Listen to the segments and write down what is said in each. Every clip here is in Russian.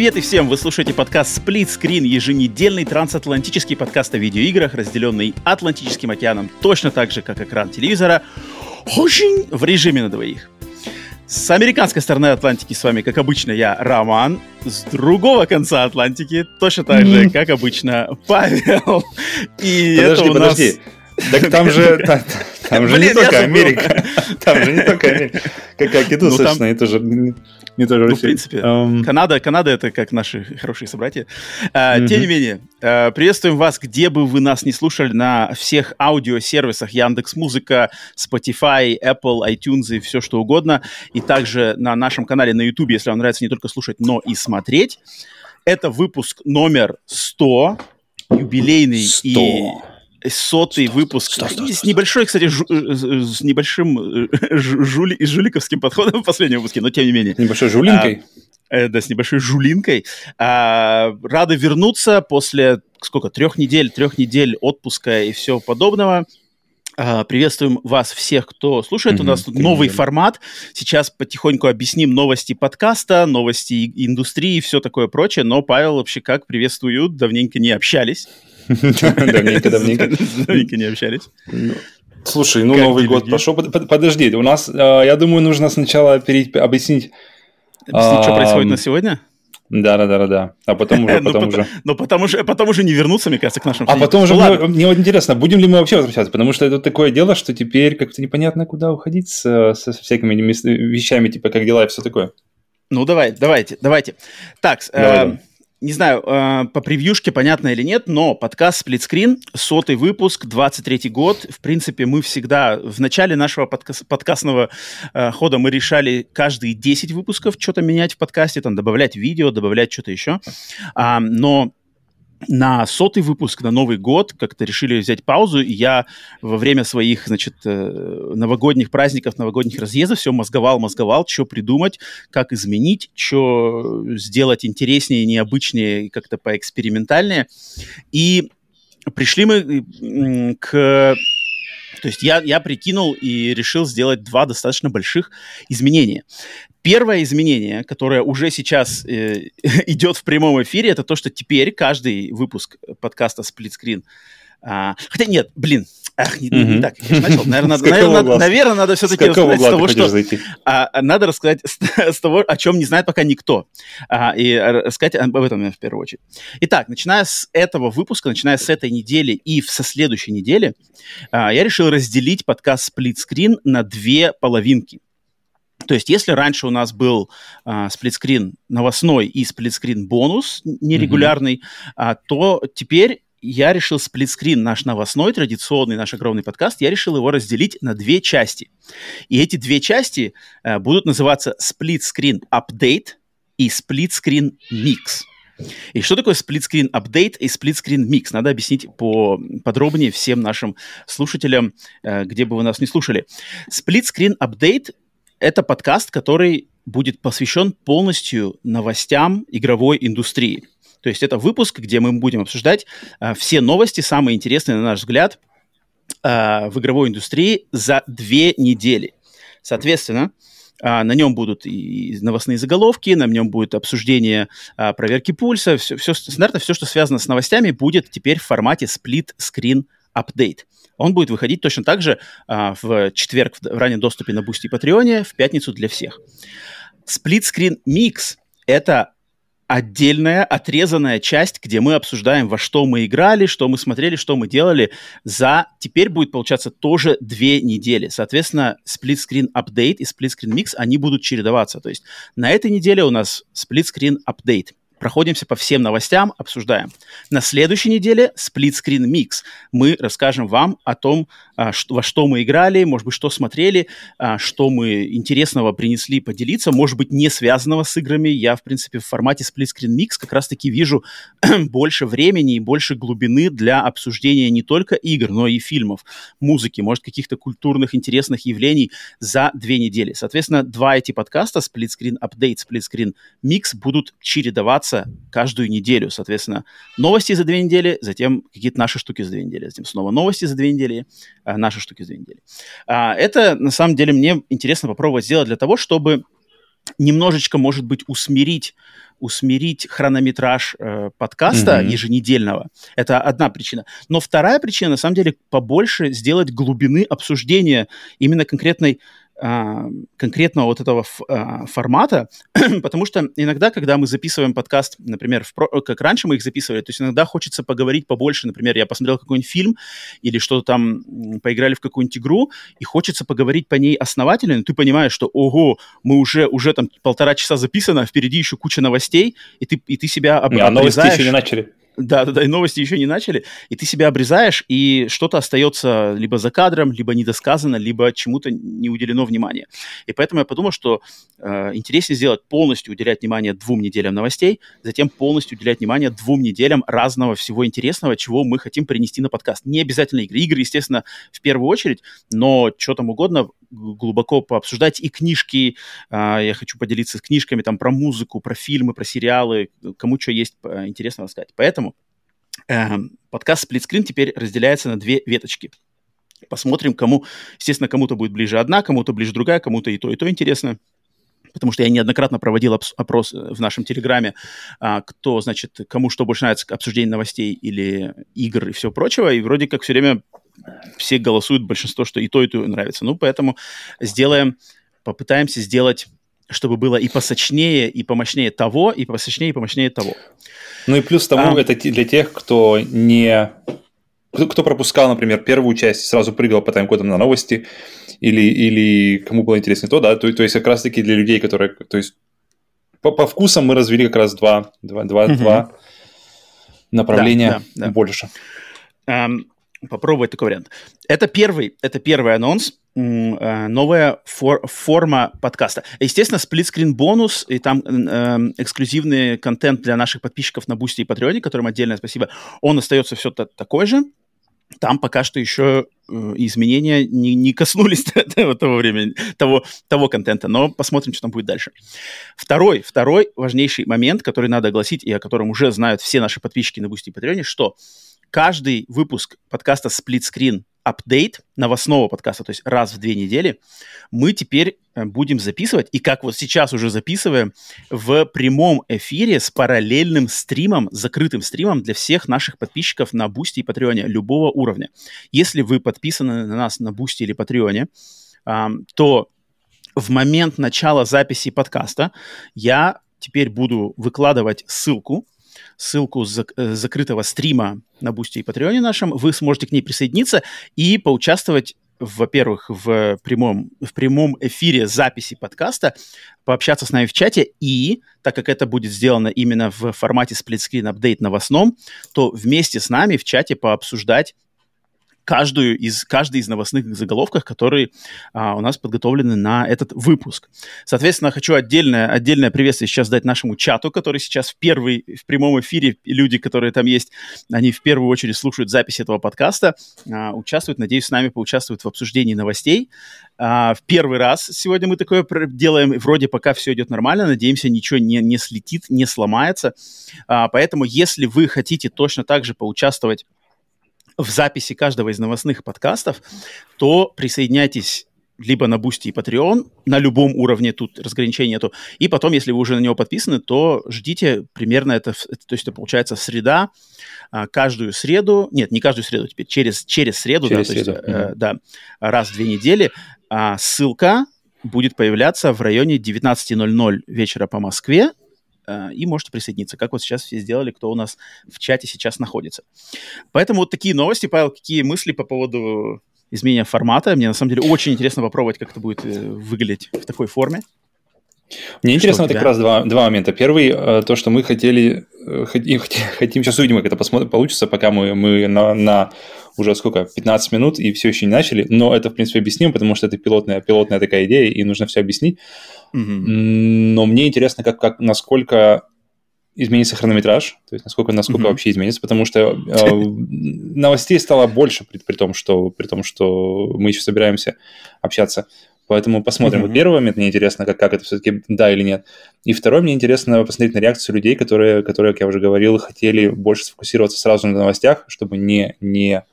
Привет и всем! Вы слушаете подкаст Split Screen, еженедельный трансатлантический подкаст о видеоиграх, разделенный Атлантическим океаном точно так же, как экран телевизора, очень в режиме на двоих. С американской стороны Атлантики с вами, как обычно, я, Роман. С другого конца Атлантики, точно так же, как обычно, Павел. И подожди, это у подожди. нас... Так там же, там, же не только Америка. Там же не только Америка. Какая киду, ну, собственно, это же не тоже ну, в принципе. Канада, Канада это как наши хорошие собратья. Mm-hmm. Тем не менее, uh, приветствуем вас, где бы вы нас не слушали, на всех аудиосервисах Яндекс Музыка, Spotify, Apple, iTunes и все что угодно. И также на нашем канале на YouTube, если вам нравится не только слушать, но и смотреть. Это выпуск номер 100, юбилейный 100. и сотый стоп, выпуск. Стоп, стоп, с небольшой, кстати, жу, э, э, с небольшим э, жули, жуликовским подходом в последнем выпуске, но тем не менее. С небольшой жулинкой? А, да, с небольшой жулинкой. А, рады вернуться после, сколько, трех недель, трех недель отпуска и всего подобного. А, приветствуем вас всех, кто слушает. Mm-hmm. У нас тут новый формат. Сейчас потихоньку объясним новости подкаста, новости индустрии и все такое прочее. Но, Павел, вообще как? Приветствую. Давненько не общались. Давненько, давненько. Давненько не общались. Ну, слушай, ну Новый год пошел. Подожди, у нас, а, я думаю, нужно сначала объяснить... Объяснить, что происходит на сегодня? Да, да, да, да. А потом уже, потом уже. Но потом уже, потом уже не вернуться, мне кажется, к нашим. А потом уже ну мне, вот интересно, будем ли мы вообще возвращаться, потому что это такое дело, что теперь как-то непонятно, куда уходить со, со всякими вещами, типа как дела и все такое. Ну давай, давайте, давайте. Так, давай, э, не знаю, э, по превьюшке понятно или нет, но подкаст «Сплитскрин», сотый выпуск, 23-й год. В принципе, мы всегда в начале нашего подкаст, подкастного э, хода мы решали каждые 10 выпусков что-то менять в подкасте, там, добавлять видео, добавлять что-то еще. Но на сотый выпуск, на Новый год, как-то решили взять паузу, и я во время своих, значит, э, новогодних праздников, новогодних разъездов все мозговал, мозговал, что придумать, как изменить, что сделать интереснее, необычнее, как-то поэкспериментальнее. И пришли мы к то есть я, я прикинул и решил сделать два достаточно больших изменения. Первое изменение, которое уже сейчас э, идет в прямом эфире, это то, что теперь каждый выпуск подкаста «Сплитскрин» а, хотя нет, блин, ах, не, mm-hmm. не так, я начал. Наверное, надо, наверное, надо, наверное, надо все-таки рассказать с того, что... Зайти? А, надо рассказать с, с того, о чем не знает пока никто. А, и рассказать об этом в первую очередь. Итак, начиная с этого выпуска, начиная с этой недели и со следующей недели, а, я решил разделить подкаст Screen на две половинки. То есть, если раньше у нас был а, сплитскрин новостной и сплитскрин бонус нерегулярный, mm-hmm. а, то теперь я решил сплитскрин наш новостной, традиционный наш огромный подкаст, я решил его разделить на две части. И эти две части а, будут называться сплитскрин апдейт и сплитскрин микс. И что такое сплитскрин апдейт и сплитскрин микс? Надо объяснить по подробнее всем нашим слушателям, э, где бы вы нас не слушали. Сплитскрин апдейт это подкаст, который будет посвящен полностью новостям игровой индустрии. То есть это выпуск, где мы будем обсуждать э, все новости, самые интересные, на наш взгляд, э, в игровой индустрии за две недели. Соответственно, э, на нем будут и новостные заголовки, на нем будет обсуждение э, проверки пульса, все, все стандартно, все, что связано с новостями, будет теперь в формате split-screen update. Он будет выходить точно так же а, в четверг в, раннем доступе на Boosty и Патреоне, в пятницу для всех. Screen Mix — это отдельная, отрезанная часть, где мы обсуждаем, во что мы играли, что мы смотрели, что мы делали за... Теперь будет получаться тоже две недели. Соответственно, Screen Update и Screen Mix, они будут чередоваться. То есть на этой неделе у нас Screen Update. Проходимся по всем новостям, обсуждаем. На следующей неделе Screen Mix. Мы расскажем вам о том, а, во что мы играли, может быть, что смотрели, а, что мы интересного принесли поделиться, может быть, не связанного с играми. Я, в принципе, в формате Screen Mix как раз-таки вижу больше времени и больше глубины для обсуждения не только игр, но и фильмов, музыки, может, каких-то культурных интересных явлений за две недели. Соответственно, два эти подкаста, Update, Split Screen Mix, будут чередоваться меняться каждую неделю. Соответственно, новости за две недели, затем какие-то наши штуки за две недели, затем снова новости за две недели, а, наши штуки за две недели. А, это, на самом деле, мне интересно попробовать сделать для того, чтобы немножечко, может быть, усмирить усмирить хронометраж э, подкаста mm-hmm. еженедельного. Это одна причина. Но вторая причина, на самом деле, побольше сделать глубины обсуждения именно конкретной конкретного вот этого а, формата, потому что иногда, когда мы записываем подкаст, например, в про, как раньше мы их записывали, то есть иногда хочется поговорить побольше, например, я посмотрел какой-нибудь фильм или что-то там, поиграли в какую-нибудь игру, и хочется поговорить по ней основательно, но ты понимаешь, что, ого, мы уже, уже там полтора часа записано, впереди еще куча новостей, и ты, и ты себя об, не, а новости еще не начали. Да, да, да, и новости еще не начали, и ты себя обрезаешь, и что-то остается либо за кадром, либо недосказано, либо чему-то не уделено внимания. И поэтому я подумал, что э, интереснее сделать полностью уделять внимание двум неделям новостей, затем полностью уделять внимание двум неделям разного всего интересного, чего мы хотим принести на подкаст. Не обязательно игры. Игры, естественно, в первую очередь, но что там угодно глубоко пообсуждать. И книжки, э, я хочу поделиться с книжками там про музыку, про фильмы, про сериалы, кому что есть э, интересно рассказать. Поэтому подкаст «Сплитскрин» теперь разделяется на две веточки. Посмотрим, кому, естественно, кому-то будет ближе одна, кому-то ближе другая, кому-то и то, и то интересно потому что я неоднократно проводил опрос э, в нашем Телеграме, а, кто, значит, кому что больше нравится, обсуждение новостей или игр и все прочего, и вроде как все время все голосуют, большинство, что и то, и то нравится. Ну, поэтому сделаем, попытаемся сделать чтобы было и посочнее, и помощнее того, и посочнее, и помощнее того. Ну и плюс тому, а... это для тех, кто не... Кто пропускал, например, первую часть, сразу прыгал по тайм-кодам на новости, или, или кому было интереснее то, да, то, то есть как раз-таки для людей, которые... То есть по, по вкусам мы развели как раз два, два, два, угу. два направления да, да, да. больше. Эм, попробовать такой вариант. Это первый, это первый анонс, новая фор, форма подкаста. Естественно, Split Screen бонус и там э, эксклюзивный контент для наших подписчиков на Boosty и Patreon е, которым отдельное спасибо, он остается все такой же. Там пока что еще э, изменения не, не коснулись того, того времени, того, того контента, но посмотрим, что там будет дальше. Второй, второй важнейший момент, который надо огласить, и о котором уже знают все наши подписчики на Boosty и Patreon е, что каждый выпуск подкаста Screen Update новостного подкаста, то есть раз в две недели, мы теперь э, будем записывать, и как вот сейчас уже записываем, в прямом эфире с параллельным стримом, закрытым стримом для всех наших подписчиков на Boosty и Patreon е любого уровня. Если вы подписаны на нас на Boosty или Patreon е, то в момент начала записи подкаста я теперь буду выкладывать ссылку ссылку зак- э, закрытого стрима на Boosty и Patreon е нашем. Вы сможете к ней присоединиться и поучаствовать во-первых, в прямом, в прямом эфире записи подкаста, пообщаться с нами в чате, и, так как это будет сделано именно в формате Split Screen Update новостном, то вместе с нами в чате пообсуждать каждую из, каждый из новостных заголовков, которые а, у нас подготовлены на этот выпуск. Соответственно, хочу отдельное, отдельное приветствие сейчас дать нашему чату, который сейчас в первый, в прямом эфире, люди, которые там есть, они в первую очередь слушают запись этого подкаста, а, участвуют, надеюсь, с нами поучаствуют в обсуждении новостей. А, в первый раз сегодня мы такое делаем, вроде пока все идет нормально, надеемся, ничего не, не слетит, не сломается. А, поэтому, если вы хотите точно так же поучаствовать в записи каждого из новостных подкастов, то присоединяйтесь либо на Бусти и Patreon, на любом уровне тут разграничения нету. И потом, если вы уже на него подписаны, то ждите примерно это, то есть это получается среда, а, каждую среду, нет, не каждую среду теперь, через, через среду, через да, среду. То есть, mm-hmm. да, раз в две недели, а, ссылка будет появляться в районе 19.00 вечера по Москве, и можете присоединиться, как вот сейчас все сделали, кто у нас в чате сейчас находится. Поэтому вот такие новости, Павел, какие мысли по поводу изменения формата? Мне на самом деле очень интересно попробовать, как это будет э, выглядеть в такой форме. Мне интересно вот как раз два, два момента. Первый, э, то, что мы хотели, э, хотим, хотим сейчас увидим, как это посмотрим, получится, пока мы, мы на, на уже сколько, 15 минут и все еще не начали, но это, в принципе, объясним, потому что это пилотная, пилотная такая идея, и нужно все объяснить. Угу. Но мне интересно, как, как, насколько изменится хронометраж, то есть насколько, насколько mm-hmm. вообще изменится, потому что э, новостей стало больше при, при, том, что, при том, что мы еще собираемся общаться. Поэтому посмотрим. Mm-hmm. Вот первый момент мне интересно, как, как это все-таки да или нет. И второй мне интересно посмотреть на реакцию людей, которые, которые, как я уже говорил, хотели больше сфокусироваться сразу на новостях, чтобы не, не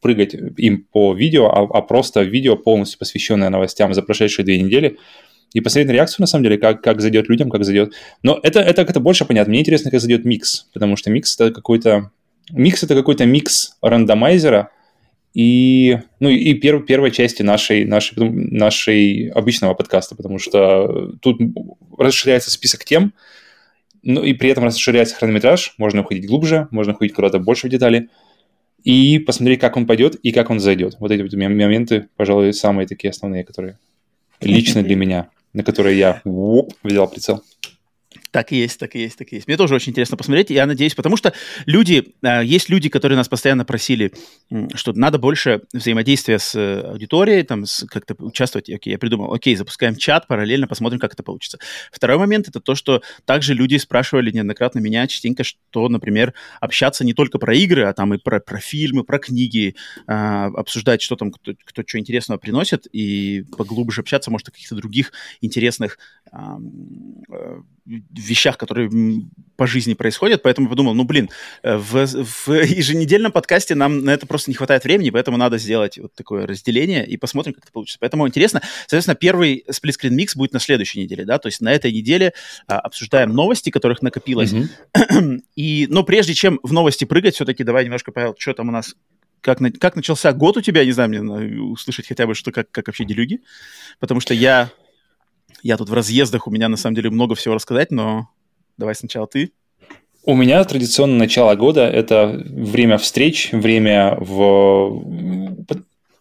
прыгать им по видео, а, а просто видео полностью посвященное новостям за прошедшие две недели. И посмотреть реакцию, на самом деле, как, как зайдет людям, как зайдет. Но это, это как-то больше понятно. Мне интересно, как зайдет микс, потому что микс это какой-то... Микс это какой-то микс рандомайзера, и, ну, и перв, первой части нашей, нашей, нашей обычного подкаста, потому что тут расширяется список тем, ну и при этом расширяется хронометраж, можно уходить глубже, можно уходить куда-то больше в детали, и посмотреть, как он пойдет и как он зайдет. Вот эти вот моменты, пожалуй, самые такие основные, которые лично для меня, на которые я взял прицел. Так и есть, так и есть, так и есть. Мне тоже очень интересно посмотреть, я надеюсь, потому что люди, э, есть люди, которые нас постоянно просили, что надо больше взаимодействия с э, аудиторией, там, как-то участвовать. Окей, я придумал, окей, запускаем чат, параллельно посмотрим, как это получится. Второй момент — это то, что также люди спрашивали неоднократно меня частенько, что, например, общаться не только про игры, а там и про, про фильмы, про книги, э, обсуждать, что там, кто, кто что интересного приносит, и поглубже общаться, может, о каких-то других интересных вещах, которые по жизни происходят, поэтому подумал, ну, блин, э, в, в еженедельном подкасте нам на это просто не хватает времени, поэтому надо сделать вот такое разделение и посмотрим, как это получится. Поэтому интересно. Соответственно, первый сплитскрин микс будет на следующей неделе, да, то есть на этой неделе а, обсуждаем новости, которых накопилось. Mm-hmm. И, но прежде чем в новости прыгать, все-таки давай немножко, Павел, что там у нас как, на, как начался год у тебя, не знаю, мне услышать хотя бы, что как, как вообще делюги, потому что я я тут в разъездах, у меня на самом деле много всего рассказать, но давай сначала ты. У меня традиционно начало года – это время встреч, время в...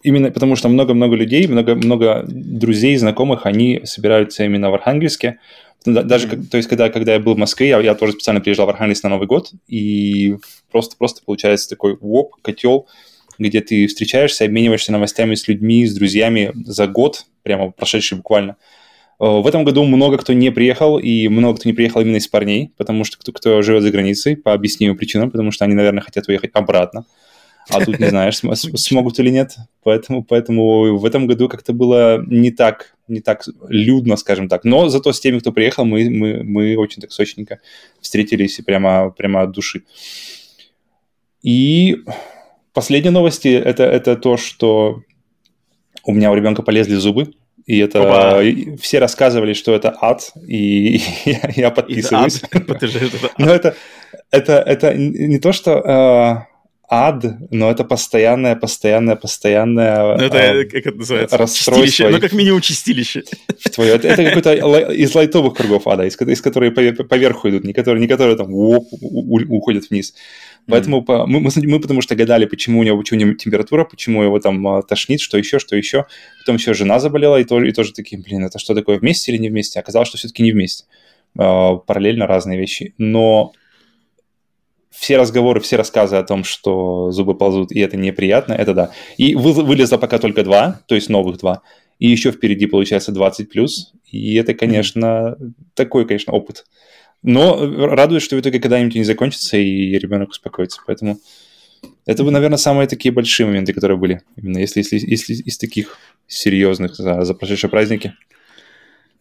Именно потому что много-много людей, много-много друзей, знакомых, они собираются именно в Архангельске. Даже, mm-hmm. то есть, когда, когда я был в Москве, я, я тоже специально приезжал в Архангельск на Новый год, и просто, просто получается такой воп, котел, где ты встречаешься, обмениваешься новостями с людьми, с друзьями за год, прямо прошедший буквально. Э, в этом году много кто не приехал, и много кто не приехал именно из парней, потому что кто, кто живет за границей, по объяснимым причинам, потому что они, наверное, хотят уехать обратно. А тут не знаешь, смогут или нет. Поэтому, поэтому в этом году как-то было не так, не так людно, скажем так. Но зато с теми, кто приехал, мы, мы, мы очень так сочненько встретились прямо, прямо от души. И последние новости это, это то, что у меня у ребенка полезли зубы и это Опа. все рассказывали, что это ад, и я, я подписываюсь. Но это, это, это не то, что э, ад, но это постоянное, постоянное, постоянное ну, это, э, как это называется? расстройство. Ну, как минимум чистилище. Твое. Это, это какой-то из лайтовых кругов ада, из, из которых поверху идут, не которые, не которые там оп, у, уходят вниз. Поэтому mm-hmm. мы, мы, мы потому что гадали, почему у него, почему у него температура, почему его там а, тошнит, что еще, что еще. Потом еще жена заболела, и тоже, и тоже такие, блин, это что такое, вместе или не вместе? Оказалось, что все-таки не вместе. А, параллельно разные вещи. Но все разговоры, все рассказы о том, что зубы ползут, и это неприятно, это да. И вы, вылезло пока только два, то есть новых два. И еще впереди получается 20 плюс. И это, конечно, такой, конечно, опыт. Но радует, что в итоге когда-нибудь не закончится, и ребенок успокоится. Поэтому это, наверное, самые такие большие моменты, которые были. Именно если, если, если из таких серьезных за, за прошедшие праздники.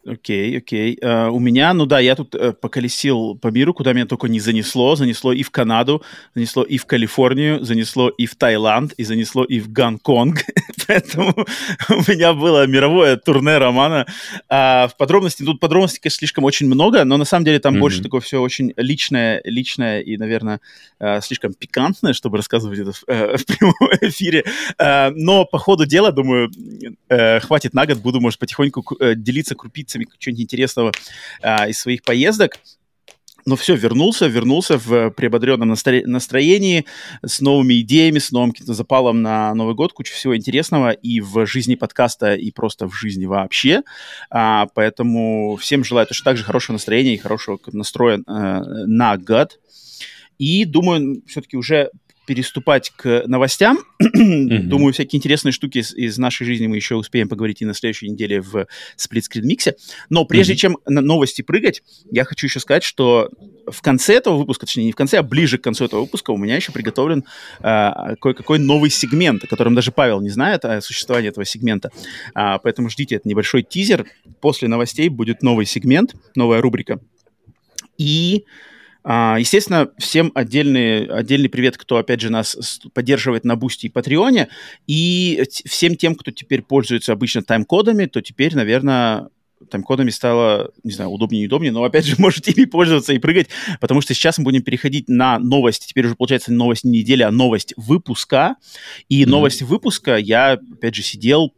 Окей, окей. Uh, у меня, ну да, я тут uh, поколесил по миру, куда меня только не занесло. Занесло и в Канаду, занесло и в Калифорнию, занесло и в Таиланд, и занесло и в Гонконг. Поэтому у меня было мировое турне романа. Uh, в подробности, тут подробностей, конечно, слишком очень много, но на самом деле там mm-hmm. больше такое все очень личное, личное и, наверное, uh, слишком пикантное, чтобы рассказывать это в, uh, в прямом эфире. Uh, но по ходу дела, думаю, uh, хватит на год, буду, может, потихоньку uh, делиться крупицами что-нибудь интересного а, из своих поездок. но все, вернулся, вернулся в приободренном настроении, с новыми идеями, с новым каким-то запалом на Новый год, куча всего интересного и в жизни подкаста, и просто в жизни вообще. А, поэтому всем желаю точно так же хорошего настроения и хорошего настроя э, на год. И думаю, все-таки уже переступать к новостям. Думаю, всякие интересные штуки из, из нашей жизни мы еще успеем поговорить и на следующей неделе в Split Screen миксе. Но прежде чем на новости прыгать, я хочу еще сказать, что в конце этого выпуска, точнее не в конце, а ближе к концу этого выпуска у меня еще приготовлен э, кое-какой новый сегмент, о котором даже Павел не знает о существовании этого сегмента. А, поэтому ждите, это небольшой тизер. После новостей будет новый сегмент, новая рубрика. И естественно, всем отдельный, отдельный привет, кто, опять же, нас поддерживает на Бусти и Патреоне. И всем тем, кто теперь пользуется обычно тайм-кодами, то теперь, наверное, тайм-кодами стало, не знаю, удобнее и удобнее, но, опять же, можете ими пользоваться и прыгать, потому что сейчас мы будем переходить на новости. Теперь уже, получается, новость не недели, а новость выпуска. И mm-hmm. новость выпуска я, опять же, сидел,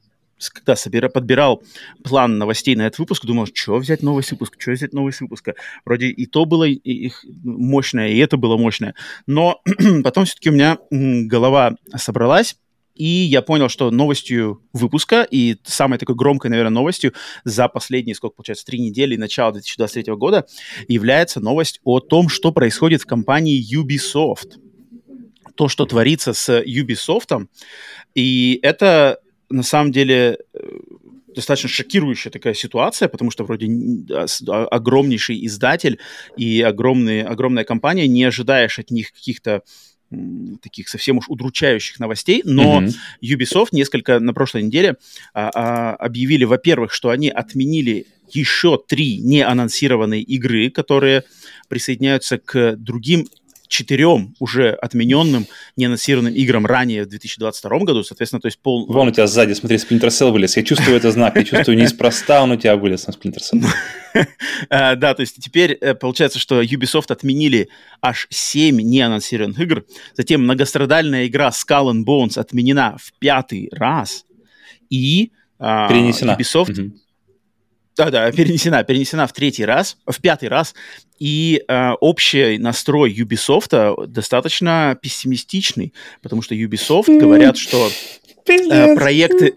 когда собира, подбирал план новостей на этот выпуск, думал, что взять новость выпуск, что взять новость выпуска. Вроде и то было их мощное, и это было мощное. Но потом все-таки у меня голова собралась, и я понял, что новостью выпуска и самой такой громкой, наверное, новостью за последние, сколько получается, три недели, начала 2023 года является новость о том, что происходит в компании Ubisoft. То, что творится с Ubisoft. И это на самом деле э, достаточно шокирующая такая ситуация, потому что вроде огромнейший издатель и огромные, огромная компания, не ожидаешь от них каких-то таких совсем уж удручающих новостей, но mm-hmm. Ubisoft несколько на прошлой неделе а, а, объявили, во-первых, что они отменили еще три неанонсированные игры, которые присоединяются к другим четырем уже отмененным, неанонсированным играм ранее в 2022 году, соответственно, то есть пол... Вон у тебя сзади, смотри, Splinter Cell вылез. Я чувствую это знак, я чувствую неспроста он у тебя вылез на Splinter Cell. А, да, то есть теперь э, получается, что Ubisoft отменили аж 7 неанонсированных игр, затем многострадальная игра Skull and Bones отменена в пятый раз, и а, Перенесена. Ubisoft... Да-да, перенесена, перенесена в третий раз, в пятый раз, и э, общий настрой Ubisoft достаточно пессимистичный, потому что Ubisoft говорят, что э, проекты...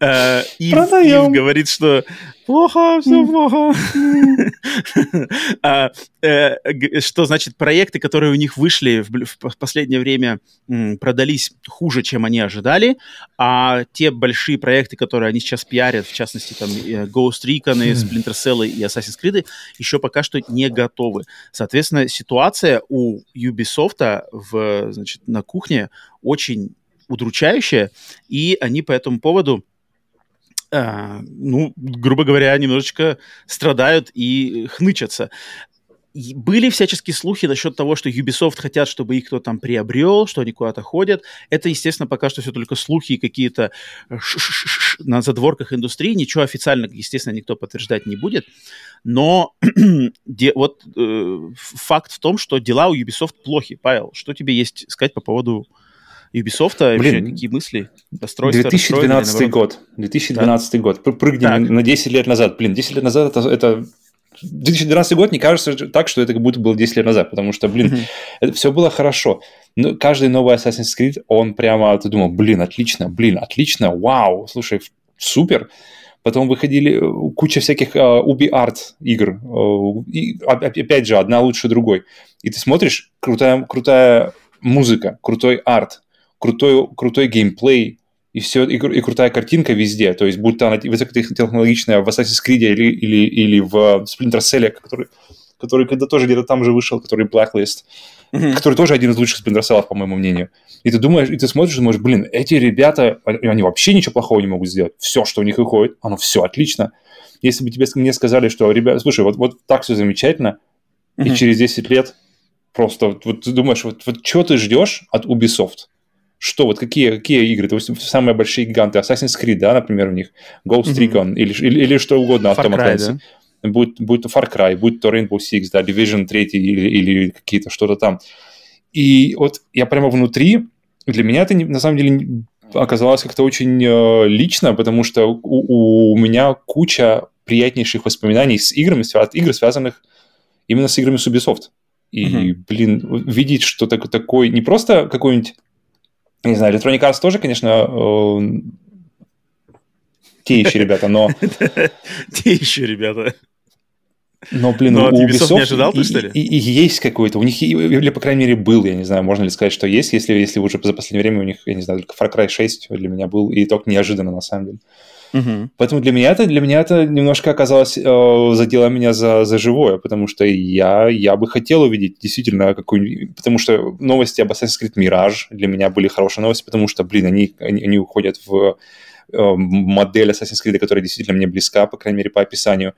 э, Ив, говорит, что плохо, все плохо. а, э, что значит проекты, которые у них вышли в, последнее время, продались хуже, чем они ожидали, а те большие проекты, которые они сейчас пиарят, в частности, там, э, Ghost Recon, и Splinter Cell и Assassin's Creed, еще пока что не готовы. Соответственно, ситуация у Ubisoft в, значит, на кухне очень удручающая, и они по этому поводу а, ну, грубо говоря, немножечко страдают и хнычатся. Были всяческие слухи насчет того, что Ubisoft хотят, чтобы их кто-то там приобрел, что они куда-то ходят. Это, естественно, пока что все только слухи и какие-то на задворках индустрии. Ничего официально, естественно, никто подтверждать не будет. Но вот э, факт в том, что дела у Ubisoft плохи. Павел, что тебе есть сказать по поводу Ubisoft, а Блин, вообще какие мысли? Расстройство, 2012 год. 2012 да? год. Прыгнем на 10 лет назад. Блин, 10 лет назад это, это 2012 год не кажется так, что это как будто было 10 лет назад, потому что, блин, mm-hmm. это все было хорошо. Но каждый новый Assassin's Creed, он прямо, ты думал, блин, отлично, блин, отлично, вау, слушай, супер. Потом выходили э, куча всяких uh, Ubi Art игр. Uh, и, опять же, одна лучше другой. И ты смотришь, крутая, крутая музыка, крутой арт, крутой, крутой геймплей, и все, и, и крутая картинка везде. То есть, будь то она высокотехнологичная в Assassin's Creed или, или, или в Splinter Cell, который, который когда тоже где-то там же вышел, который Blacklist, mm-hmm. который тоже один из лучших Splinter Cell, по моему мнению. И ты думаешь, и ты смотришь, думаешь, блин, эти ребята, они вообще ничего плохого не могут сделать. Все, что у них выходит, оно все отлично. Если бы тебе мне сказали, что, ребята, слушай, вот, вот так все замечательно, mm-hmm. и через 10 лет просто вот, ты думаешь, вот, вот что ты ждешь от Ubisoft? Что, вот какие, какие игры? То есть самые большие гиганты, Assassin's Creed, да, например, у них, Ghost Recon mm-hmm. или, или, или что угодно, Far Cry, да? Будь, будь то Far Cry, будь то Rainbow Six, да, Division 3 или, или какие-то, что-то там. И вот я прямо внутри, для меня это на самом деле оказалось как-то очень э, лично, потому что у, у меня куча приятнейших воспоминаний с играми, свя- игр, связанных именно с играми с Ubisoft. И, mm-hmm. блин, видеть, что так, такой, не просто какой-нибудь, не знаю, Electronic Arts тоже, конечно, э, те еще ребята, но... Те еще ребята. Но, блин, Но у Ubisoft, не ожидал ты, что ли? И, и, и есть какой-то, у них, или, по крайней мере, был, я не знаю, можно ли сказать, что есть, если, если уже за последнее время у них, я не знаю, только Far Cry 6 для меня был, и только неожиданно, на самом деле. Угу. Поэтому для меня это, для меня это немножко оказалось, э, задело меня за, за живое, потому что я, я бы хотел увидеть действительно какую-нибудь... Потому что новости об Assassin's Creed Mirage для меня были хорошие новости, потому что, блин, они, они, они уходят в э, модель Assassin's Creed, которая действительно мне близка, по крайней мере, по описанию.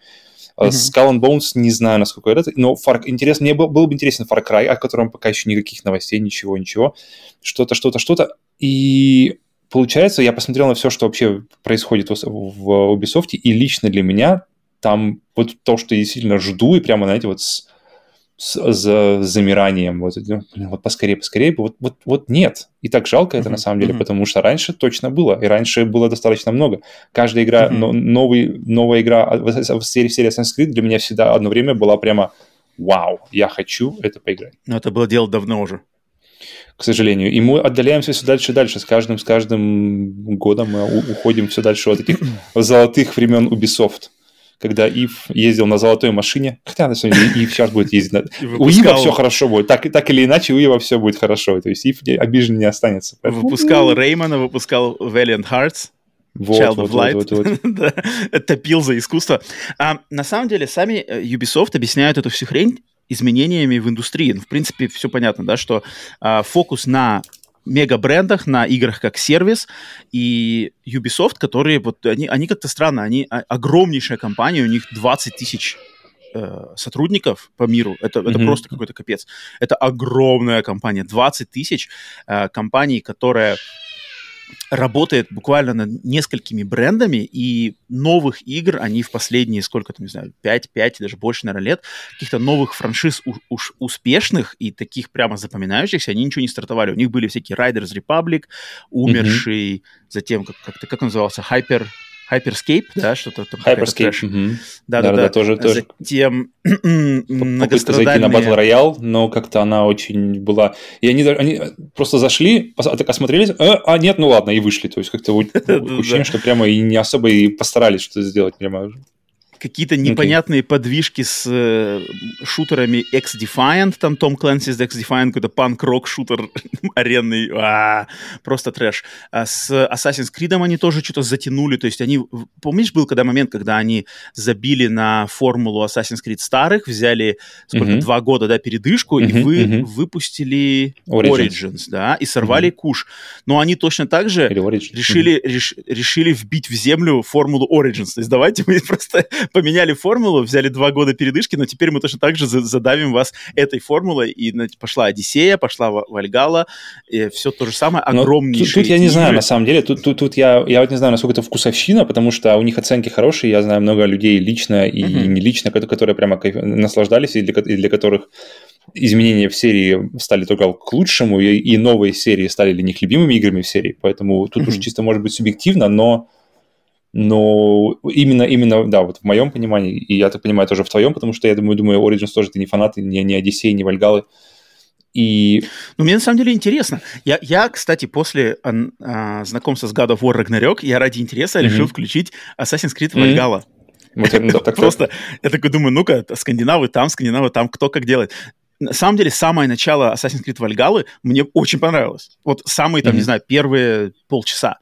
Mm-hmm. Skull and Bones не знаю, насколько это, но Far... интересно, мне был, был бы интересен Far Cry, о котором пока еще никаких новостей, ничего, ничего. Что-то, что-то, что-то. И получается, я посмотрел на все, что вообще происходит в, в Ubisoft, и лично для меня там вот то, что я действительно жду, и прямо, знаете, вот с, с, с замиранием, вот, блин, вот поскорее, поскорее, вот, вот, вот нет. И так жалко это mm-hmm. на самом деле, mm-hmm. потому что раньше точно было, и раньше было достаточно много. Каждая игра, mm-hmm. но, новый, новая игра в, в серии, в серии Assassin's Creed для меня всегда одно время была прямо вау, я хочу это поиграть. Но это было дело давно уже к сожалению. И мы отдаляемся все дальше и дальше. С каждым, с каждым годом мы уходим все дальше от этих золотых времен Ubisoft когда Ив ездил на золотой машине. Хотя, на самом деле, Ив сейчас будет ездить. На... У Ива все хорошо будет. Так, так или иначе, у Ива все будет хорошо. То есть Ив обижен не останется. Выпускал Реймона, выпускал Valiant Hearts. Вот, Child вот, of Light. Вот, вот, вот. да, топил за искусство. А, на самом деле, сами э, Ubisoft объясняют эту всю хрень изменениями в индустрии. Ну, в принципе, все понятно, да, что а, фокус на мега-брендах, на играх как сервис, и Ubisoft, которые вот, они, они как-то странно, они а, огромнейшая компания, у них 20 тысяч э, сотрудников по миру, это, mm-hmm. это просто какой-то капец. Это огромная компания, 20 тысяч э, компаний, которая работает буквально над несколькими брендами, и новых игр они в последние, сколько там, не знаю, 5, 5, даже больше, наверное, лет, каких-то новых франшиз уж успешных и таких прямо запоминающихся, они ничего не стартовали. У них были всякие Riders Republic, умерший, mm-hmm. затем, как, как, как назывался, Hyper... Hyperscape, да, что-то там. Hyperscape. Угу. Да, да, да, тоже, тоже. Затем Попытка зайти на Battle Royale, но как-то она очень была... И они, они просто зашли, так осмотрелись, а, а нет, ну ладно, и вышли. То есть как-то ощущение, что прямо и не особо и постарались что-то сделать прямо какие-то непонятные okay. подвижки с э, шутерами X-Defiant, там Том Клэнси с X-Defiant, какой-то панк-рок шутер аренный, а, просто трэш. А с Assassin's Creed они тоже что-то затянули, то есть они, помнишь, был когда момент, когда они забили на формулу Assassin's Creed старых, взяли сколько, mm-hmm. два года, да, передышку, mm-hmm, и вы mm-hmm. выпустили Origins. Origins, да, и сорвали mm-hmm. куш. Но они точно так же решили, mm-hmm. реш, решили вбить в землю формулу Origins, то есть давайте мы просто поменяли формулу, взяли два года передышки, но теперь мы точно так же задавим вас этой формулой, и пошла Одиссея, пошла Вальгала, и все то же самое, огромнейшее. Тут, тут я не знаю, на самом деле, тут, тут, тут я, я вот не знаю, насколько это вкусовщина, потому что у них оценки хорошие, я знаю много людей лично и uh-huh. не лично, которые прямо наслаждались, и для, и для которых изменения в серии стали только к лучшему, и, и новые серии стали для них любимыми играми в серии, поэтому тут mm-hmm. уж чисто может быть субъективно, но но именно, именно, да, вот в моем понимании, и я так понимаю, тоже в твоем, потому что я думаю, думаю, Origins тоже ты не фанат, не, не Одиссей, не Вальгалы. И... Ну, мне на самом деле интересно. Я, я кстати, после а, а, знакомства с God of War Ragnarok, я ради интереса mm-hmm. решил включить Assassin's Creed Valhalla. Mm-hmm. Вот Просто я такой думаю, ну-ка, скандинавы там, скандинавы там, кто как делает. На самом деле, самое начало Assassin's Creed Valhalla мне очень понравилось. Вот самые, там, mm-hmm. не знаю, первые полчаса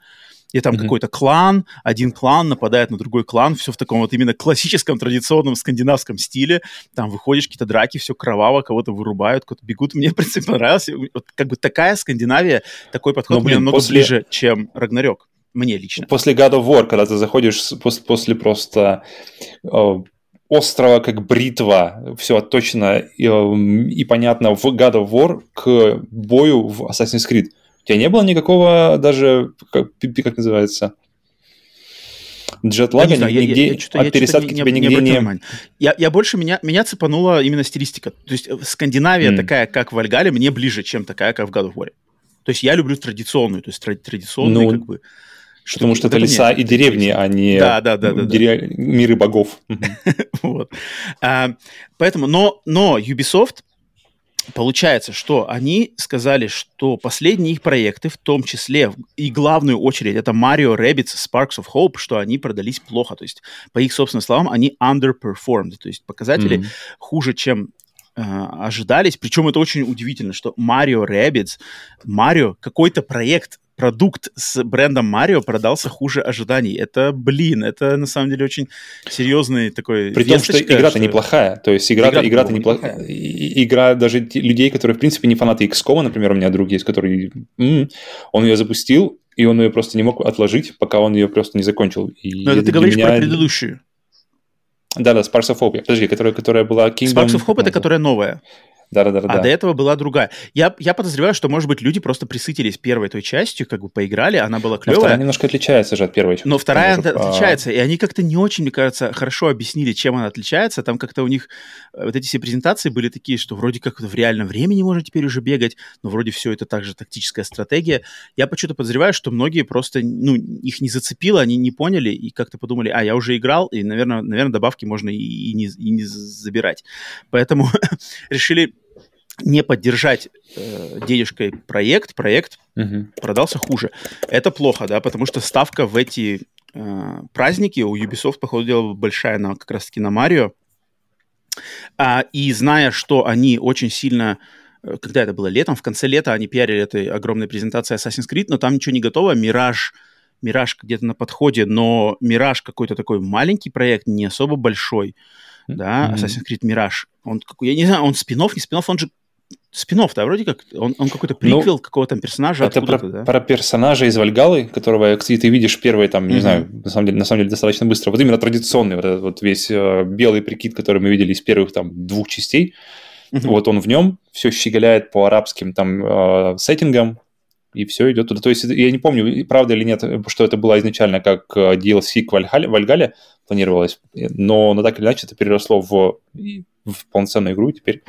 и там mm-hmm. какой-то клан, один клан нападает на другой клан, все в таком вот именно классическом, традиционном скандинавском стиле, там выходишь, какие-то драки, все кроваво, кого-то вырубают, кого-то бегут. Мне, в принципе, понравилось. Вот как бы такая Скандинавия, такой подход Но, блин, мне намного после... ближе, чем Рагнарёк. Мне лично. После God of War, когда ты заходишь после, после просто э, острова как бритва, все точно и, э, и понятно в God of War к бою в Assassin's Creed – у тебя не было никакого даже, как, как называется, джетлага, я знаю, нигде, я, я, я, от пересадки не, тебе не, нигде не... не... Я, я больше, меня, меня цепанула именно стилистика. То есть э, Скандинавия mm. такая, как в Альгале, мне ближе, чем такая, как в God of War. То есть я люблю традиционную, то есть традиционные ну, как бы Что Потому что это леса нет. и деревни, а не да, да, да, да, дерев... да. миры богов. вот. а, поэтому, но, но Ubisoft Получается, что они сказали, что последние их проекты, в том числе и главную очередь, это Mario Rabbids Sparks of Hope, что они продались плохо. То есть, по их собственным словам, они underperformed. То есть, показатели mm-hmm. хуже, чем э, ожидались. Причем это очень удивительно, что Mario Rabbids, Mario, какой-то проект продукт с брендом Марио продался хуже ожиданий. Это, блин, это на самом деле очень серьезный такой... При том, что игра-то что... неплохая. То есть игра, игра, игра-то неплохая. Игра даже людей, которые, в принципе, не фанаты XCOM, например, у меня друг есть, который... М-м, он ее запустил, и он ее просто не мог отложить, пока он ее просто не закончил. И Но это ты говоришь меня... про предыдущую. Да-да, Sparks of Hope. Подожди, которая, которая была Kingdom... Sparks of Hope — это которая новая. Да, да, да, а до этого была другая. Я, я подозреваю, что, может быть, люди просто присытились первой той частью, как бы поиграли, она была клевая. Но вторая немножко отличается же от первой. Но вторая тоже, отличается, а... и они как-то не очень, мне кажется, хорошо объяснили, чем она отличается. Там как-то у них вот эти все презентации были такие, что вроде как в реальном времени можно теперь уже бегать, но вроде все это также тактическая стратегия. Я почему-то подозреваю, что многие просто, ну, их не зацепило, они не поняли и как-то подумали, а, я уже играл, и, наверное, наверное добавки можно и, и, не, и не забирать. Поэтому решили не поддержать э, денежкой проект, проект угу. продался хуже. Это плохо, да, потому что ставка в эти э, праздники у Ubisoft, по ходу дела, большая на, как раз-таки на Марио. А, и зная, что они очень сильно э, когда это было летом, в конце лета они пиарили этой огромной презентации Assassin's Creed, но там ничего не готово, Мираж, Мираж где-то на подходе, но Мираж какой-то такой маленький проект, не особо большой, да, mm-hmm. Assassin's Creed Мираж, он, я не знаю, он спинов, не спинов, он же спинов, да, вроде как, он, он какой-то приквел ну, какого-то там персонажа. Это про, да? про персонажа из Вальгалы, которого, кстати, ты видишь первый, там, не mm-hmm. знаю, на самом, деле, на самом деле достаточно быстро. Вот именно традиционный вот этот вот весь э, белый прикид, который мы видели из первых там двух частей, mm-hmm. вот он в нем, все щеголяет по арабским там э, сеттингам, и все идет туда. То есть я не помню, правда или нет, что это было изначально как э, DLC к Вальгале, Вальгале планировалось, но, но так или иначе это переросло в в полноценную игру теперь.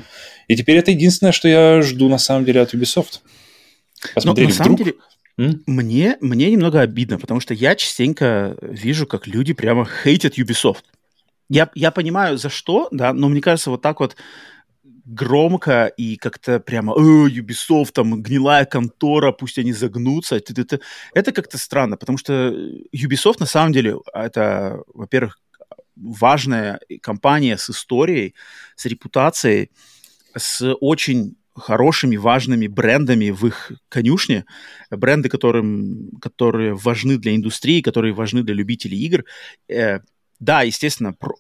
И теперь это единственное, что я жду на самом деле от Ubisoft. Посмотрели Но, на вдруг... самом деле, мне, мне немного обидно, потому что я частенько вижу, как люди прямо хейтят Ubisoft. Я, я понимаю, за что, да, но мне кажется, вот так вот громко и как-то прямо «Э, Ubisoft, там, гнилая контора, пусть они загнутся». Это, это, это как-то странно, потому что Ubisoft на самом деле, это, во-первых, важная компания с историей, с репутацией, с очень хорошими, важными брендами в их конюшне, бренды, которым, которые важны для индустрии, которые важны для любителей игр. Э, да, естественно, про,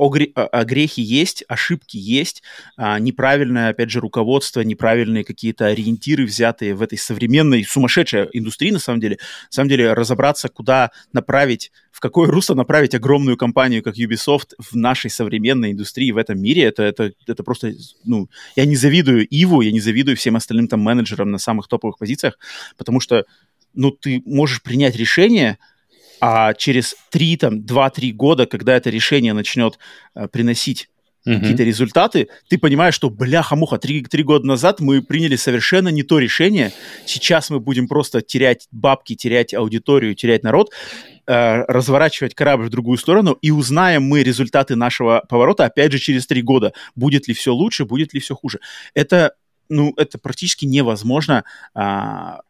о, грехи есть, ошибки есть, а, неправильное, опять же, руководство, неправильные какие-то ориентиры, взятые в этой современной, сумасшедшей индустрии, на самом деле. На самом деле, разобраться, куда направить, в какое русло направить огромную компанию, как Ubisoft, в нашей современной индустрии, в этом мире, это, это, это просто, ну, я не завидую Иву, я не завидую всем остальным там менеджерам на самых топовых позициях, потому что, ну, ты можешь принять решение, а через 3, там, 2-3 года, когда это решение начнет э, приносить uh-huh. какие-то результаты, ты понимаешь, что, бляха-муха, 3, 3 года назад мы приняли совершенно не то решение, сейчас мы будем просто терять бабки, терять аудиторию, терять народ, э, разворачивать корабль в другую сторону, и узнаем мы результаты нашего поворота, опять же, через 3 года. Будет ли все лучше, будет ли все хуже. Это ну, это практически невозможно а,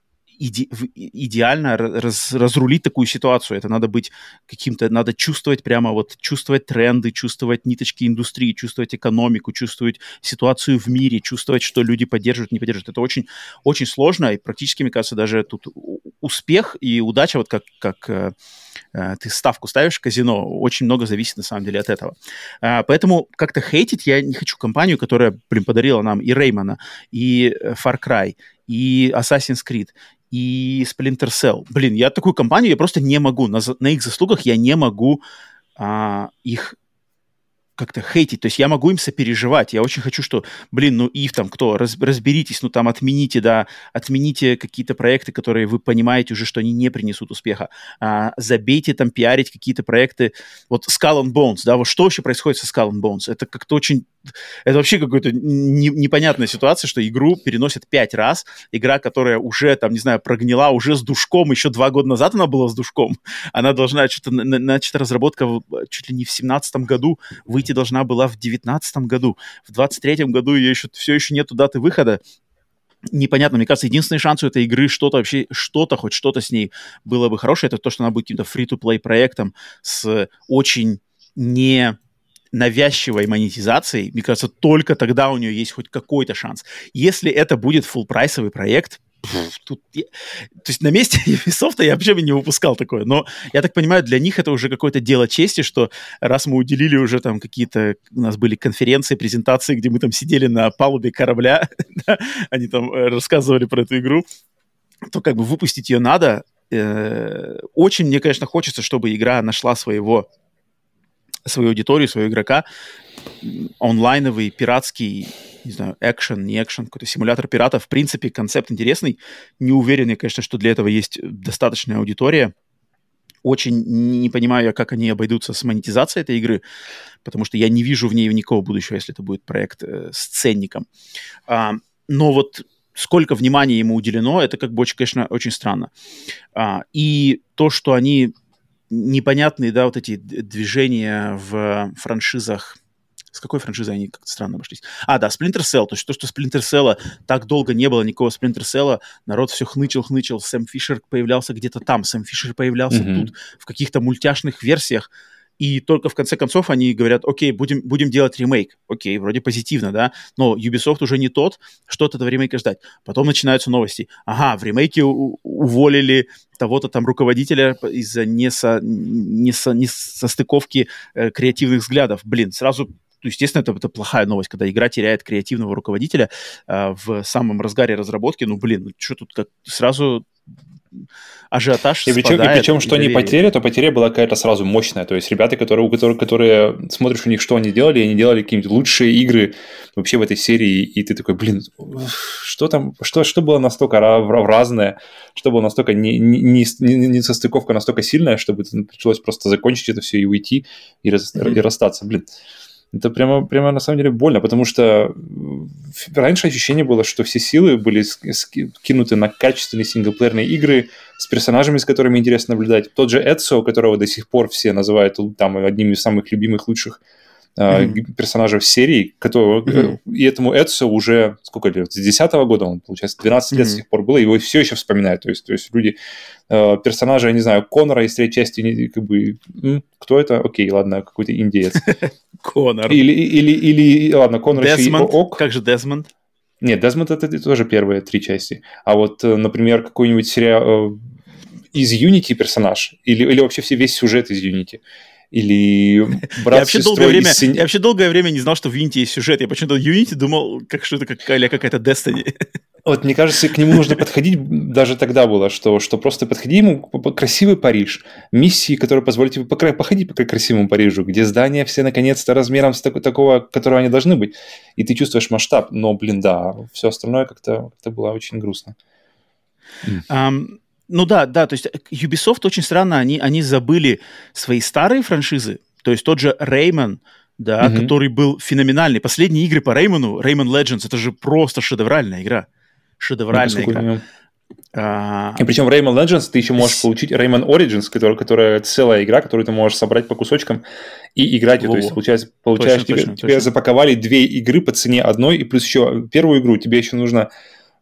иде, идеально раз, разрулить такую ситуацию. Это надо быть каким-то, надо чувствовать прямо вот, чувствовать тренды, чувствовать ниточки индустрии, чувствовать экономику, чувствовать ситуацию в мире, чувствовать, что люди поддерживают, не поддерживают. Это очень, очень сложно, и практически, мне кажется, даже тут успех и удача, вот как, как э, э, ты ставку ставишь в казино, очень много зависит на самом деле от этого. Э, поэтому как-то хейтить я не хочу компанию, которая, блин, подарила нам и Реймана, и э, Far Cry, и Assassin's Creed, и Splinter Cell. Блин, я такую компанию, я просто не могу, на, на их заслугах я не могу а, их как-то хейтить. То есть я могу им сопереживать. Я очень хочу, что, блин, ну Ив там кто, раз, разберитесь, ну там отмените, да, отмените какие-то проекты, которые вы понимаете уже, что они не принесут успеха. А, забейте там пиарить какие-то проекты. Вот Skull and Bones, да, вот что вообще происходит со Skull and Bones? Это как-то очень... Это вообще какая-то не, непонятная ситуация, что игру переносят пять раз. Игра, которая уже, там, не знаю, прогнила уже с душком. Еще два года назад она была с душком. Она должна что-то... Начата разработка чуть ли не в семнадцатом году выйти выйти должна была в 2019 году. В 2023 году ее еще, все еще нету даты выхода. Непонятно, мне кажется, единственный шанс у этой игры что-то вообще, что-то, хоть что-то с ней было бы хорошее, это то, что она будет каким-то free-to-play проектом с очень не навязчивой монетизацией, мне кажется, только тогда у нее есть хоть какой-то шанс. Если это будет full прайсовый проект, тут, то есть на месте Ubisoft я вообще бы не выпускал такое. Но я так понимаю, для них это уже какое-то дело чести, что раз мы уделили уже там какие-то, у нас были конференции, презентации, где мы там сидели на палубе корабля, они там э, рассказывали про эту игру, то как бы выпустить ее надо. Э, очень мне, конечно, хочется, чтобы игра нашла своего свою аудиторию, своего игрока, онлайновый, пиратский, не знаю, экшен, не экшен, какой-то симулятор пирата. В принципе, концепт интересный. Не уверен конечно, что для этого есть достаточная аудитория. Очень не понимаю я, как они обойдутся с монетизацией этой игры, потому что я не вижу в ней никакого будущего, если это будет проект э, с ценником. А, но вот сколько внимания ему уделено, это как бы очень, конечно, очень странно. А, и то, что они непонятные, да, вот эти движения в франшизах с какой франшизой они как-то странно обошлись? А, да, Splinter Cell. То есть то, что Splinter Cell так долго не было никакого Splinter Cell, народ все хнычил, хнычил. Сэм Фишер появлялся где-то там, Сэм Фишер появлялся mm-hmm. тут, в каких-то мультяшных версиях и только в конце концов они говорят, окей, будем, будем делать ремейк. Окей, вроде позитивно, да, но Ubisoft уже не тот, что от этого ремейка ждать. Потом начинаются новости. Ага, в ремейке уволили того-то там руководителя из-за несо, несо, несостыковки э, креативных взглядов. Блин, сразу ну, естественно, это, это плохая новость, когда игра теряет креативного руководителя э, в самом разгаре разработки. Ну, блин, ну, что тут как сразу ажиотаж и причем, спадает, и причем, что они потеря, то потеря была какая-то сразу мощная. То есть ребята, которые, у которых, которые смотришь у них, что они делали, они делали какие-нибудь лучшие игры вообще в этой серии, и ты такой, блин, что там, что, что было настолько разное, что было настолько не, не, не, не состыковка настолько сильная, чтобы пришлось просто закончить это все и уйти, и, рас, mm-hmm. и расстаться, блин. Это прямо, прямо на самом деле больно, потому что раньше ощущение было, что все силы были кинуты на качественные синглплеерные игры с персонажами, с которыми интересно наблюдать. Тот же Эдсо, которого до сих пор все называют там одним из самых любимых, лучших mm-hmm. персонажей серии, который, mm-hmm. и этому Эдсо уже сколько лет, с 10 года он, получается, 12 mm-hmm. лет с тех пор было, его все еще вспоминают, то есть, то есть люди, э, персонажи, я не знаю, Конора из третьей части, как бы, кто это? Окей, ладно, какой-то индеец. Конор. Или, или, или, ладно, Конор еще и ок. Как же Десмонд? Нет, Десмонд это тоже первые три части. А вот, э, например, какой-нибудь сериал из Unity персонаж, или, или вообще все, весь сюжет из Unity или брат я вообще, долгое время, син... я вообще долгое время не знал, что в Unity есть сюжет. Я почему-то в Unity думал, как, что это какая- какая-то Destiny. Вот, мне кажется, к нему нужно подходить, даже тогда было, что, что просто подходи ему красивый Париж, миссии, которые позволят тебе походить по красивому Парижу, где здания все наконец-то размером с так, такого, которого они должны быть, и ты чувствуешь масштаб, но, блин, да, все остальное как-то, как было очень грустно. Um, ну да, да, то есть э, Ubisoft очень странно, они, они забыли свои старые франшизы, то есть тот же Rayman, да, угу. который был феноменальный. Последние игры по Реймону, Rayman Legends, это же просто шедевральная игра. Шедевральная ну, игра. А... И причем в Rayman Legends ты еще можешь получить Rayman Origins, который, которая целая игра, которую ты можешь собрать по кусочкам и играть. Во-во. То есть, получается, получаешь, точно, тебе, точно, тебе точно. запаковали две игры по цене одной, и плюс еще первую игру тебе еще нужно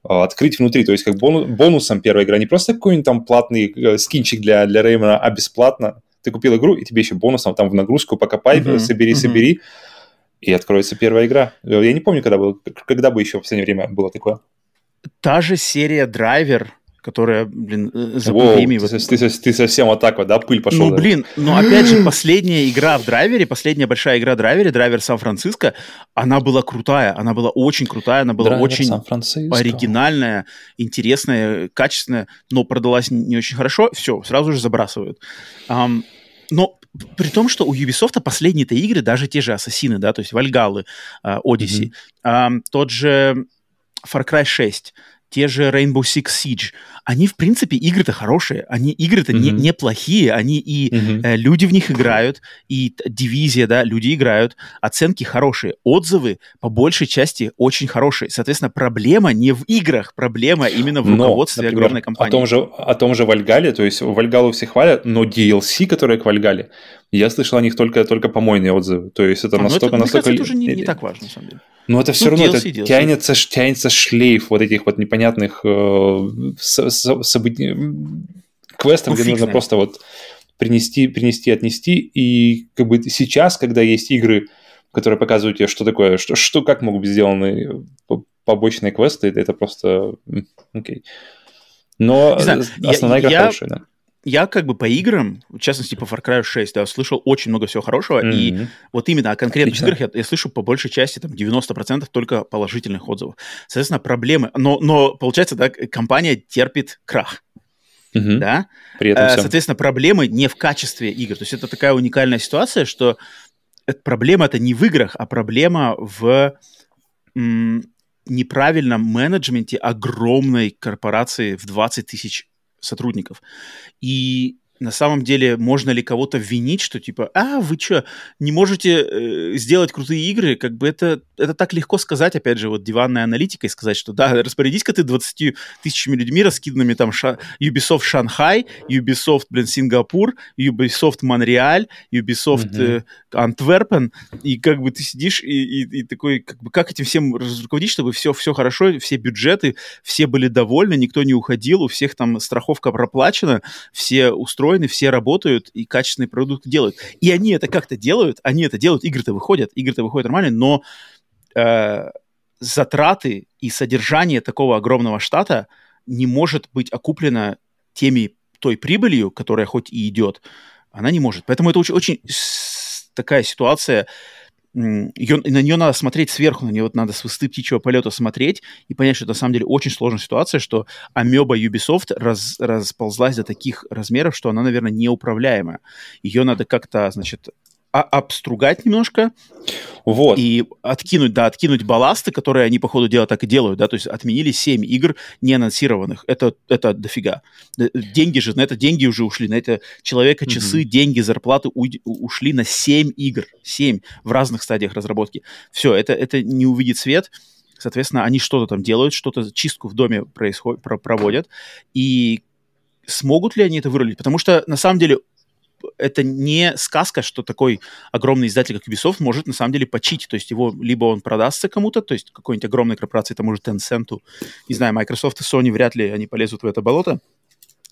открыть внутри. То есть как бону, бонусом первая игра. Не просто какой-нибудь там платный э, скинчик для, для Реймона, а бесплатно. Ты купил игру, и тебе еще бонусом там в нагрузку покопай, uh-huh, собери, uh-huh. собери, и откроется первая игра. Я не помню, когда был, когда бы еще в последнее время было такое. Та же серия Драйвер, которая, блин, э, за Воу, ты, вот... ты, ты, ты совсем вот так вот, да, пыль пошел. Ну, блин, ну опять же, последняя игра в драйвере, последняя большая игра в драйвере, драйвер Сан-Франциско, она была крутая, она была очень крутая, она была драйвер очень оригинальная, интересная, качественная, но продалась не очень хорошо, все, сразу же забрасывают. Um, но при том, что у Ubisoft последние-то игры, даже те же Ассасины, да, то есть Вальгалы, Odyssey, mm-hmm. тот же Far Cry 6, те же Rainbow Six Siege, они, в принципе, игры-то хорошие, они игры-то mm-hmm. не, неплохие, они и mm-hmm. э, люди в них играют, и дивизия, да, люди играют, оценки хорошие, отзывы по большей части очень хорошие. Соответственно, проблема не в играх, проблема именно в руководстве например, огромной компании. О том, же, о том же Вальгале, то есть Вальгалу все хвалят, но DLC, которые к Вальгале, я слышал о них только, только помойные отзывы. То есть это а, ну настолько... Это, настолько... Кажется, это уже не, не так важно, на самом деле. Но это все ну, равно DLC, это DLC. Тянется, тянется шлейф вот этих вот непонятных э, событий, квестов, ну, где нужно просто вот принести, принести, отнести. И как бы сейчас, когда есть игры, которые показывают тебе, что такое, что, что как могут быть сделаны побочные квесты, это, это просто окей. Но знаю, основная я, игра я, хорошая, да я как бы по играм, в частности по Far Cry 6, да, слышал очень много всего хорошего, mm-hmm. и вот именно о конкретных Отлично. играх я, я слышу по большей части там 90% только положительных отзывов. Соответственно, проблемы, но, но получается, да, компания терпит крах. Mm-hmm. Да? При этом э, Соответственно, проблемы не в качестве игр. То есть это такая уникальная ситуация, что проблема это не в играх, а проблема в неправильном менеджменте огромной корпорации в 20 тысяч сотрудников. И на самом деле можно ли кого-то винить, что типа, а, вы что, не можете э, сделать крутые игры? Как бы это, это так легко сказать, опять же, вот диванной аналитикой сказать, что да, распорядись-ка ты 20 тысячами людьми, раскиданными там ша- Ubisoft Шанхай, Ubisoft, блин, Сингапур, Ubisoft Монреаль, Ubisoft mm-hmm. э, Антверпен, и как бы ты сидишь и, и, и такой, как бы, как этим всем руководить, чтобы все, все хорошо, все бюджеты, все были довольны, никто не уходил, у всех там страховка проплачена, все устроены устроены, все работают и качественный продукт делают. И они это как-то делают, они это делают, игры-то выходят, игры-то выходят нормально, но э, затраты и содержание такого огромного штата не может быть окуплено теми той прибылью, которая хоть и идет, она не может. Поэтому это очень, очень такая ситуация, ее, на нее надо смотреть сверху, на нее вот надо с высоты птичьего полета смотреть и понять, что это на самом деле очень сложная ситуация, что амеба Ubisoft раз, расползлась до таких размеров, что она, наверное, неуправляемая. Ее надо как-то, значит, а, обстругать немножко вот. и откинуть, да, откинуть балласты, которые они, по ходу дела, так и делают, да, то есть отменили 7 игр не анонсированных. Это, это дофига. Деньги же, на это деньги уже ушли, на это человека часы, mm-hmm. деньги, зарплаты у, ушли на 7 игр, 7 в разных стадиях разработки. Все, это, это не увидит свет, соответственно, они что-то там делают, что-то, чистку в доме происходит, про, проводят, и смогут ли они это вырулить? Потому что, на самом деле, это не сказка, что такой огромный издатель, как Ubisoft, может на самом деле почить. То есть его либо он продастся кому-то, то есть какой-нибудь огромной корпорации, это может Tencent, не знаю, Microsoft и Sony вряд ли они полезут в это болото.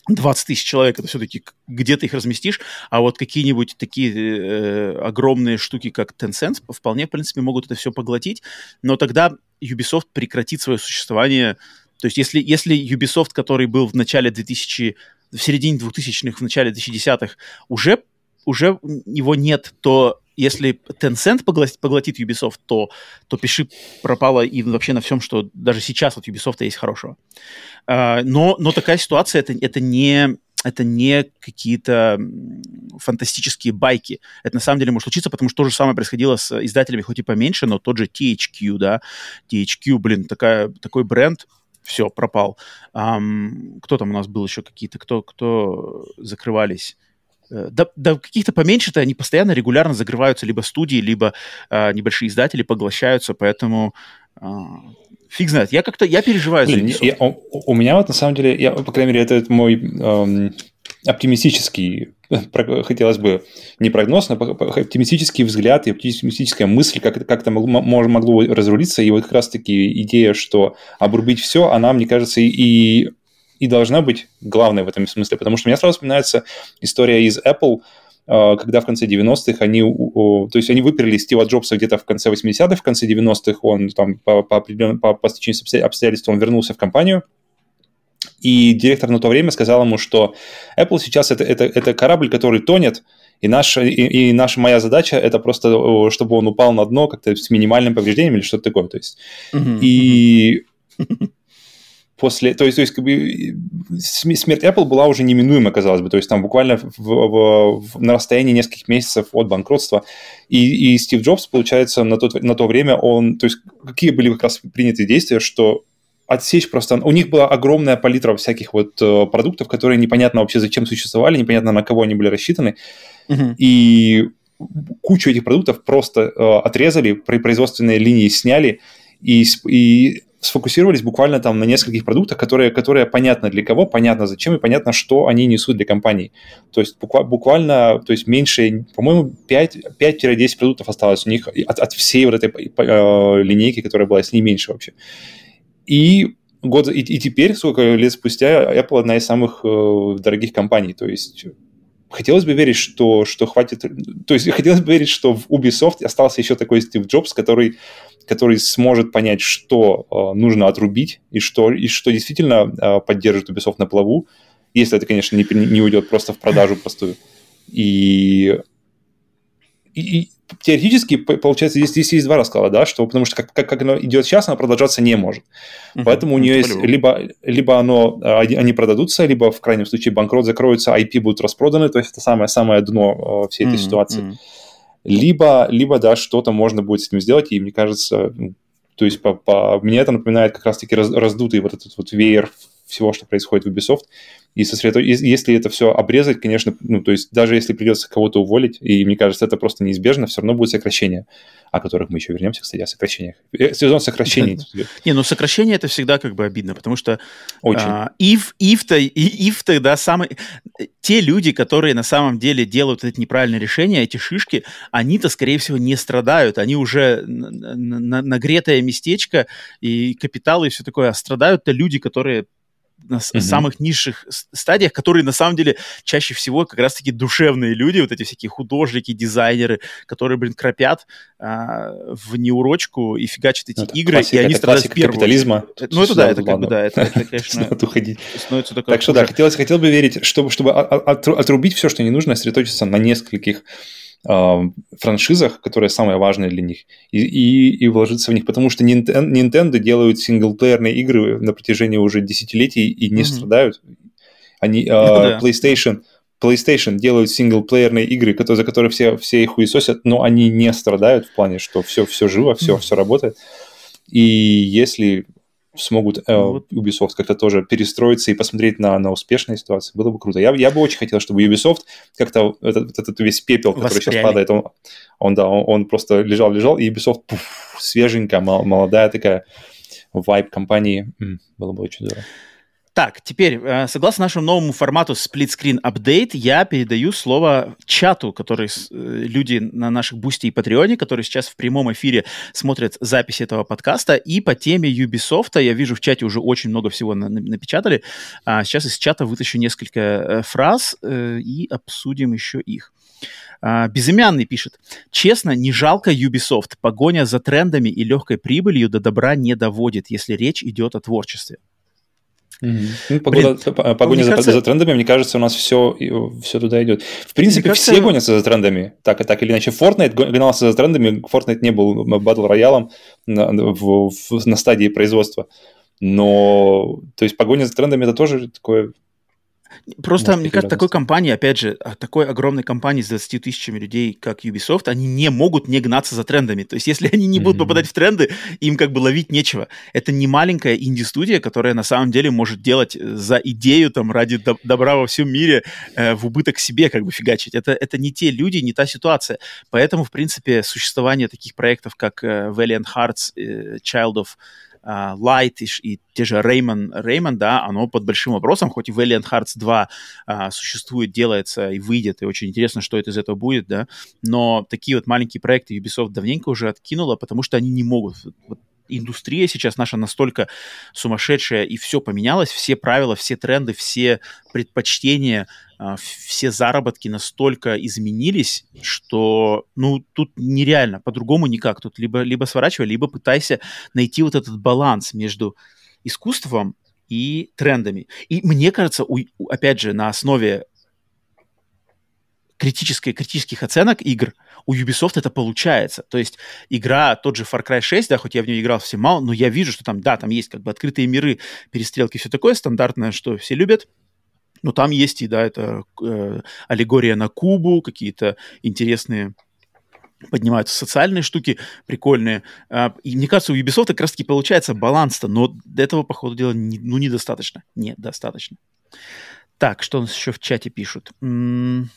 20 тысяч человек, это все-таки где ты их разместишь, а вот какие-нибудь такие э, огромные штуки, как Tencent, вполне, в принципе, могут это все поглотить, но тогда Ubisoft прекратит свое существование. То есть если, если Ubisoft, который был в начале 2000 в середине 2000-х, в начале 2010-х, уже, уже его нет, то если Tencent поглотит, поглотит Ubisoft, то, то пиши пропало и вообще на всем, что даже сейчас от Ubisoft есть хорошего. Uh, но, но такая ситуация, это, это не это не какие-то фантастические байки. Это на самом деле может случиться, потому что то же самое происходило с издателями, хоть и поменьше, но тот же THQ, да, THQ, блин, такая, такой бренд, все, пропал. Um, кто там у нас был еще какие-то, кто, кто закрывались? Э, да, да каких-то поменьше-то они постоянно, регулярно закрываются либо студии, либо э, небольшие издатели поглощаются, поэтому э, фиг знает. Я как-то, я переживаю Блин, за я, у, у меня вот на самом деле, я, по крайней мере, это, это мой эм, оптимистический, хотелось бы не прогноз, но оптимистический взгляд и оптимистическая мысль, как это как-то могло, могло разрулиться. И вот как раз-таки идея, что обрубить все, она, мне кажется, и, и должна быть главной в этом смысле. Потому что у меня сразу вспоминается история из Apple, э, когда в конце 90-х они, то есть они выперли Стива Джобса где-то в конце 80-х, в конце 90-х он там по, по, по, по стечению обстоятельств он вернулся в компанию, и директор на то время сказал ему, что Apple сейчас это, это, это корабль, который тонет, и, наша, и, и наша моя задача это просто, чтобы он упал на дно как-то с минимальным повреждением или что-то такое. То есть. Mm-hmm. И после, то есть, то есть как бы, смерть Apple была уже неминуема, казалось бы, то есть там буквально в, в, в, на расстоянии нескольких месяцев от банкротства. И, и Стив Джобс, получается, на, тот, на то время он, то есть какие были как раз приняты действия, что отсечь просто... У них была огромная палитра всяких вот э, продуктов, которые непонятно вообще зачем существовали, непонятно на кого они были рассчитаны. Uh-huh. И кучу этих продуктов просто э, отрезали, производственные линии сняли и, и сфокусировались буквально там на нескольких продуктах, которые, которые понятно для кого, понятно зачем и понятно, что они несут для компании. То есть буквально, то есть меньше, по-моему, 5-10 продуктов осталось у них от, от всей вот этой э, линейки, которая была, если не меньше вообще. И год, и, и теперь, сколько лет спустя, Apple одна из самых э, дорогих компаний. То есть хотелось бы верить, что, что хватит... То есть хотелось бы верить, что в Ubisoft остался еще такой Стив Джобс, который, который сможет понять, что э, нужно отрубить и что, и что действительно э, поддержит Ubisoft на плаву, если это, конечно, не, не уйдет просто в продажу простую. И, и, теоретически, получается, здесь, здесь есть два рассклада, да, что потому что как, как, как оно идет сейчас, оно продолжаться не может. Uh-huh. Поэтому у нее есть либо, либо оно, а, они продадутся, либо в крайнем случае банкрот закроется, IP будут распроданы, то есть это самое-самое дно э, всей этой uh-huh. ситуации. Uh-huh. Либо, либо, да, что-то можно будет с этим сделать, и мне кажется, ну, то есть по, по, мне это напоминает как раз-таки раз, раздутый вот этот вот веер всего, что происходит в Ubisoft, и сосредоточить, если это все обрезать, конечно, ну, то есть даже если придется кого-то уволить, и мне кажется, это просто неизбежно, все равно будет сокращение, о которых мы еще вернемся, кстати, о сокращениях. Э, сезон сокращений. Не, ну сокращение это всегда как бы обидно, потому что Очень. if, if-то, if-то, да, самый... Те люди, которые на самом деле делают это неправильное решение, эти шишки, они-то, скорее всего, не страдают, они уже нагретое местечко и капитал и все такое, а страдают-то люди, которые на mm-hmm. самых низших стадиях, которые на самом деле чаще всего как раз-таки душевные люди, вот эти всякие художники, дизайнеры, которые, блин, кропят а, в неурочку и фигачат эти ну, это игры, классика, и они это страдают капитализма. Это, ну, это да, это как бы, да, это, это конечно... уходить. Так что да, хотелось, хотел бы верить, чтобы, чтобы отрубить все, что не нужно, сосредоточиться на нескольких франшизах, которые самые важные для них, и, и, и вложиться в них, потому что Nintendo делают синглплеерные игры на протяжении уже десятилетий и не mm-hmm. страдают. Они, uh, да. PlayStation, PlayStation делают синглплеерные игры, которые, за которые все, все их хуесосят, но они не страдают в плане, что все, все живо, все, mm-hmm. все работает. И если смогут э, вот. Ubisoft как-то тоже перестроиться и посмотреть на, на успешные ситуации. Было бы круто. Я, я бы очень хотел, чтобы Ubisoft как-то этот, этот весь пепел, который сейчас падает, он, он да, он, он просто лежал-лежал, и Ubisoft пуф, свеженькая, молодая такая вайб компании. Было бы очень здорово. Так, теперь, э, согласно нашему новому формату Split Screen Update, я передаю слово чату, который э, люди на наших Бусти и Патреоне, которые сейчас в прямом эфире смотрят запись этого подкаста. И по теме Ubisoft, я вижу в чате уже очень много всего напечатали. А сейчас из чата вытащу несколько э, фраз и обсудим еще их. Uh, безымянный пишет. Честно, не жалко Ubisoft. Погоня за трендами и легкой прибылью до добра не доводит, если речь идет о творчестве. Mm-hmm. Ну, погода, Блин, погоня за, кажется... за трендами, мне кажется, у нас все, все туда идет. В принципе, кажется... все гонятся за трендами, так, так или иначе. Fortnite гонялся за трендами, Fortnite не был батл роялом на, в, в, на стадии производства. Но, то есть, погоня за трендами это тоже такое Просто, Может, мне кажется, такой компании, опять же, а, такой огромной компании с 20 тысячами людей, как Ubisoft, они не могут не гнаться за трендами. То есть, если они не будут mm-hmm. попадать в тренды, им как бы ловить нечего. Это не маленькая инди-студия, которая на самом деле может делать э, за идею там ради добра во всем мире э, в убыток себе как бы фигачить. Это, это не те люди, не та ситуация. Поэтому, в принципе, существование таких проектов, как э, Valiant Hearts, э, Child of Light и, и те же Rayman, Rayman, да, оно под большим вопросом, хоть и Valiant Hearts 2 а, существует, делается и выйдет, и очень интересно, что это из этого будет, да, но такие вот маленькие проекты Ubisoft давненько уже откинула, потому что они не могут. Вот индустрия сейчас наша настолько сумасшедшая, и все поменялось, все правила, все тренды, все предпочтения, а, все заработки настолько изменились, что, ну, тут нереально, по-другому никак. Тут либо, либо сворачивай, либо пытайся найти вот этот баланс между искусством и трендами. И мне кажется, у, опять же, на основе критической, критических оценок игр, у Ubisoft это получается. То есть игра, тот же Far Cry 6, да, хоть я в нее играл все мало, но я вижу, что там, да, там есть как бы открытые миры, перестрелки, все такое стандартное, что все любят. Но там есть и, да, это э, аллегория на Кубу, какие-то интересные поднимаются социальные штуки прикольные. А, и мне кажется, у Ubisoft как раз-таки получается баланс-то, но до этого, по ходу дела, не, ну, недостаточно. Недостаточно. Так, что у нас еще в чате пишут? М-м-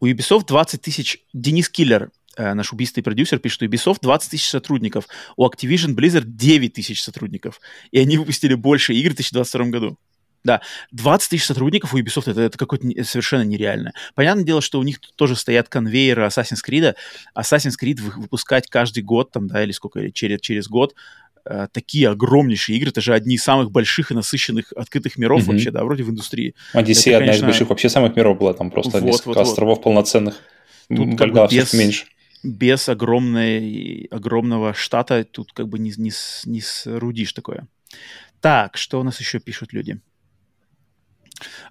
у Ubisoft 20 тысяч... Денис Киллер, э, наш убийственный продюсер, пишет, у Ubisoft 20 тысяч сотрудников, у Activision Blizzard 9 тысяч сотрудников, и они выпустили больше игр в 2022 году. Да, 20 тысяч сотрудников у Ubisoft, это, это какое-то совершенно нереальное. Понятное дело, что у них тоже стоят конвейеры Assassin's Creed. Assassin's Creed выпускать каждый год, там, да, или сколько, или через, через год, э, такие огромнейшие игры, это же одни из самых больших и насыщенных открытых миров mm-hmm. вообще, да, вроде в индустрии. Одиссея одна конечно... из больших вообще самых миров была, там просто вот, несколько вот, островов вот. полноценных. Тут как бы без, меньше. без огромной, огромного штата тут как бы не, не, не срудишь такое. Так, что у нас еще пишут люди?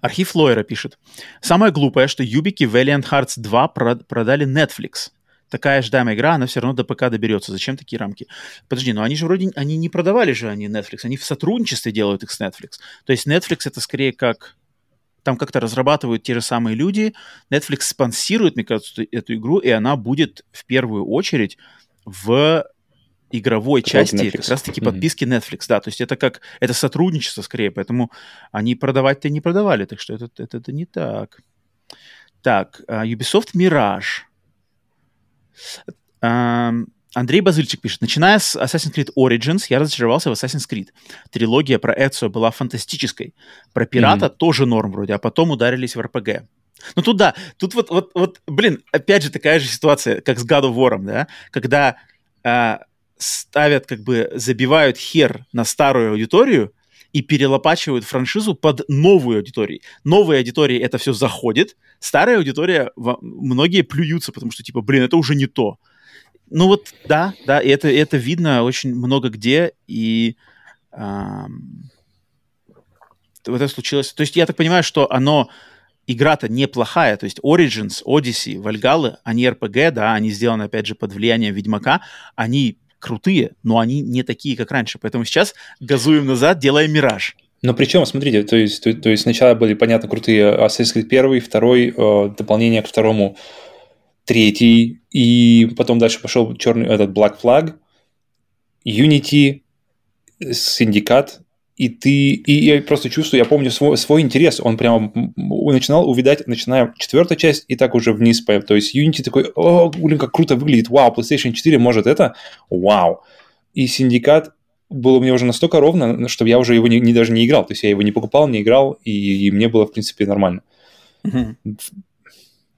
Архив Лойера пишет. Самое глупое, что юбики Valiant Hearts 2 продали Netflix. Такая ждамая игра, она все равно до ПК доберется. Зачем такие рамки? Подожди, но они же вроде, они не продавали же они Netflix, они в сотрудничестве делают их с Netflix. То есть Netflix это скорее как там как-то разрабатывают те же самые люди. Netflix спонсирует, мне кажется, эту игру, и она будет в первую очередь в игровой как части Netflix. как раз-таки подписки mm-hmm. Netflix, да, то есть это как, это сотрудничество скорее, поэтому они продавать-то не продавали, так что это, это, это не так. Так, uh, Ubisoft Mirage. Uh, Андрей Базыльчик пишет, начиная с Assassin's Creed Origins, я разочаровался в Assassin's Creed. Трилогия про Эцио была фантастической. Про пирата mm-hmm. тоже норм вроде, а потом ударились в РПГ. Ну тут да, тут вот, вот, вот, блин, опять же такая же ситуация, как с God of War, да, когда а, ставят, как бы забивают хер на старую аудиторию и перелопачивают франшизу под новую аудиторию. Новая аудитория это все заходит, старая аудитория, многие плюются, потому что, типа, блин, это уже не то. Ну вот, да, да, и это, это видно очень много где, и эм, это случилось. То есть я так понимаю, что оно, игра-то неплохая, то есть Origins, Odyssey, Valhalla, они RPG, да, они сделаны, опять же, под влиянием Ведьмака, они крутые, но они не такие, как раньше. Поэтому сейчас газуем назад, делаем мираж. Но причем, смотрите, то есть, то, то есть сначала были, понятно, крутые Assassin's Creed 1, второй, э, дополнение к второму, третий, и потом дальше пошел черный этот Black Flag, Unity, Syndicate, и ты, и я просто чувствую, я помню свой, свой интерес, он прямо начинал увядать, начиная четвертая часть и так уже вниз, то есть Unity такой, о, блин, как круто выглядит, вау, PlayStation 4 может это, вау, и Syndicate было мне уже настолько ровно, что я уже его не, не, даже не играл, то есть я его не покупал, не играл, и, и мне было, в принципе, нормально. Mm-hmm.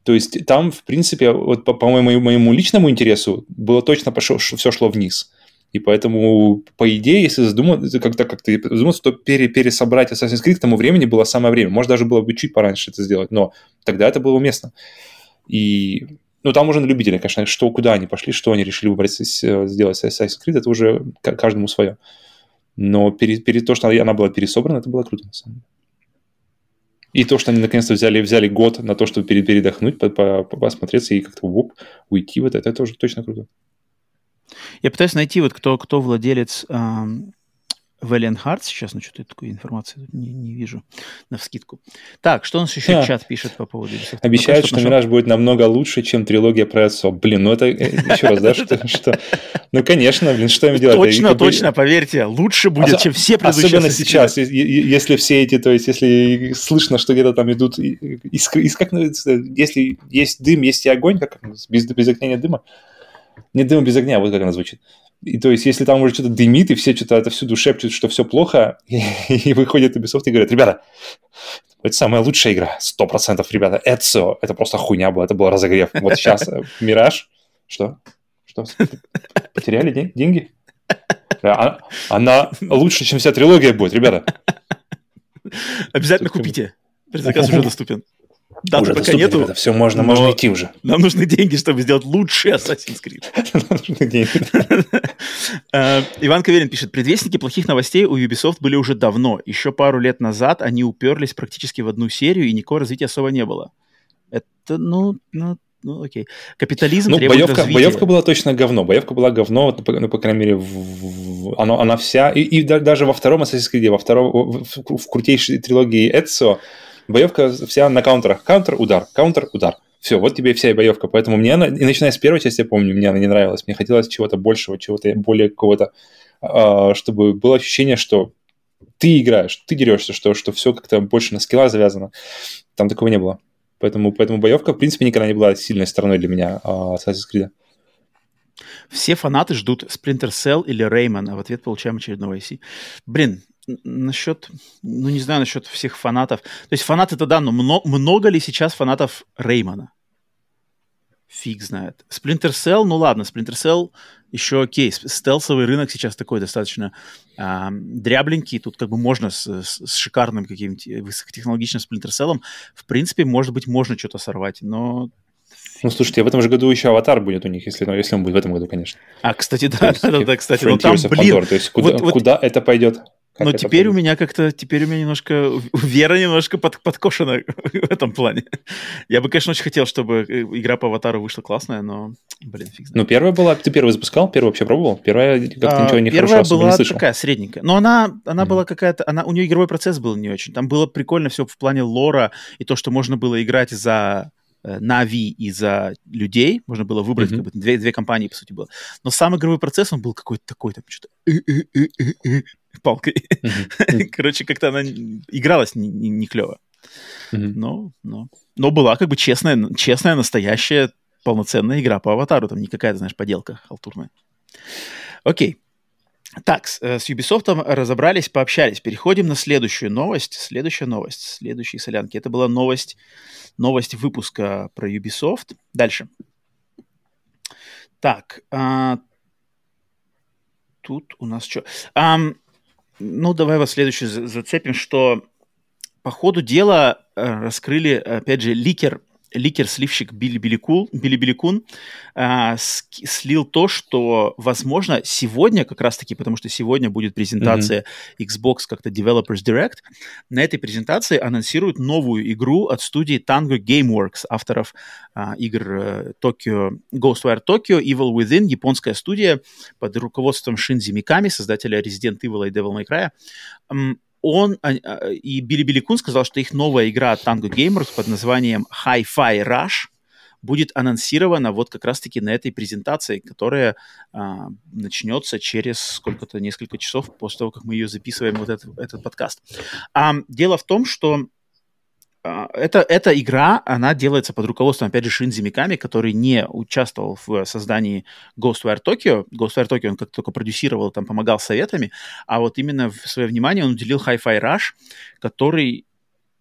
То есть там, в принципе, вот по, по моему, моему личному интересу было точно пошло, все шло вниз. И поэтому, по идее, если задуматься, когда как ты задуматься, то пере, пересобрать Assassin's Creed к тому времени было самое время. Может, даже было бы чуть пораньше это сделать, но тогда это было уместно. И ну, там уже на любителя, конечно, что, куда они пошли, что они решили выбрать, сделать Assassin's Creed, это уже каждому свое. Но перед, перед то, что она была пересобрана, это было круто, на самом деле. И то, что они наконец-то взяли, взяли год на то, чтобы передохнуть, по, по, посмотреться и как-то уйти в это, это тоже точно круто. Я пытаюсь найти, вот кто, кто владелец эм, Valiant Hearts сейчас, но что-то такой информации не, не вижу на вскидку. Так, что у нас еще а. чат пишет по поводу Ubisoft? Обещают, что Мираж будет намного лучше, чем трилогия про отцов. Блин, ну это э, еще раз, да, что. Ну, конечно, блин, что им делать? Точно, точно, поверьте, лучше будет, чем все предыдущие. Особенно сейчас, если все эти, то есть, если слышно, что где-то там идут, из, из, как, если есть дым, есть и огонь, как без, без огня дыма, нет дыма без огня, вот как она звучит. И то есть, если там уже что-то дымит, и все что-то это всюду шепчут, что все плохо, и, и выходит Ubisoft и говорят, ребята, это самая лучшая игра, сто процентов, ребята, это все, это просто хуйня была, это был разогрев. Вот сейчас э, Мираж, что? Что? Потеряли деньги? Она, она лучше, чем вся трилогия будет, ребята. Обязательно купите. Предзаказ уже доступен. Даты уже пока нету. Это все можно, можно идти уже. Нам нужны деньги, чтобы сделать лучший Assassin's Creed. Нам нужны деньги. Э, Иван Каверин пишет, предвестники плохих новостей у Ubisoft были уже давно. Еще пару лет назад они уперлись практически в одну серию, и никакого развития особо не было. Это, ну, ну, ну, окей. Капитализм ну, требует боевка, развития. боевка была точно говно. Боевка была говно, ну, по, ну, по крайней мере, в, в, она, она вся... И, и даже во втором Assassin's Creed, во втором, в, в, в крутейшей трилогии Эдсо, боевка вся на каунтерах. Каунтер, удар, каунтер, удар. Все, вот тебе вся и боевка. Поэтому мне она, и начиная с первой части, я помню, мне она не нравилась. Мне хотелось чего-то большего, чего-то более какого-то, э, чтобы было ощущение, что ты играешь, ты дерешься, что, что все как-то больше на скилла завязано. Там такого не было. Поэтому, поэтому боевка, в принципе, никогда не была сильной стороной для меня а, Assassin's Creed. Все фанаты ждут Splinter Cell или Rayman, а в ответ получаем очередного IC. Блин, насчет, ну не знаю насчет всех фанатов. То есть фанаты-то да, но много, много ли сейчас фанатов Реймана? Фиг знает. Splinter Cell, ну ладно, Splinter Cell еще окей. Стелсовый рынок сейчас такой достаточно э, дрябленький. Тут как бы можно с, с, с шикарным каким-нибудь высокотехнологичным Splinter Cell, в принципе, может быть, можно что-то сорвать, но ну, слушайте, в этом же году еще аватар будет у них, если, ну, если он будет в этом году, конечно. А, кстати, да, да, да, да, кстати, но там, блин, Pandora, то есть куда, вот, куда вот, это пойдет? Но теперь у меня как-то, теперь у меня немножко, вера немножко под, подкошена в этом плане. Я бы, конечно, очень хотел, чтобы э, игра по аватару вышла классная, но, блин, фиг знает. Ну, первая была, ты первый запускал, первую вообще пробовал? Первая как-то а, ничего не Первая была не такая средненькая, но она, она mm-hmm. была какая-то, она, у нее игровой процесс был не очень. Там было прикольно все в плане лора и то, что можно было играть за Нави и за людей. Можно было выбрать, mm-hmm. как бы, две, две компании, по сути, было. Но сам игровой процесс, он был какой-то такой, там, что-то палкой. Mm-hmm. Короче, как-то она игралась не, не, не клево. Mm-hmm. Но, но, но была как бы честная, честная, настоящая, полноценная игра по аватару. Там не какая-то, знаешь, поделка халтурная. Окей. Так, с Ubisoft разобрались, пообщались. Переходим на следующую новость. Следующая новость. Следующие солянки. Это была новость, новость выпуска про Ubisoft. Дальше. Так, а, тут у нас что? А, ну, давай вот следующую зацепим, что по ходу дела э, раскрыли, опять же, ликер ликер-сливщик Билли Биликун, Билли Биликун а, слил то, что, возможно, сегодня как раз-таки, потому что сегодня будет презентация mm-hmm. Xbox как-то Developers Direct, на этой презентации анонсируют новую игру от студии Tango Gameworks, авторов а, игр Tokyo, Ghostwire Tokyo, Evil Within, японская студия под руководством Шинзи Миками, создателя Resident Evil и Devil May Cry он а, а, и Билли Билли Кун сказал, что их новая игра от Tango Gamers под названием Hi-Fi Rush будет анонсирована вот как раз-таки на этой презентации, которая а, начнется через сколько-то, несколько часов после того, как мы ее записываем, вот этот, этот подкаст. А, дело в том, что это, эта игра, она делается под руководством, опять же, Шинзи Миками, который не участвовал в создании Ghostwire Tokyo. Ghostwire Tokyo он как только продюсировал, там помогал советами, а вот именно в свое внимание он уделил Hi-Fi Rush, который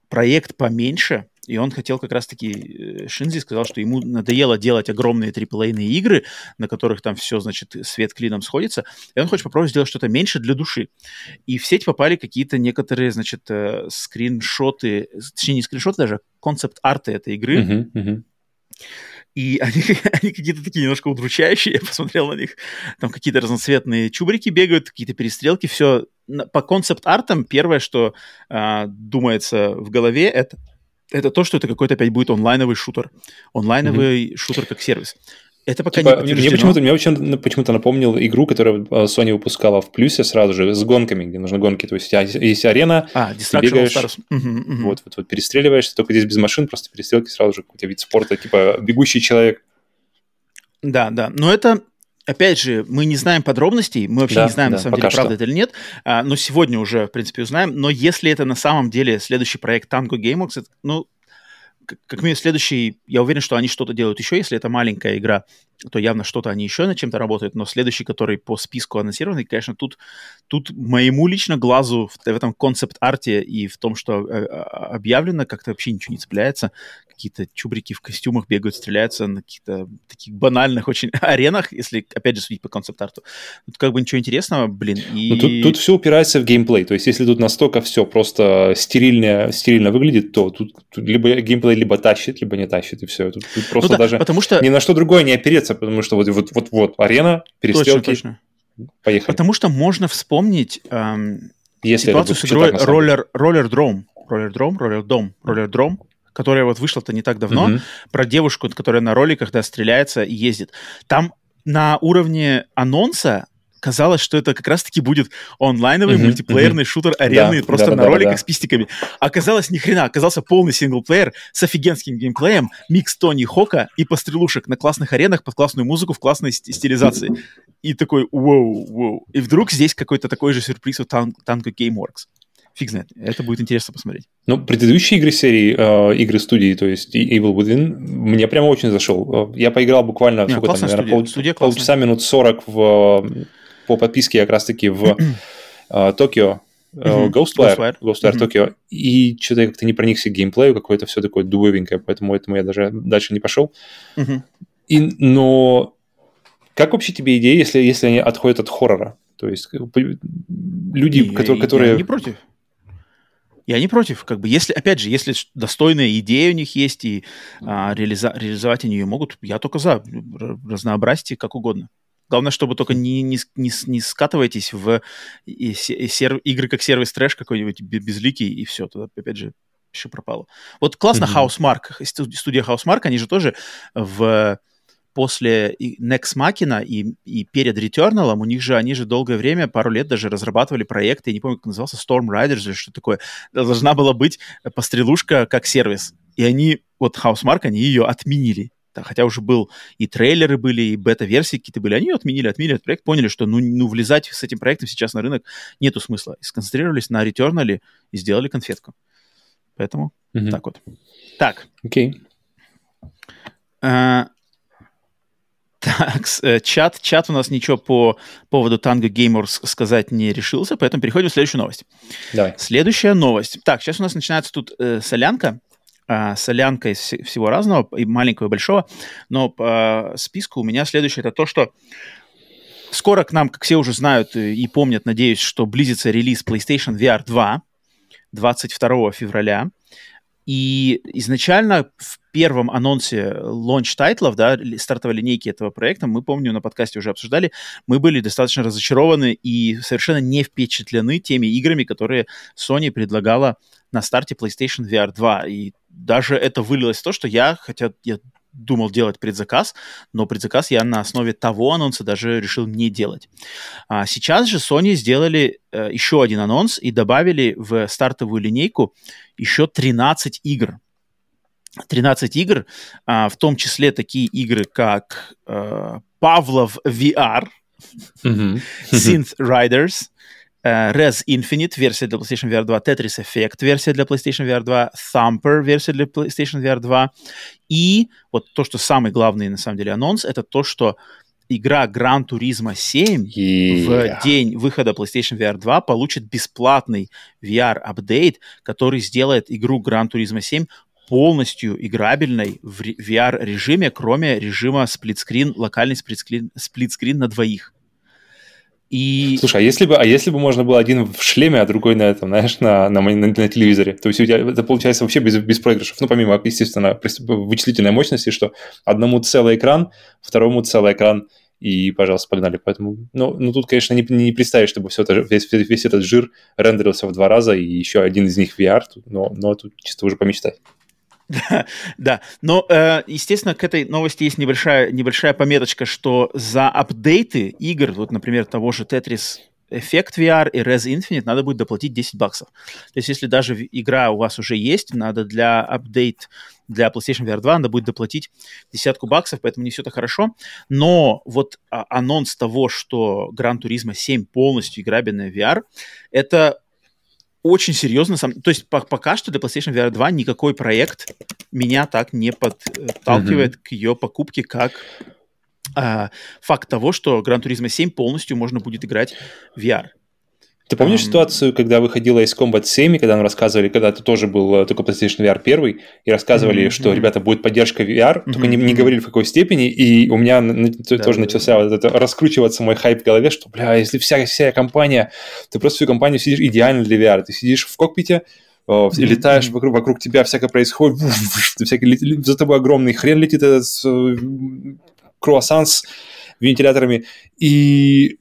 проект поменьше, и он хотел как раз-таки, э, Шинзи сказал, что ему надоело делать огромные AAA игры, на которых там все, значит, свет клином сходится, и он хочет попробовать сделать что-то меньше для души. И в сеть попали какие-то некоторые, значит, э, скриншоты, точнее, не скриншоты даже, концепт-арты этой игры. Uh-huh, uh-huh. И они, они какие-то такие немножко удручающие, я посмотрел на них. Там какие-то разноцветные чубрики бегают, какие-то перестрелки, все. По концепт-артам первое, что э, думается в голове, это это то, что это какой-то опять будет онлайновый шутер. Онлайновый mm-hmm. шутер как сервис. Это пока типа, не Мне почему-то, мне почему-то, почему-то напомнил игру, которую а, Sony выпускала в плюсе сразу же, с гонками, где нужны гонки. То есть есть арена, а, ты бегаешь, uh-huh, uh-huh. Вот, вот, вот перестреливаешься, только здесь без машин, просто перестрелки сразу же какой-то вид спорта, типа бегущий человек. Да, да. Но это Опять же, мы не знаем подробностей, мы вообще да, не знаем, да, на самом деле, что. правда это или нет, а, но сегодня уже, в принципе, узнаем. Но если это на самом деле следующий проект Tango Gameworks, это, ну, как минимум следующий, я уверен, что они что-то делают еще, если это маленькая игра, то явно что-то они еще над чем-то работают, но следующий, который по списку анонсированный, конечно, тут, тут моему лично глазу в, в этом концепт-арте и в том, что э, объявлено, как-то вообще ничего не цепляется какие-то чубрики в костюмах бегают, стреляются на каких-то таких банальных очень аренах, если, опять же, судить по концепт-арту. Тут как бы ничего интересного, блин. И... Ну, тут, тут все упирается в геймплей. То есть, если тут настолько все просто стерильно, стерильно выглядит, то тут, тут либо геймплей либо тащит, либо не тащит, и все. Тут, тут просто ну, да, даже потому что... ни на что другое не опереться, потому что вот вот вот, вот арена, перестрелки. Точно, точно. Поехали. Потому что можно вспомнить эм, Если ситуацию с игрой Roller, Roller Drome. Roller Drome, Roller Dome, Roller Drome, которая вот вышла-то не так давно, mm-hmm. про девушку, которая на роликах, да, стреляется и ездит. Там на уровне анонса казалось, что это как раз-таки будет онлайновый mm-hmm, мультиплеерный mm-hmm. шутер аренный да, просто да, на да, роликах да, да. с пистиками. Оказалось, ни хрена, оказался полный синглплеер с офигенским геймплеем, микс Тони Хока и пострелушек на классных аренах под классную музыку в классной стилизации. И такой, воу, воу. И вдруг здесь какой-то такой же сюрприз у Tango Gameworks. Фиг знает. Это будет интересно посмотреть. Ну, предыдущие игры серии, э, игры студии, то есть Evil Within, мне прямо очень зашел. Я поиграл буквально, Не, сколько там, наверное, пол, студия полчаса, минут 40 в по подписке как раз-таки в uh, Токио, uh, Ghostwire, Ghostwire, Tokyo, и что-то я как-то не проникся к геймплею, какое-то все такое дуевенькое, поэтому этому я даже дальше не пошел. И, но как вообще тебе идея, если, если они отходят от хоррора? То есть люди, не, которые... Я, которые... Я не против. Я не против. Как бы, если, опять же, если достойная идея у них есть и а, реализа- реализовать они ее могут, я только за. Разнообразьте как угодно. Главное, чтобы только не, не, не, не скатывайтесь в и, и сер, игры как сервис трэш какой-нибудь безликий, и все, тогда, опять же, еще пропало. Вот классно mm-hmm. Housemark, студия Housemark, они же тоже в после Next Machina и, и перед Returnal, у них же, они же долгое время, пару лет даже разрабатывали проекты, я не помню, как назывался, Storm Riders или что такое. Должна была быть пострелушка как сервис. И они, вот Housemark, они ее отменили хотя уже был и трейлеры были, и бета-версии какие-то были, они отменили, отменили этот проект, поняли, что ну, ну влезать с этим проектом сейчас на рынок нету смысла. И сконцентрировались на Returnal и сделали конфетку. Поэтому mm-hmm. так вот. Так. Окей. Okay. А, так, э, чат, чат у нас ничего по поводу Tango Gamers сказать не решился, поэтому переходим к следующей новости. Давай. Следующая новость. Так, сейчас у нас начинается тут э, солянка а, солянка из всего разного, и маленького, и большого. Но по списку у меня следующее это то, что скоро к нам, как все уже знают и помнят, надеюсь, что близится релиз PlayStation VR 2 22 февраля. И изначально в первом анонсе launch тайтлов, да, стартовой линейки этого проекта, мы, помню, на подкасте уже обсуждали, мы были достаточно разочарованы и совершенно не впечатлены теми играми, которые Sony предлагала на старте PlayStation VR 2. И даже это вылилось в то, что я, хотя я думал делать предзаказ, но предзаказ я на основе того анонса даже решил не делать. А сейчас же Sony сделали э, еще один анонс и добавили в стартовую линейку еще 13 игр. 13 игр, а, в том числе такие игры, как э, Павлов VR, Synth Riders, Uh, Res Infinite, версия для PlayStation VR 2, Tetris Effect, версия для PlayStation VR 2, Thumper, версия для PlayStation VR 2. И вот то, что самый главный, на самом деле, анонс, это то, что игра Gran Turismo 7 yeah. в день выхода PlayStation VR 2 получит бесплатный VR-апдейт, который сделает игру Gran Turismo 7 полностью играбельной в VR-режиме, кроме режима сплитскрин, локальный сплитскрин, сплитскрин на двоих. И... Слушай, а если бы, а если бы можно было один в шлеме, а другой на этом, знаешь, на, на, на, на телевизоре, то есть у тебя это получается вообще без, без проигрышев. Ну, помимо, естественно, вычислительной мощности, что одному целый экран, второму целый экран, и, пожалуйста, погнали. Поэтому, ну, ну тут, конечно, не, не представишь, чтобы все это, весь, весь этот жир рендерился в два раза, и еще один из них VR, но, но тут чисто уже помечтать. Да, да. Но, э, естественно, к этой новости есть небольшая, небольшая пометочка, что за апдейты игр, вот, например, того же Tetris Effect VR и Res Infinite надо будет доплатить 10 баксов. То есть, если даже игра у вас уже есть, надо для апдейт для PlayStation VR 2 надо будет доплатить десятку баксов, поэтому не все так хорошо. Но вот а, анонс того, что Gran Turismo 7 полностью играбельная VR, это очень серьезно. Сам... То есть по пока что для PlayStation VR 2 никакой проект меня так не подталкивает mm-hmm. к ее покупке, как а, факт того, что Gran Turismo 7 полностью можно будет играть в VR. Ты помнишь um... ситуацию, когда выходила из Combat 7, когда нам рассказывали, когда ты тоже был э, только PlayStation VR 1, и рассказывали, mm-hmm. что, ребята, будет поддержка VR, mm-hmm. только не, не говорили в какой степени, и у меня да, тоже да, начался да. вот это раскручиваться мой хайп в голове, что, бля, если вся, вся компания, ты просто всю компанию сидишь идеально для VR, ты сидишь в кокпите, mm-hmm. летаешь вокруг, вокруг тебя, всякое происходит, всякий, за тобой огромный хрен летит этот э, круассан с вентиляторами, и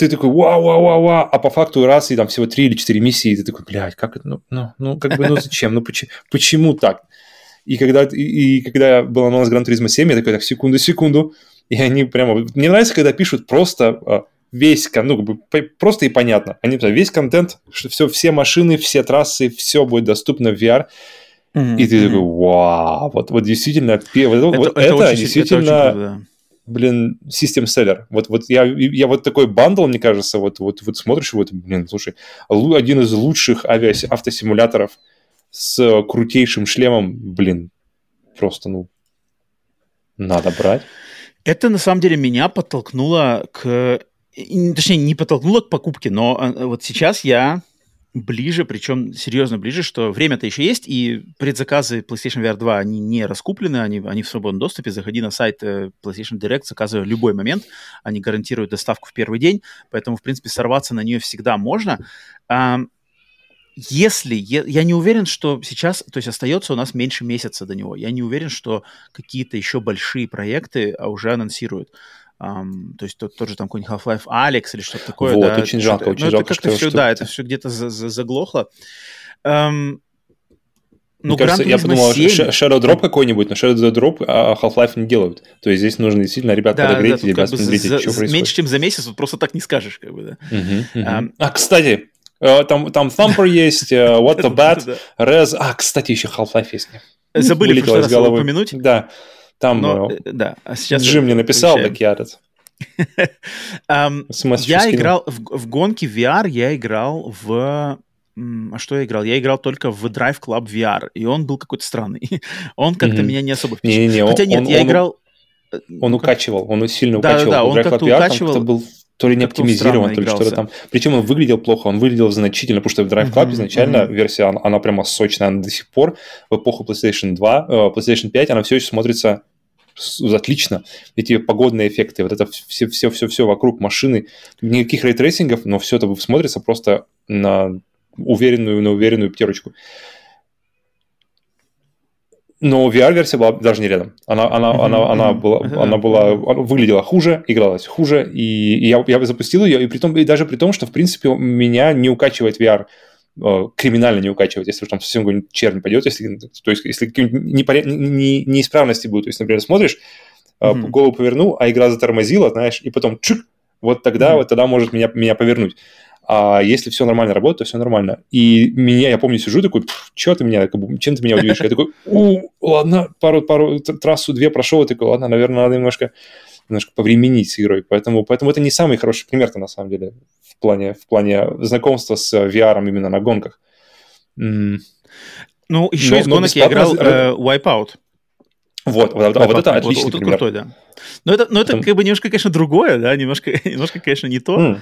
ты такой, вау, вау, вау, вау, а по факту раз, и там всего три или четыре миссии, и ты такой, блядь, как это, ну, ну, ну как бы, ну зачем, ну почему, почему так? И когда, и, и когда был анонс Gran Turismo 7, я такой, так, секунду, секунду. И они прямо... Мне нравится, когда пишут просто а, весь, ну, просто и понятно. Они писали, весь контент, что все, все машины, все трассы, все будет доступно в VR. Mm-hmm. И ты такой, вау, вот, вот действительно, вот, это, вот это, это действительно, это очень круто, да. Блин, систем селлер. Вот, вот я, я вот такой бандл, мне кажется, вот, вот, вот смотришь, вот, блин, слушай, один из лучших авиа автосимуляторов с крутейшим шлемом, блин, просто, ну, надо брать. Это на самом деле меня подтолкнуло к точнее, не подтолкнуло к покупке, но а, вот сейчас я ближе, причем серьезно ближе, что время-то еще есть, и предзаказы PlayStation VR 2, они не раскуплены, они, они в свободном доступе. Заходи на сайт э, PlayStation Direct, заказывай в любой момент. Они гарантируют доставку в первый день, поэтому, в принципе, сорваться на нее всегда можно. Если, я, я не уверен, что сейчас, то есть остается у нас меньше месяца до него, я не уверен, что какие-то еще большие проекты а, уже анонсируют. Um, то есть тот, тот же там какой-нибудь Half-Life Alex или что-то такое. Вот, да, очень жалко, очень ну, жалко, это как-то все, что... да, это все где-то за, за, заглохло. Um, ну, Мне кажется, я подумал, 7... Shadow Drop какой-нибудь, но Shadow Drop а Half-Life не делают. То есть здесь нужно действительно ребят да, подогреть, да, ребят смотрите, за, что происходит. Меньше, чем за месяц, вот просто так не скажешь, как бы, да. Uh-huh, uh-huh. Um, а, кстати, э, там, там Thumper есть, э, What the Bat, Rez... А, кстати, еще Half-Life есть. Забыли в прошлый раз упомянуть. Да, там Но, э, да, а сейчас Джим мне написал, так я этот. Я играл в гонки VR, я играл в... А что я играл? Я играл только в Drive Club VR, и он был какой-то странный. он как-то меня не особо впечатлил. Хотя нет, я играл... Э, он укачивал, он сильно укачивал. Да, да, он как-то укачивал. был то ли не оптимизирован, то ли что-то там. Причем он выглядел плохо, он выглядел значительно, потому что в Driveclub изначально версия, она, она прямо сочная, она до сих пор в эпоху PlayStation 2, э, PlayStation 5, она все еще смотрится отлично. Эти погодные эффекты, вот это все-все-все вокруг машины, никаких рейтрейсингов, но все это смотрится просто на уверенную, на уверенную пятерочку. Но VR-версия была даже не рядом. Она, она, mm-hmm. она, она, была, mm-hmm. она была, выглядела хуже, игралась хуже, и, и я, я запустил ее, и, при том, и даже при том, что, в принципе, меня не укачивает VR Э, криминально не укачивать, если там совсем какой-нибудь чернь пойдет, если, то есть если какие-нибудь не, неисправности будут, то есть, например, смотришь, mm-hmm. голову повернул, а игра затормозила, знаешь, и потом чик, вот тогда, mm-hmm. вот тогда может меня, меня повернуть. А если все нормально работает, то все нормально. И меня, я помню, сижу такой, что ты меня, чем ты меня удивишь? Я такой, у, ладно, пару, пару, трассу две прошел, и такой, ладно, наверное, надо немножко немножко повременить с игрой. Поэтому, поэтому это не самый хороший пример-то на самом деле в плане, в плане знакомства с VR именно на гонках. Ну, еще но, из гонок я играл э, Wipeout. Вот, вот, вот это отличный вот, вот пример. Крутой, да. Но это, но это как бы немножко, конечно, другое, да, немножко, немножко конечно, не то. Mm.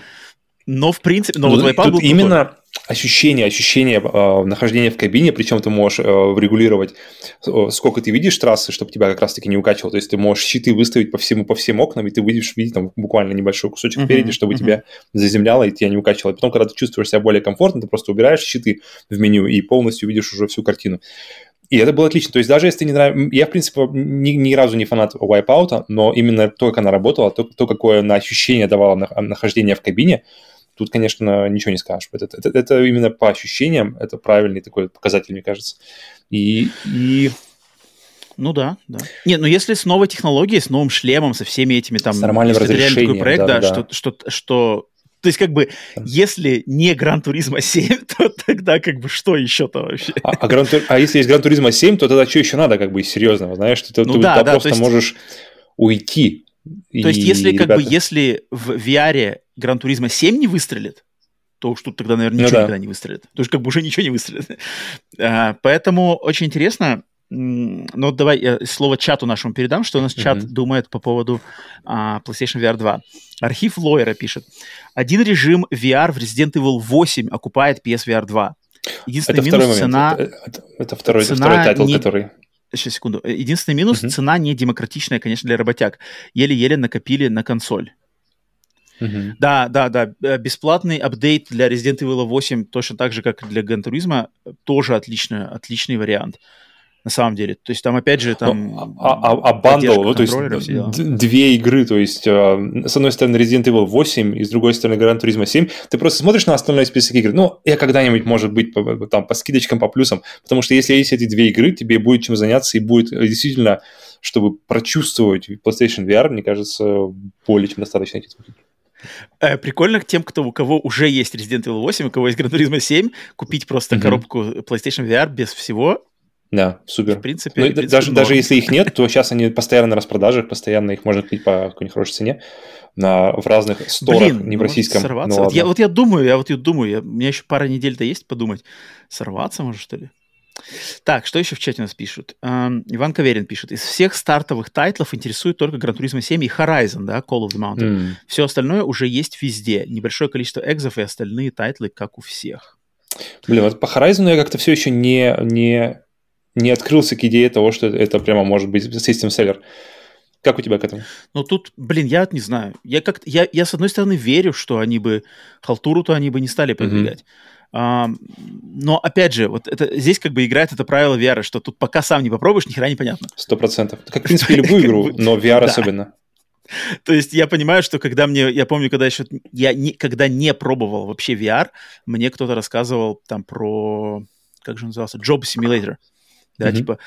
Но, в принципе, но ну, вот Wipeout был именно крутой. ощущение, ощущение э, нахождения в кабине, причем ты можешь э, регулировать, э, сколько ты видишь трассы, чтобы тебя как раз-таки не укачивало. То есть ты можешь щиты выставить по всему, по всем окнам, и ты будешь видеть там буквально небольшой кусочек uh-huh, впереди, чтобы uh-huh. тебя заземляло и тебя не укачивало. И потом, когда ты чувствуешь себя более комфортно, ты просто убираешь щиты в меню и полностью видишь уже всю картину. И это было отлично. То есть даже если не нравится... Я, в принципе, ни, ни разу не фанат Wipeout, но именно то, как она работала, то, то какое она ощущение давала нахождение в кабине, Тут, конечно, ничего не скажешь. Это, это, это именно по ощущениям, это правильный такой показатель, мне кажется. И, и ну да, да. Нет, ну если с новой технологией, с новым шлемом, со всеми этими там... С нормальным разрешением. такой проект, да, да, да. Что, что, что... То есть как бы, если не Gran Turismo 7, то тогда как бы что еще-то вообще? А, а, Gran, а если есть Gran Turismo 7, то тогда что еще надо как бы серьезного, знаешь? Ты, ну, ты, да, да, просто есть... можешь уйти. То есть если ребята... как бы, если в VR Gran Turismo 7 не выстрелит, то уж тут тогда, наверное, ну ничего ну, да. никогда не выстрелит. Потому что как бы уже ничего не выстрелит. а, поэтому очень интересно. Ну, давай я слово чату нашему передам, что у нас чат uh-huh. думает по поводу а, PlayStation VR 2. Архив Лойера пишет. Один режим VR в Resident Evil 8 окупает PSVR 2. Единственный это минус цена... Это, это, это второй, цена это второй тайтл, не... который... Сейчас, секунду. Единственный минус uh-huh. цена не демократичная, конечно, для работяг. Еле-еле накопили на консоль. Uh-huh. Да, да, да. Э, бесплатный апдейт для Resident Evil 8, точно так же, как и для Gran Turismo, тоже отличный, отличный вариант. На самом деле. То есть там, опять же, там... Ну, а, а, а бандл, ну, то есть две игры, то есть э, с одной стороны Resident Evil 8 и с другой стороны Gran Turismo 7, ты просто смотришь на остальной список игр, ну, я когда-нибудь, может быть, по, там, по скидочкам, по плюсам, потому что если есть эти две игры, тебе будет чем заняться и будет э, действительно, чтобы прочувствовать PlayStation VR, мне кажется, более чем достаточно этих игр. Э, прикольно к тем, кто, у кого уже есть Resident Evil 8, у кого есть Gran Turismo 7, купить просто mm-hmm. коробку PlayStation VR без всего да, супер. В принципе, ну, в принципе даже, даже если их нет, то сейчас они постоянно на распродажах, постоянно их можно купить по какой-нибудь хорошей цене на, в разных сторах, Блин, не в российском. Сорваться. Ну, вот, я, вот я думаю, я вот я думаю, я, у меня еще пара недель-то есть подумать. Сорваться, может, что ли? Так, что еще в чате у нас пишут? Эм, Иван Каверин пишет. Из всех стартовых тайтлов интересует только Gran Turismo 7 и Horizon, да, Call of the Mountain. Mm. Все остальное уже есть везде. Небольшое количество экзов и остальные тайтлы, как у всех. Блин, вот по Horizon я как-то все еще не, не не открылся к идее того, что это прямо может быть систем селлер. Как у тебя к этому? Ну тут, блин, я не знаю. Я как я, я с одной стороны верю, что они бы халтуру-то они бы не стали продвигать. Mm-hmm. А, но опять же, вот это здесь как бы играет это правило VR, что тут пока сам не попробуешь, ни хера непонятно. Сто процентов. Как, в принципе, любую игру, но VR особенно. То есть я понимаю, что когда мне, я помню, когда еще, я не, когда не пробовал вообще VR, мне кто-то рассказывал там про, как же он назывался, Job Simulator да, mm-hmm. типа,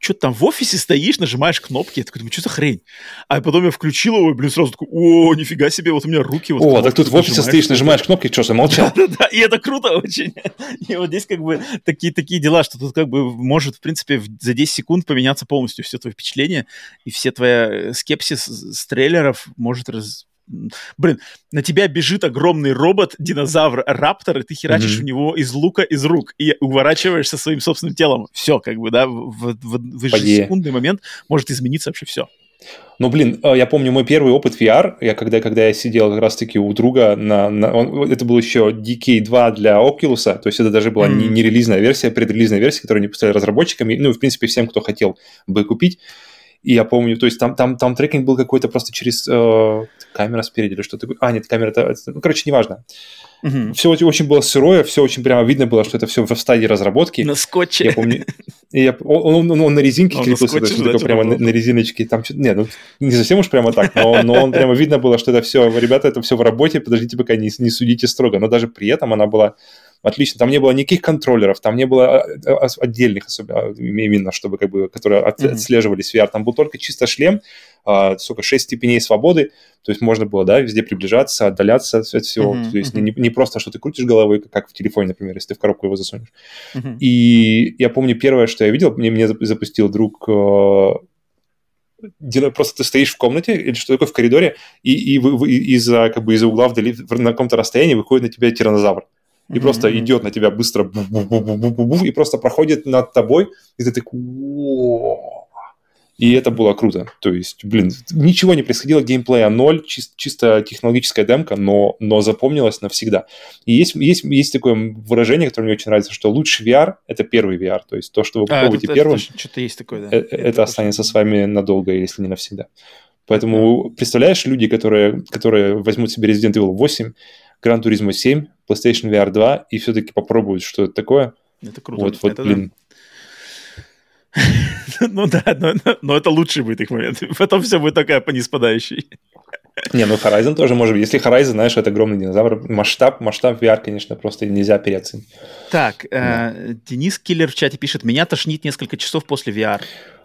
что ты там в офисе стоишь, нажимаешь кнопки, я такой, думаю, что за хрень? А потом я включил его, и, блин, сразу такой, о, нифига себе, вот у меня руки вот. О, так тут в офисе стоишь, нажимаешь кнопки, что, замолчал? Да-да-да, и это круто очень. И вот здесь как бы такие, такие дела, что тут как бы может, в принципе, за 10 секунд поменяться полностью все твое впечатление, и все твоя э, скепсис с трейлеров может раз, блин, на тебя бежит огромный робот, динозавр, раптор, и ты херачишь mm-hmm. в него из лука, из рук, и уворачиваешься своим собственным телом. Все, как бы, да, в, в, в, в секундный момент может измениться вообще все. Ну, блин, э, я помню мой первый опыт VR, я когда, когда я сидел как раз-таки у друга, на, на, он, это был еще DK2 для Oculus, то есть это даже была mm-hmm. не, не релизная версия, а предрелизная версия, которую они поставили разработчикам, ну, в принципе, всем, кто хотел бы купить. И я помню, то есть там, там, там трекинг был какой-то просто через э, камера спереди или что-то. А, нет, камера, это, ну, короче, неважно. Угу. Все очень было сырое, все очень прямо видно было, что это все в стадии разработки. На скотче. Я помню, я, он, он, он на резинке он крепился, на скотче, да, прямо на, на резиночке. Там что нет, ну, не совсем уж прямо так, но, но он прямо видно было, что это все, ребята, это все в работе, подождите, пока не, не судите строго. Но даже при этом она была отлично. Там не было никаких контроллеров, там не было а, а, отдельных, особенно, именно, чтобы как бы, которые отслеживали VR. Там был только чисто шлем, а, сколько, 6 степеней свободы, то есть можно было, да, везде приближаться, отдаляться от всего, uh-huh, то есть uh-huh. не, не просто, что ты крутишь головой, как в телефоне, например, если ты в коробку его засунешь. Uh-huh. И я помню, первое, что я видел, мне, мне запустил друг просто ты стоишь в комнате или что такое в коридоре, и, и, и из-за как бы из-за угла вдали на каком-то расстоянии выходит на тебя тиранозавр и mm-hmm. просто идет на тебя быстро и просто проходит над тобой, и ты такой... И это было круто. То есть, блин, ничего не происходило, геймплея ноль, чис- чисто технологическая демка, но, но запомнилась навсегда. И есть, есть, есть такое выражение, которое мне очень нравится, что лучший VR — это первый VR. То есть то, что вы а, попробуете первым, что-то есть такое, да. Э, это, это останется с вами надолго, если не навсегда. Поэтому, представляешь, люди, которые, которые возьмут себе Resident Evil 8, Gran Turismo 7, PlayStation VR 2 и все-таки попробуют, что это такое. Это круто. Вот, вот это блин. ну да, но, но, но это лучший будет их момент. Потом все будет такая по неспадающей. Не, ну Horizon тоже может быть. Если Horizon, знаешь, это огромный динозавр, масштаб, масштаб VR, конечно, просто нельзя переоценить. Так, да. э, Денис Киллер в чате пишет, меня тошнит несколько часов после VR.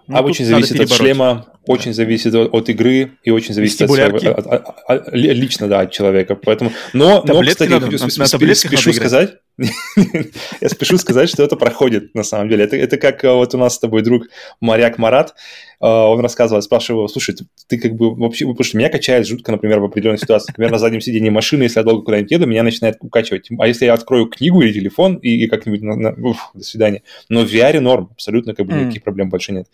Ну, а очень зависит от шлема, очень да. зависит от, от игры и очень зависит от, от, от, от, лично, да, от человека. Поэтому, но, но кстати, надо, на, на спешу сказать, я спешу сказать, что это проходит на самом деле. Это, это как э, вот у нас с тобой друг моряк Марат, э, он рассказывал, спрашивал, слушай, ты, ты как бы вообще, потому что меня качает жутко, например, в определенной ситуации. Например, на заднем сидении машины, если я долго куда-нибудь еду, меня начинает укачивать. А если я открою книгу или телефон и, и как-нибудь, на, на, уф, до свидания. Но в VR норм, абсолютно как бы никаких mm. проблем больше нет.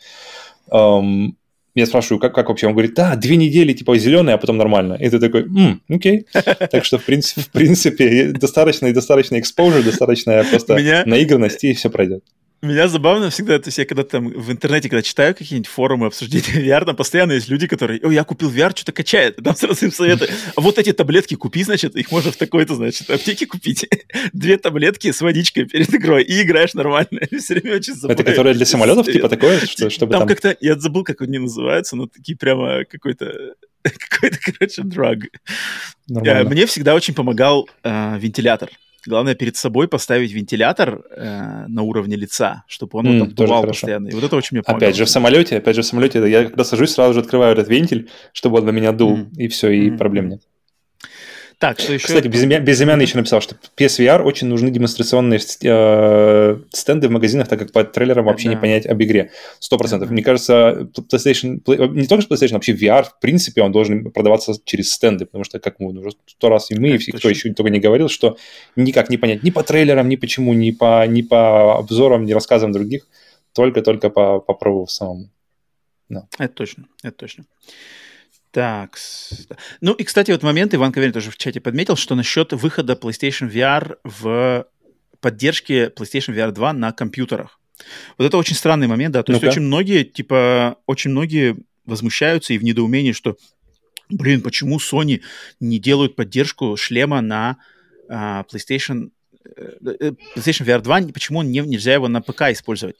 Um, я спрашиваю, как, как вообще? Он говорит, да, две недели, типа, зеленый, а потом нормально. И ты такой, М, окей. Так что, в принципе, в принципе достаточно и достаточно exposure, достаточно просто наигранности, и все пройдет. Меня забавно всегда, то есть я когда там в интернете, когда читаю какие-нибудь форумы обсуждения VR, там постоянно есть люди, которые, о, я купил VR, что-то качает, там сразу им советы. А вот эти таблетки купи, значит, их можно в такой-то, значит, аптеке купить. Две таблетки с водичкой перед игрой, и играешь нормально. Все время очень забавно. Это которые для самолетов, типа такое, что, чтобы там... Там как-то, я забыл, как они называются, но такие прямо какой-то какой-то, короче, драг. Мне всегда очень помогал э, вентилятор. Главное перед собой поставить вентилятор э, на уровне лица, чтобы он mm, вот, дувал постоянно. И вот это очень мне помогает. Опять же в самолете, опять же в самолете, я когда сажусь, сразу же открываю этот вентиль, чтобы он на меня дул, mm. и все, и mm. проблем нет. Так, что еще? Кстати, безымя... безымянный еще написал, что PSVR очень нужны демонстрационные э, стенды в магазинах, так как по трейлерам вообще да. не понять об игре. Сто процентов. Мне кажется, PlayStation, не только PlayStation, вообще VR, в принципе, он должен продаваться через стенды, потому что, как мы уже сто раз и мы, и все, кто еще только не говорил, что никак не понять ни по трейлерам, ни почему, ни по, ни по обзорам, ни рассказам других, только-только по, попробовав самому. Да. Это точно, это точно. Так. Ну и, кстати, вот момент Иван Каверин тоже в чате подметил, что насчет выхода PlayStation VR в поддержке PlayStation VR 2 на компьютерах. Вот это очень странный момент, да. То есть очень многие, типа, очень многие возмущаются и в недоумении, что, блин, почему Sony не делают поддержку шлема на uh, PlayStation э, э, PlayStation VR 2, почему не, нельзя его на ПК использовать?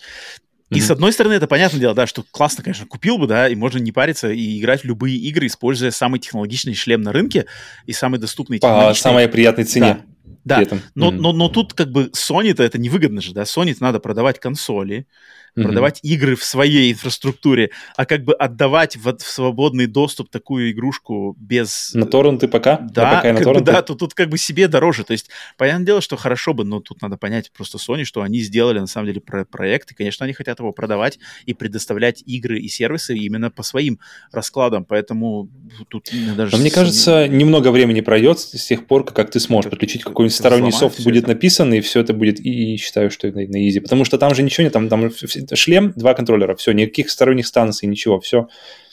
И mm-hmm. с одной стороны, это понятное дело, да, что классно, конечно, купил бы, да, и можно не париться и играть в любые игры, используя самый технологичный шлем на рынке и самый доступный По самой приятной цене. Да, да. Но, mm-hmm. но, но тут как бы Sony-то это невыгодно же, да, Sony-то надо продавать консоли, mm-hmm. продавать игры в своей инфраструктуре, а как бы отдавать в, в свободный доступ такую игрушку без... На торренты пока? Да, на ПК как бы, да тут, тут как бы себе дороже. То есть, понятное дело, что хорошо бы, но тут надо понять просто Sony, что они сделали на самом деле про проект, и, конечно, они хотят его продавать и предоставлять игры и сервисы именно по своим раскладам, поэтому тут даже... Но мне кажется, немного времени пройдет с тех пор, как ты сможешь подключить какой-нибудь сторонний софт, будет это. написан, и все это будет, и считаю, что это на изи, потому что там же ничего нет, там, там шлем, два контроллера, все, никаких сторонних станций, ничего, все,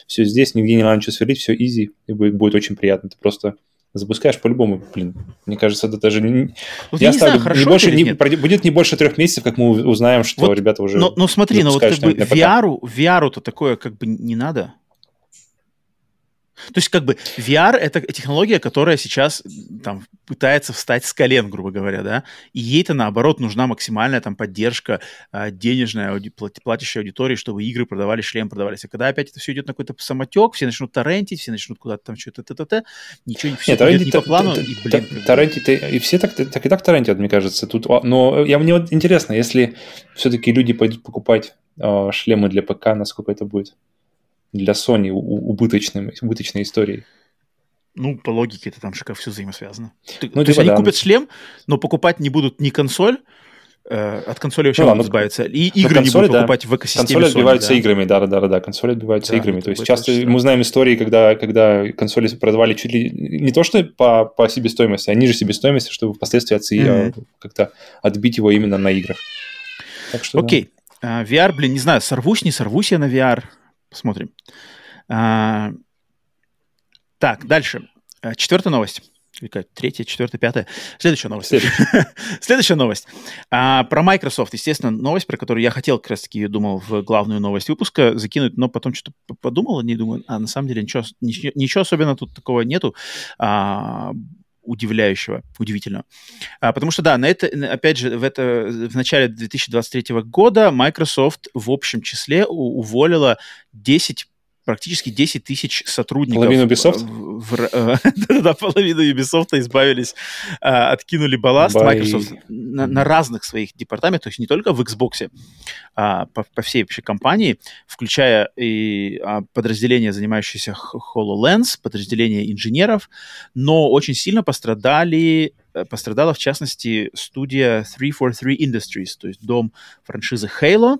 все здесь, нигде не надо ничего сверлить, все изи, и будет, будет очень приятно. Ты просто запускаешь по-любому, блин. Мне кажется, это даже не... Вот я, я ставлю, не, знаю, не больше, не, будет не больше трех месяцев, как мы узнаем, что вот, ребята уже. Но, но смотри, но вот как бы VR, VR-то такое как бы не надо. То есть как бы VR — это технология, которая сейчас там пытается встать с колен, грубо говоря, да, и ей-то, наоборот, нужна максимальная там поддержка а, денежная, ауди, платящей аудитории, чтобы игры продавали, шлем продавались. А когда опять это все идет на какой-то самотек, все начнут торрентить, все начнут куда-то там что-то т-т-т, ничего не, все Нет, идет не по плану, и, блин... Торрентить, и все так, так и так торрентят, мне кажется. Тут, но я, мне вот интересно, если все-таки люди пойдут покупать э, шлемы для ПК, насколько это будет? Для Sony убыточным, убыточной историей. Ну, по логике это там же все взаимосвязано. ну, то типа, есть они да. купят шлем, но покупать не будут ни консоль, э, от консоли вообще ну, могут избавиться, и игры консоли, не будут да. покупать в экосистеме Консоли отбиваются да. играми, да-да-да, консоли отбиваются да, играми. То есть часто точно. мы знаем истории, когда, когда консоли продавали чуть ли не то, что по, по себестоимости, а ниже себестоимости, чтобы впоследствии отцы, mm-hmm. как-то отбить его именно на играх. Так что, Окей. Да. Uh, VR, блин, не знаю, сорвусь, не сорвусь я на VR. Посмотрим. А, так, дальше. А, четвертая новость. Третья, четвертая, пятая. Следующая новость. Следующая новость. А, про Microsoft. Естественно, новость, про которую я хотел как раз-таки, думал, в главную новость выпуска закинуть, но потом что-то подумал, не думаю, а на самом деле ничего, ничего, ничего особенно тут такого нету. А, удивляющего, удивительного. А, потому что, да, на это, опять же, в, это, в начале 2023 года Microsoft в общем числе уволила 10 практически 10 тысяч сотрудников. Половину Ubisoft? Да-да, половину Ubisoft избавились, а, откинули балласт. Microsoft на, разных своих департаментах, то есть не только в Xbox, а по, по всей вообще компании, включая и а, подразделения, занимающиеся HoloLens, подразделения инженеров, но очень сильно пострадали э, пострадала, в частности, студия 343 Industries, то есть дом франшизы Halo,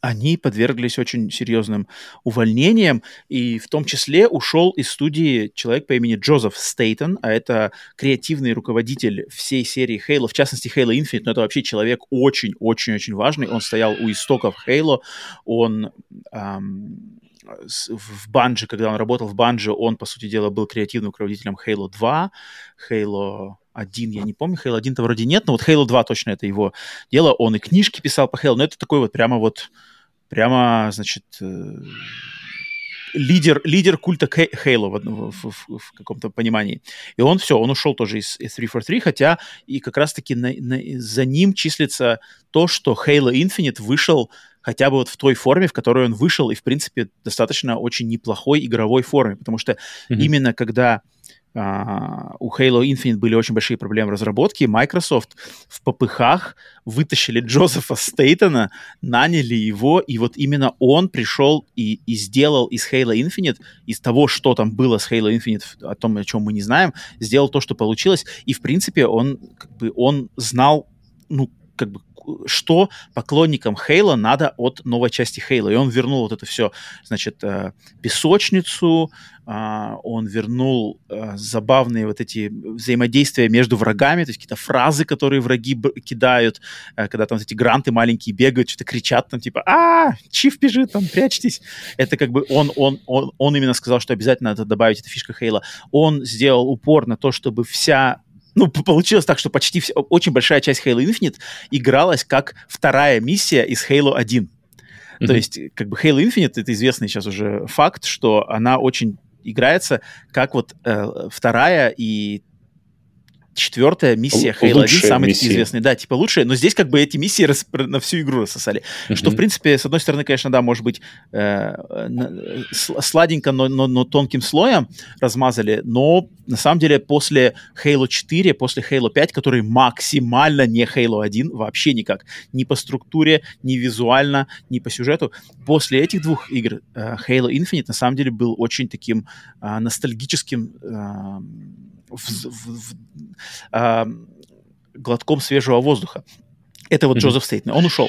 они подверглись очень серьезным увольнениям, и в том числе ушел из студии человек по имени Джозеф Стейтон, а это креативный руководитель всей серии Halo, в частности Halo Infinite, но это вообще человек очень-очень-очень важный, он стоял у истоков Halo, он эм, в Банже, когда он работал в Банже, он, по сути дела, был креативным руководителем Halo 2, Halo 1, я не помню, Halo 1-то вроде нет, но вот Halo 2 точно это его дело. Он и книжки писал по Halo, но это такой вот прямо вот, прямо, значит, э, лидер, лидер культа Halo в, в, в, в каком-то понимании. И он все, он ушел тоже из, из 343, хотя и как раз-таки на, на, за ним числится то, что Halo Infinite вышел хотя бы вот в той форме, в которой он вышел, и, в принципе, достаточно очень неплохой игровой форме, потому что mm-hmm. именно когда Uh, у Halo Infinite были очень большие проблемы разработки. Microsoft в попыхах вытащили Джозефа Стейтона, наняли его, и вот именно он пришел и, и сделал из Halo Infinite, из того, что там было с Halo Infinite, о том, о чем мы не знаем, сделал то, что получилось. И, в принципе, он, как бы, он знал, ну, как бы что поклонникам Хейла надо от новой части Хейла. И он вернул вот это все, значит, э, песочницу, а, он вернул э, забавные вот эти взаимодействия между врагами, то есть какие-то фразы, которые враги кидают, э, когда там эти гранты маленькие бегают, что-то кричат там типа «А, Чиф бежит, там, прячьтесь». Это как бы он, он, он, он именно сказал, что обязательно надо добавить, это фишка Хейла. Он сделал упор на то, чтобы вся ну, получилось так, что почти вся, очень большая часть Halo Infinite игралась как вторая миссия из Halo 1. Mm-hmm. То есть, как бы Halo Infinite это известный сейчас уже факт, что она очень играется как вот э, вторая и четвертая миссия Halo 1, самый миссии. известный. Да, типа лучшая, но здесь как бы эти миссии рас... на всю игру рассосали. Mm-hmm. Что, в принципе, с одной стороны, конечно, да, может быть, э, сладенько, но, но, но тонким слоем размазали, но на самом деле после Halo 4, после Halo 5, который максимально не Halo 1, вообще никак, ни по структуре, ни визуально, ни по сюжету, после этих двух игр э, Halo Infinite на самом деле был очень таким э, ностальгическим э, в, в, в, э, глотком свежего воздуха. Это вот mm-hmm. Джозеф Стейтмен. Он ушел.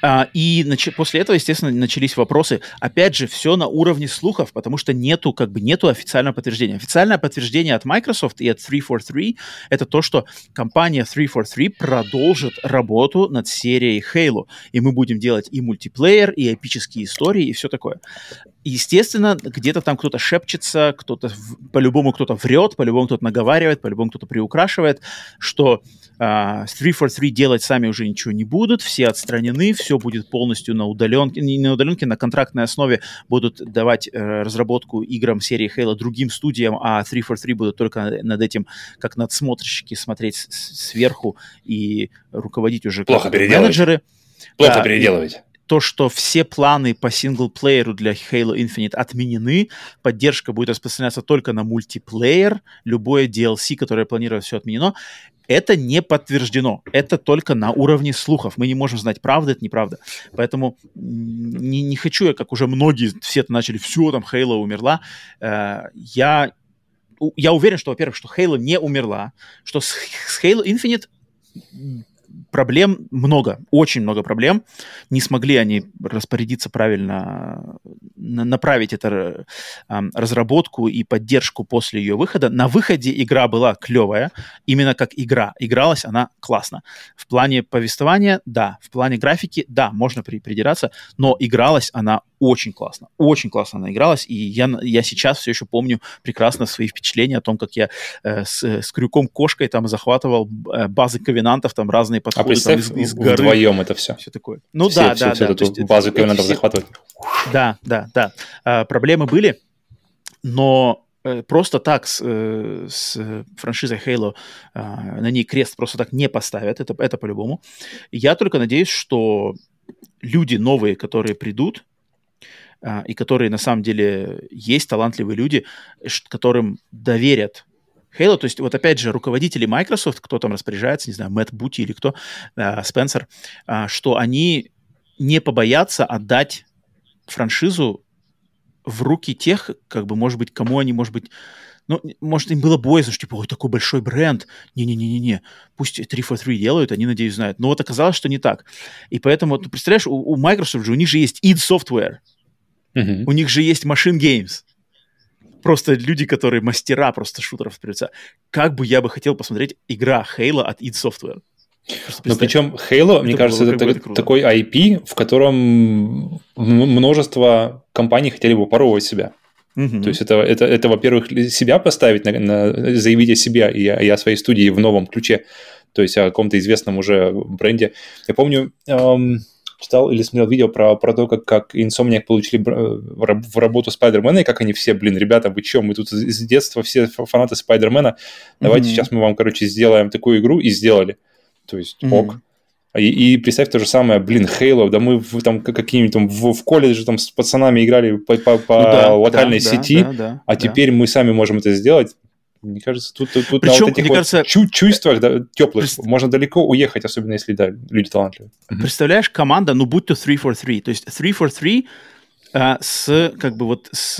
А, и нач- после этого, естественно, начались вопросы. Опять же, все на уровне слухов, потому что нету, как бы, нету официального подтверждения. Официальное подтверждение от Microsoft и от 343 это то, что компания 343 продолжит работу над серией Halo. И мы будем делать и мультиплеер, и эпические истории, и все такое. Естественно, где-то там кто-то шепчется, кто-то по-любому кто-то врет, по-любому кто-то наговаривает, по-любому кто-то приукрашивает, что Uh, 343 делать сами уже ничего не будут, все отстранены, все будет полностью на удаленке, не на удаленке, на контрактной основе будут давать uh, разработку играм серии Halo другим студиям, а 343 будут только над этим, как надсмотрщики, смотреть сверху и руководить уже Плохо менеджеры. Плохо да, переделывать то, что все планы по синглплееру для Halo Infinite отменены, поддержка будет распространяться только на мультиплеер, любое DLC, которое планировалось, все отменено. Это не подтверждено. Это только на уровне слухов. Мы не можем знать, правда это, неправда. Поэтому не, не хочу я, как уже многие все это начали, все, там, Хейла умерла. Э, я, я уверен, что, во-первых, что Хейла не умерла, что с, с Halo Infinite проблем много, очень много проблем. Не смогли они распорядиться правильно, направить это разработку и поддержку после ее выхода. На выходе игра была клевая, именно как игра. Игралась она классно. В плане повествования, да. В плане графики, да, можно придираться, но игралась она очень классно, очень классно она игралась, и я, я сейчас все еще помню прекрасно свои впечатления о том, как я э, с, с крюком-кошкой там захватывал э, базы ковенантов, там разные подходы. А представь, там, из, из горы. вдвоем это все. Все такое. Ну все, да, все, да, все да. Эту базу ковенантов все... захватывать. Да, да, да. А, проблемы были, но э, просто так с, э, с франшизой Halo а, на ней крест просто так не поставят, это, это по-любому. Я только надеюсь, что люди новые, которые придут, а, и которые на самом деле есть талантливые люди, которым доверят Halo, то есть вот опять же руководители Microsoft, кто там распоряжается, не знаю, Мэтт Бути или кто, а, Спенсер, а, что они не побоятся отдать франшизу в руки тех, как бы, может быть, кому они, может быть, ну, может, им было боязно, что, типа, ой, такой большой бренд, не-не-не-не-не, пусть 343 делают, они, надеюсь, знают. Но вот оказалось, что не так. И поэтому, ты представляешь, у, у Microsoft же, у них же есть id Software, uh-huh. у них же есть Machine Games, просто люди, которые мастера просто шутеров придется. Как бы я бы хотел посмотреть игра Halo от id Software. Но причем Halo, это мне кажется, это, это такой IP, в котором множество компаний хотели бы упоровывать себя. Угу. То есть это, это, это, во-первых, себя поставить, на, на, заявить о себе и, и о своей студии в новом ключе, то есть о каком-то известном уже бренде. Я помню, эм, читал или смотрел видео про, про то, как, как Insomniac получили в работу Спайдермена, и как они все, блин, ребята, вы чё, мы тут с детства все фанаты Спайдермена, давайте mm-hmm. сейчас мы вам, короче, сделаем такую игру, и сделали. То есть, mm-hmm. ок. И, и представь то же самое, блин, Halo, да мы в, там какие-нибудь там в, в колледже там с пацанами играли по, по, по ну, да, локальной да, сети, да, да, а да. теперь мы сами можем это сделать. Мне кажется, тут, тут, Причем, на вот этих вот кажется, чу- чувствах да, теплых пред... можно далеко уехать, особенно если да, люди талантливые. Представляешь, команда, ну будь то 343, то есть 343 а, с как бы вот с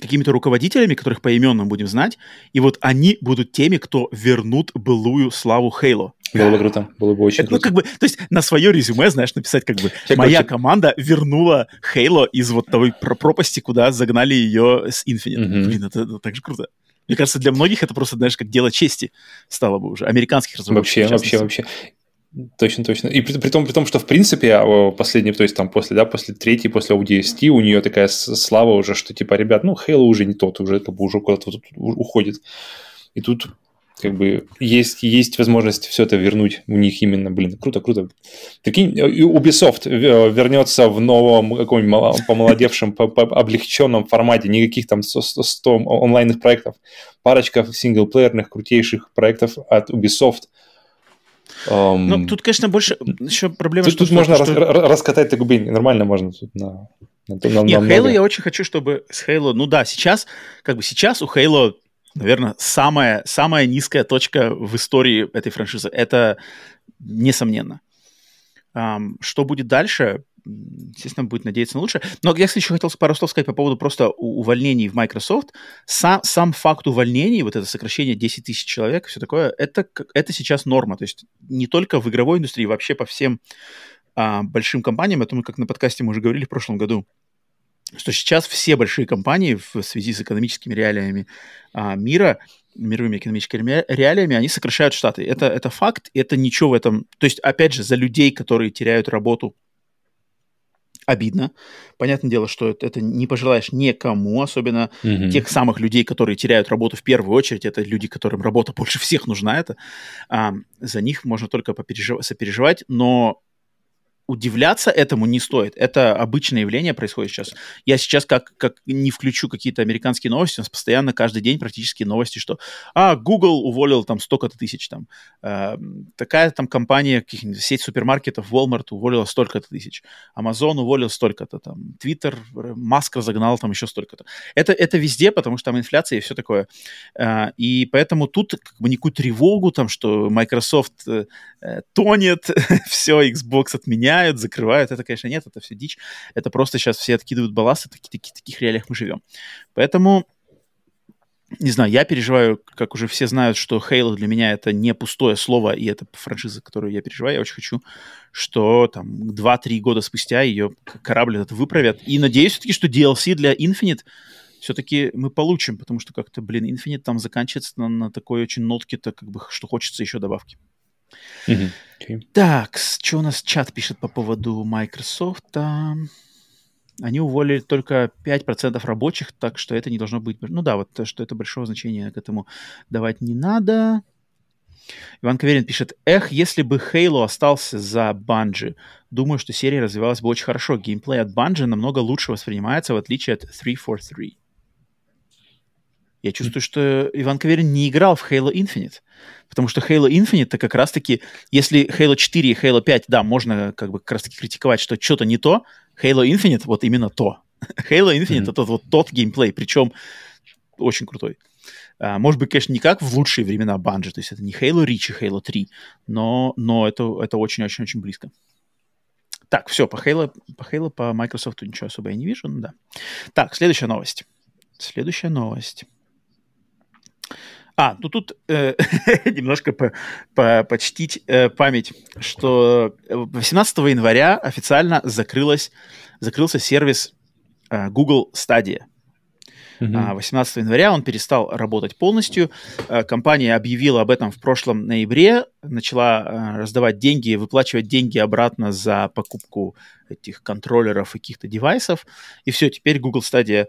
какими-то руководителями, которых по именам будем знать, и вот они будут теми, кто вернут былую славу Halo. Было бы круто, было бы очень Это, ну, круто. Ну, как бы, то есть на свое резюме, знаешь, написать как бы Я «Моя короче... команда вернула Halo из вот той пропасти, куда загнали ее с Infinite». Mm-hmm. Блин, это, это так же круто. Мне кажется, для многих это просто, знаешь, как дело чести стало бы уже, американских разработчиков. Вообще, вообще, вообще. Точно, точно. И при, при, том, при том, что в принципе а, последний, то есть там после, да, после третьей, после ODST у нее такая слава уже, что типа, ребят, ну, Halo уже не тот, уже как бы уже куда-то уходит. И тут как бы есть, есть возможность все это вернуть у них именно, блин, круто, круто. Прикинь, Ubisoft вернется в новом каком-нибудь помолодевшем, облегченном формате, никаких там 100 онлайнных проектов, парочка синглплеерных крутейших проектов от Ubisoft. Um, ну, тут, конечно, больше еще проблема, тут, что... Тут можно что... Рас, раскатать так губень, нормально можно тут на... на, на Нет, Halo я очень хочу, чтобы с Halo... Ну да, сейчас, как бы сейчас у Halo наверное, самая, самая низкая точка в истории этой франшизы. Это несомненно. Um, что будет дальше? Естественно, будет надеяться на лучшее. Но я, кстати, еще хотел пару слов сказать по поводу просто увольнений в Microsoft. Сам, сам факт увольнений, вот это сокращение 10 тысяч человек, все такое, это, это сейчас норма. То есть не только в игровой индустрии, вообще по всем а, большим компаниям. Это мы, как на подкасте мы уже говорили в прошлом году, что сейчас все большие компании в связи с экономическими реалиями а, мира, мировыми экономическими реалиями, они сокращают штаты. Это, это факт, это ничего в этом... То есть, опять же, за людей, которые теряют работу, обидно. Понятное дело, что это, это не пожелаешь никому, особенно mm-hmm. тех самых людей, которые теряют работу в первую очередь. Это люди, которым работа больше всех нужна. Это а, за них можно только сопереживать, но удивляться этому не стоит. Это обычное явление происходит сейчас. Я сейчас как, как не включу какие-то американские новости, у нас постоянно каждый день практически новости, что а, Google уволил там столько-то тысяч там. Э, такая там компания, сеть супермаркетов Walmart уволила столько-то тысяч. Amazon уволил столько-то там. Twitter, Маск разогнал там еще столько-то. Это, это везде, потому что там инфляция и все такое. Э, и поэтому тут как бы никакую тревогу там, что Microsoft э, тонет, все, Xbox отменяет, меняют, закрывают. Это, конечно, нет, это все дичь. Это просто сейчас все откидывают балласты, в таких, таких реалиях мы живем. Поэтому не знаю, я переживаю, как уже все знают, что Halo для меня это не пустое слово, и это франшиза, которую я переживаю. Я очень хочу, что там 2-3 года спустя ее корабль этот выправят. И надеюсь все-таки, что DLC для Infinite все-таки мы получим, потому что как-то, блин, Infinite там заканчивается на, на такой очень нотке-то, как бы, что хочется еще добавки. Mm-hmm. Okay. Так, что у нас чат пишет по поводу Microsoft? Они уволили только 5% рабочих, так что это не должно быть... Ну да, вот что это большого значения к этому давать не надо. Иван Каверин пишет, эх, если бы Halo остался за Bungie, думаю, что серия развивалась бы очень хорошо. Геймплей от Bungie намного лучше воспринимается, в отличие от 343. Я чувствую, что Иван Каверин не играл в Halo Infinite. Потому что Halo Infinite это как раз-таки, если Halo 4 и Halo 5, да, можно как бы как раз-таки критиковать, что что-то не то, Halo Infinite вот именно то. Halo Infinite mm-hmm. это вот тот геймплей, причем очень крутой. Uh, может быть, конечно, не как в лучшие времена Bungie, то есть это не Halo Reach и Halo 3, но, но это, это очень-очень-очень близко. Так, все, по Halo, по Halo, по Microsoft ничего особо я не вижу, ну да. Так, следующая новость. Следующая новость. А, ну тут э, немножко по, по, почтить э, память, что 18 января официально закрылась, закрылся сервис э, Google Stadia. Uh-huh. 18 января он перестал работать полностью. А, компания объявила об этом в прошлом ноябре, начала а, раздавать деньги, выплачивать деньги обратно за покупку этих контроллеров и каких-то девайсов. И все, теперь Google Stadia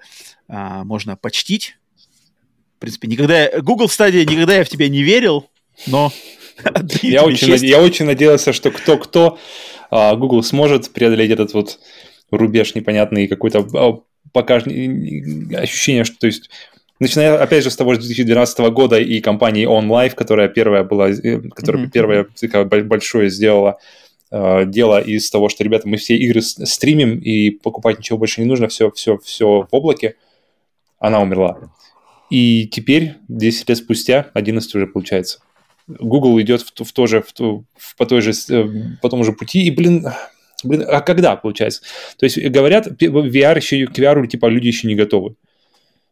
а, можно почтить. В принципе, никогда... Google Stadia, никогда я в тебя не верил, но... Я очень, я очень надеялся, что кто-кто Google сможет преодолеть этот вот рубеж непонятный, какой-то пока ощущение, что, то есть, начиная, опять же, с того же 2012 года и компании OnLive, которая первая была, э, которая mm-hmm. первая большое сделала э, дело из того, что, ребята, мы все игры стримим и покупать ничего больше не нужно, все, все, все в облаке, она умерла. И теперь, 10 лет спустя, 11 уже получается, Google идет в, в, то же, в, в, по, той же, э, по тому же пути, и, блин, Блин, а когда, получается? То есть говорят, VR еще, к VR типа люди еще не готовы.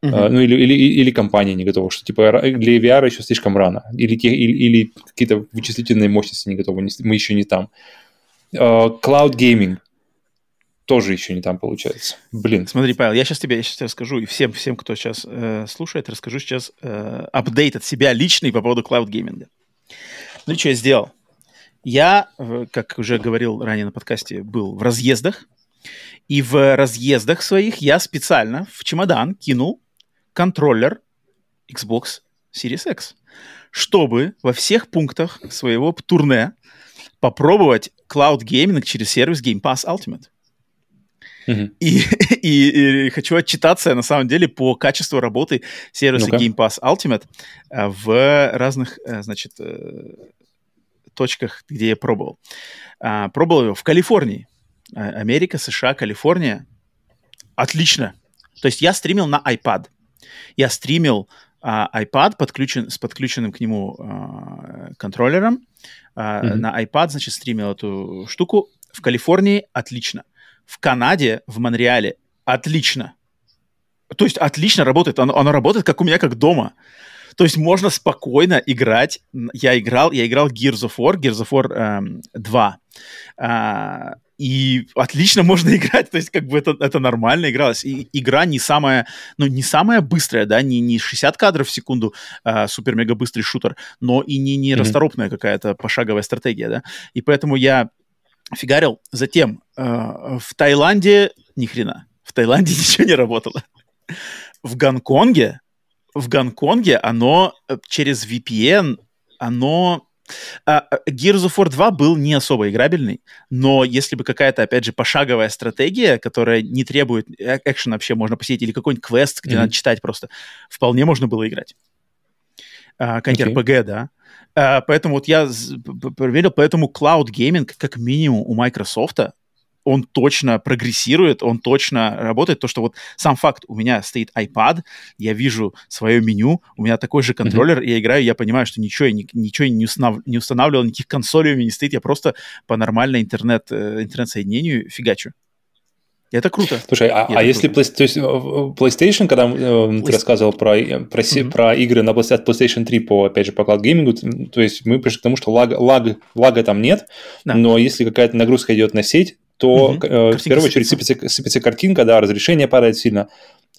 Uh-huh. ну, или, или, или компания не готова, что типа для VR еще слишком рано. Или, те, или, или какие-то вычислительные мощности не готовы, мы еще не там. Uh, cloud gaming тоже еще не там получается. Блин. Смотри, Павел, я сейчас тебе, я сейчас тебе расскажу, и всем, всем, кто сейчас э, слушает, расскажу сейчас э, апдейт от себя личный по поводу cloud гейминга. Ну, что я сделал? Я, как уже говорил ранее на подкасте, был в разъездах. И в разъездах своих я специально в чемодан кинул контроллер Xbox Series X, чтобы во всех пунктах своего турне попробовать cloud гейминг через сервис Game Pass Ultimate. И, и, и хочу отчитаться, на самом деле, по качеству работы сервиса ну Game Pass Ultimate э, в разных, э, значит, э, точках, где я пробовал. А, пробовал его в Калифорнии. А, Америка, США, Калифорния. Отлично. То есть я стримил на iPad. Я стримил а, iPad подключен, с подключенным к нему а, контроллером. А, mm-hmm. На iPad, значит, стримил эту штуку. В Калифорнии отлично. В Канаде, в Монреале отлично. То есть отлично работает. Оно, оно работает, как у меня, как дома. То есть можно спокойно играть. Я играл, я играл Gears of War, Gears of War эм, 2. А, и отлично можно играть, то есть как бы это, это нормально игралось. И игра не самая, ну, не самая быстрая, да, не, не 60 кадров в секунду а, супер-мега быстрый шутер, но и не, не mm-hmm. расторопная какая-то пошаговая стратегия, да. И поэтому я фигарил. Затем э, в Таиланде ни хрена. В Таиланде ничего не работало. В Гонконге в Гонконге оно э, через VPN, оно... Uh, Gears of War 2 был не особо играбельный, но если бы какая-то, опять же, пошаговая стратегия, которая не требует э, экшена вообще, можно посетить, или какой-нибудь квест, где mm-hmm. надо читать просто, вполне можно было играть. Как okay. RPG, да. Uh, поэтому вот я проверил, поэтому Cloud Gaming, как минимум у Microsoft, он точно прогрессирует, он точно работает. То, что вот сам факт, у меня стоит iPad, я вижу свое меню, у меня такой же контроллер, mm-hmm. я играю, я понимаю, что ничего, я, ничего не, установ, не устанавливал, никаких консолей у меня не стоит, я просто по нормальной интернет, э, интернет-соединению фигачу. Это круто. Слушай, а, а если то есть, э, PlayStation, когда э, Play... ты рассказывал про, э, про, mm-hmm. про игры на PlayStation 3 по, опять же, по Cloud Gaming, то есть мы пришли к тому, что лаг, лаг, лага там нет, да. но если какая-то нагрузка идет на сеть, то угу. э, в первую очередь сыпется, сыпется картинка, да, разрешение падает сильно.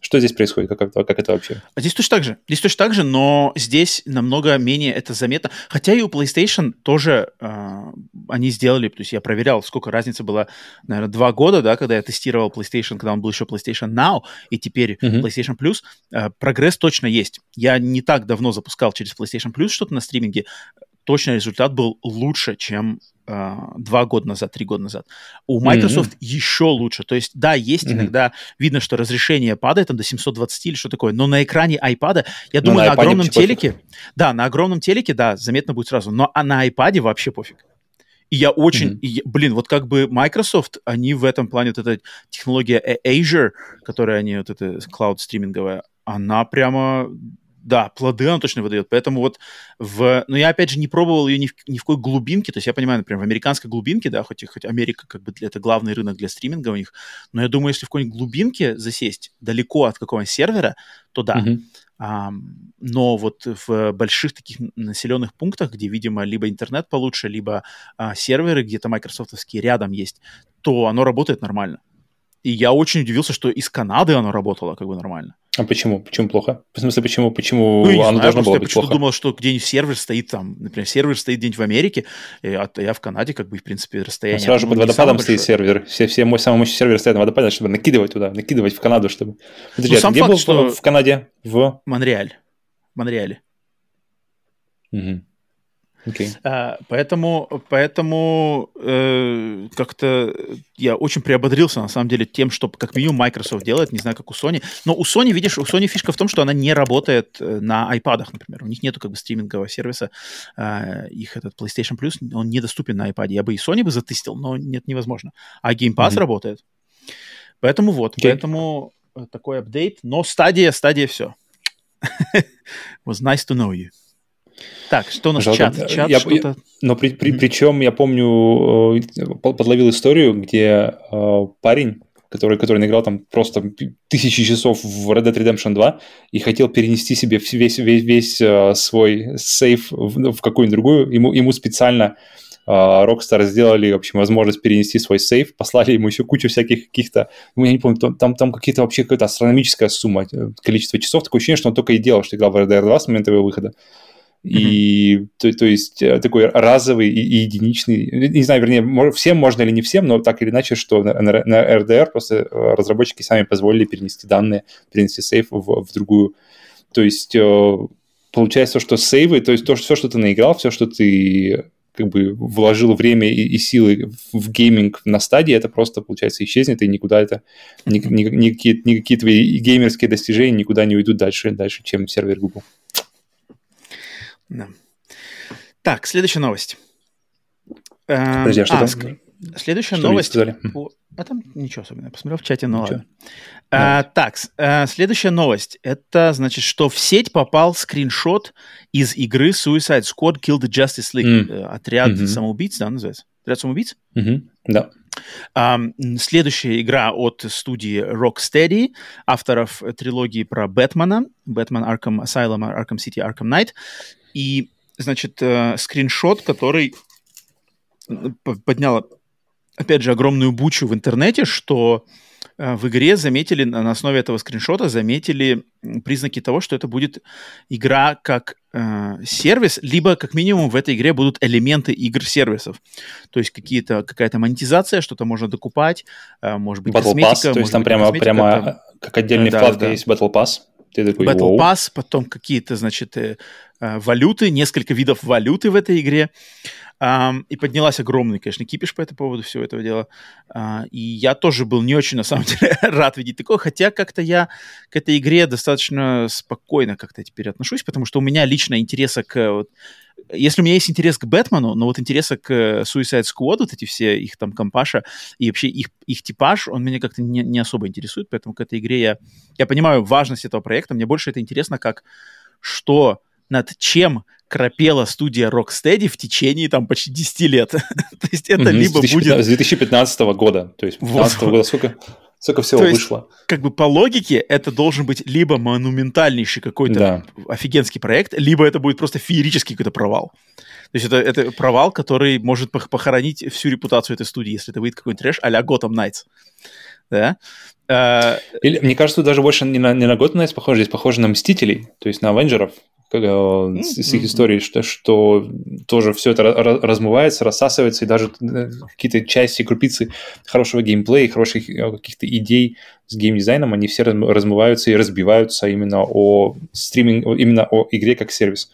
Что здесь происходит? Как, как, как это вообще? А здесь точно так же. Здесь точно так же, но здесь намного менее это заметно. Хотя и у PlayStation тоже э, они сделали, то есть я проверял, сколько разница была, наверное, два года, да, когда я тестировал PlayStation, когда он был еще PlayStation Now, и теперь uh-huh. PlayStation Plus. Э, прогресс точно есть. Я не так давно запускал через PlayStation Plus что-то на стриминге. Точно результат был лучше, чем э, два года назад, три года назад. У Microsoft mm-hmm. еще лучше. То есть, да, есть mm-hmm. иногда видно, что разрешение падает там до 720 или что такое, но на экране iPad, я ну, думаю, на, на огромном телеке, пофиг. да, на огромном телеке, да, заметно будет сразу, но а на iPad вообще пофиг. И я очень, mm-hmm. и, блин, вот как бы Microsoft, они в этом плане, вот эта технология Azure, которая они, вот эта cloud стриминговая, она прямо да, плоды она точно выдает. Поэтому вот в... Ну, я, опять же, не пробовал ее ни в, ни в какой глубинке. То есть я понимаю, например, в американской глубинке, да, хоть, хоть Америка как бы это главный рынок для стриминга у них, но я думаю, если в какой-нибудь глубинке засесть, далеко от какого-нибудь сервера, то да. Mm-hmm. А, но вот в больших таких населенных пунктах, где, видимо, либо интернет получше, либо а, серверы где-то майкрософтовские рядом есть, то оно работает нормально. И я очень удивился, что из Канады оно работало как бы нормально. А почему? Почему плохо? В смысле, почему, почему ну, оно знаю, должно было я быть плохо? Я думал, что где-нибудь сервер стоит там, например, сервер стоит где-нибудь в Америке, а я в Канаде, как бы, в принципе, расстояние... Ну, сразу же под водопадом стоит сервер. Все, все мой, самый мощный сервер стоит на водопаде, чтобы накидывать туда, накидывать в Канаду, чтобы... Подожди, ну, сам а где факт, был что... в Канаде? В... Монреаль. Монреале. Угу. Okay. А, поэтому поэтому э, как-то я очень приободрился, на самом деле, тем, что как минимум Microsoft делает, не знаю, как у Sony. Но у Sony, видишь, у Sony фишка в том, что она не работает э, на iPad, например. У них нету как бы стримингового сервиса. Э, их этот PlayStation Plus, он недоступен на iPad. Я бы и Sony бы затестил, но нет, невозможно. А Game Pass mm-hmm. работает. Поэтому вот, okay. поэтому э, такой апдейт. Но стадия, стадия все. Was nice to know you. Так, что у нас Жалко, чат? чат я, что-то... но при, при, причем я помню, э, подловил историю, где э, парень, который, который играл там просто тысячи часов в Red Dead Redemption 2 и хотел перенести себе весь, весь, весь э, свой сейф в, в какую-нибудь другую, ему, ему специально Rockstar сделали, в общем, возможность перенести свой сейф, послали ему еще кучу всяких каких-то, ну, я не помню, там, там какие-то вообще какая-то астрономическая сумма, количество часов, такое ощущение, что он только и делал, что играл в Red Dead 2 с момента его выхода. И то, то есть э, такой разовый и, и единичный, не знаю, вернее, всем можно или не всем, но так или иначе, что на, на, на RDR просто э, разработчики сами позволили перенести данные, перенести сейф в, в другую. То есть э, получается, что сейвы, то есть то, все, что ты наиграл, все, что ты как бы вложил время и, и силы в гейминг на стадии, это просто, получается, исчезнет, и никуда это, ни, ни, никакие, никакие твои геймерские достижения никуда не уйдут дальше, дальше, чем сервер Google. Да. Так, следующая новость. Подожди, а что а, там? Следующая что новость. А там ничего особенного. Я посмотрел в чате, но ничего. ладно. А, так, а, следующая новость. Это значит, что в сеть попал скриншот из игры Suicide Squad Kill the Justice League. Mm. Отряд mm-hmm. самоубийц, да, называется? Отряд самоубийц? Mm-hmm. Да. Um, следующая игра от студии Rocksteady, авторов трилогии про Бэтмена, Бэтмен Arkham Asylum, Arkham City, Arkham Knight. И, значит, э, скриншот, который поднял, опять же, огромную бучу в интернете, что э, в игре заметили, на основе этого скриншота заметили признаки того, что это будет игра как э, сервис, либо как минимум в этой игре будут элементы игр-сервисов. То есть какие-то, какая-то монетизация, что-то можно докупать, э, может быть, Battle косметика. Pass, то есть там прямо, прямо там... как отдельный да, вкладка да. есть Battle Pass. Ты такой, Battle Воу. Pass, потом какие-то, значит, э, э, валюты, несколько видов валюты в этой игре. И поднялась огромный, конечно, кипиш по этому поводу всего этого дела. Uh, и я тоже был не очень, на самом деле, рад видеть такое, хотя как-то я к этой игре достаточно спокойно как-то теперь отношусь, потому что у меня лично интереса к... Вот, если у меня есть интерес к Бэтмену, но вот интереса к Suicide Squad, вот эти все их там компаша и вообще их, их типаж, он меня как-то не, не особо интересует, поэтому к этой игре я, я понимаю важность этого проекта, мне больше это интересно, как что, над чем крапела студия Rocksteady в течение там почти 10 лет. то есть это mm-hmm, либо 2015, будет... С 2015 года, то есть 2015 вот. года сколько? Сколько всего То вышло? Есть, как бы по логике это должен быть либо монументальнейший какой-то да. офигенский проект, либо это будет просто феерический какой-то провал. То есть это, это провал, который может похоронить всю репутацию этой студии, если это выйдет какой-нибудь трэш а-ля Gotham Knights. Да? Uh, Или, мне кажется, даже больше не на, не на Gotham Knights похоже, здесь похоже на Мстителей, то есть на Авенджеров, mm-hmm. с их историей, что, что тоже все это размывается, рассасывается, и даже э, какие-то части, крупицы хорошего геймплея, хороших э, каких-то идей с геймдизайном, они все размываются и разбиваются именно о стриминг, именно о игре как сервис.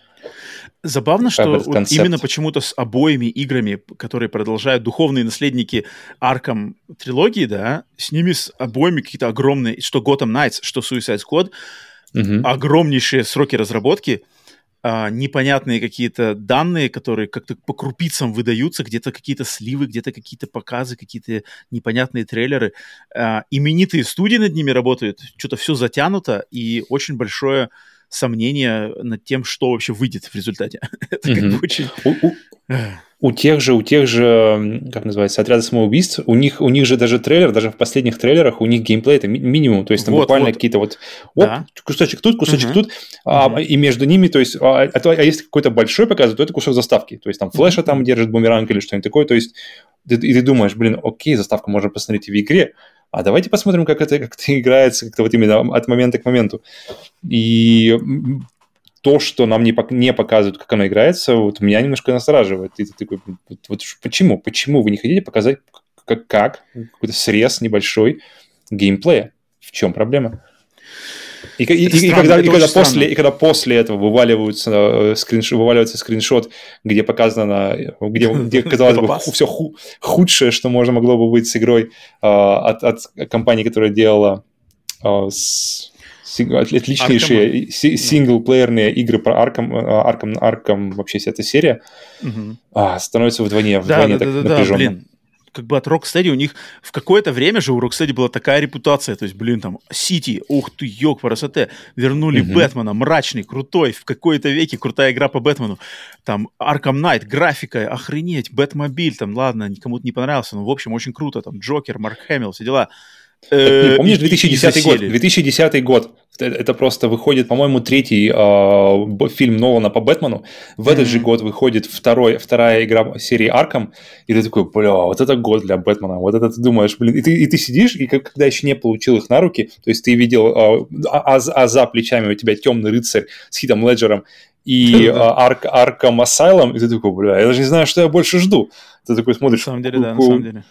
Забавно, что вот именно почему-то с обоими играми, которые продолжают духовные наследники Арком трилогии, да, с ними с обоими какие-то огромные, что Gotham Knights, что Suicide Squad, угу. огромнейшие сроки разработки, а, непонятные какие-то данные, которые как-то по крупицам выдаются, где-то какие-то сливы, где-то какие-то показы, какие-то непонятные трейлеры. А, именитые студии над ними работают, что-то все затянуто, и очень большое сомнение над тем, что вообще выйдет в результате. Это как бы очень у тех же, у тех же, как называется, отряда самоубийств, у них, у них же даже трейлер, даже в последних трейлерах у них геймплей это ми- минимум, то есть там вот, буквально вот. какие-то вот, оп, да. кусочек тут, кусочек uh-huh. тут, а, uh-huh. и между ними, то есть, а, а, а если какой-то большой показывает, то это кусок заставки, то есть там флеша там держит бумеранг или что-нибудь такое, то есть и ты думаешь, блин, окей, заставку можно посмотреть и в игре, а давайте посмотрим, как это, как это играется как-то вот именно от момента к моменту. И то, что нам не, не показывают, как оно играется, вот меня немножко настораживает. И ты такой, вот, вот почему? Почему вы не хотите показать, как, как какой-то срез небольшой геймплея? В чем проблема? И, и, и, и, когда, и, когда после, и когда после этого вываливаются, э, скриншот, вываливается скриншот, где показано, где, где казалось бы, все ху, худшее, что можно могло бы быть с игрой э, от, от компании, которая делала э, с, отличнейшие Arkham. синглплеерные игры про Арком, Арком, Арком, вообще вся эта серия, угу. а, становится вдвойне, вдвойне да, так да, да, напряженно. Да, блин как бы от Rocksteady у них в какое-то время же у Rocksteady была такая репутация, то есть, блин, там, Сити, ух ты, ёк, красоте, вернули mm-hmm. Бэтмена, мрачный, крутой, в какой-то веке крутая игра по Бэтмену, там, Arkham Knight, графика, охренеть, Бэтмобиль, там, ладно, никому-то не понравился, но, в общем, очень круто, там, Джокер, Марк Хэмилл, все дела, Э, помнишь 2010 год? 2010 год. Это просто выходит, по-моему, третий э, фильм Нолана по Бэтмену. В mm-hmm. этот же год выходит второй, вторая игра серии Арком. И ты такой, бля, вот это год для Бэтмена. Вот это ты думаешь, блин. И ты, и ты сидишь, и когда еще не получил их на руки, то есть ты видел, э, а, а, а за плечами у тебя темный рыцарь с Хитом Леджером и Арк, Арком Асайлом, и ты такой, бля, я даже не знаю, что я больше жду. Ты такой смотришь. На самом деле, да, на самом деле.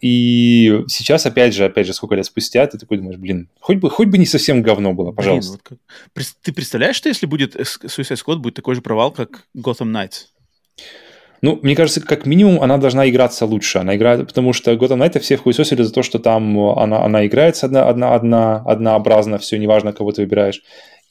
И сейчас, опять же, опять же, сколько лет спустя, ты такой думаешь, блин, хоть бы, хоть бы не совсем говно было, пожалуйста. Блин, вот как... Ты представляешь, что если будет Suicide Squad, будет такой же провал, как Gotham Knights? Ну, мне кажется, как минимум она должна играться лучше. Она играет, потому что Gotham Knight все хуесосили за то, что там она, она играется одна, одна, одна, однообразно, все, неважно, кого ты выбираешь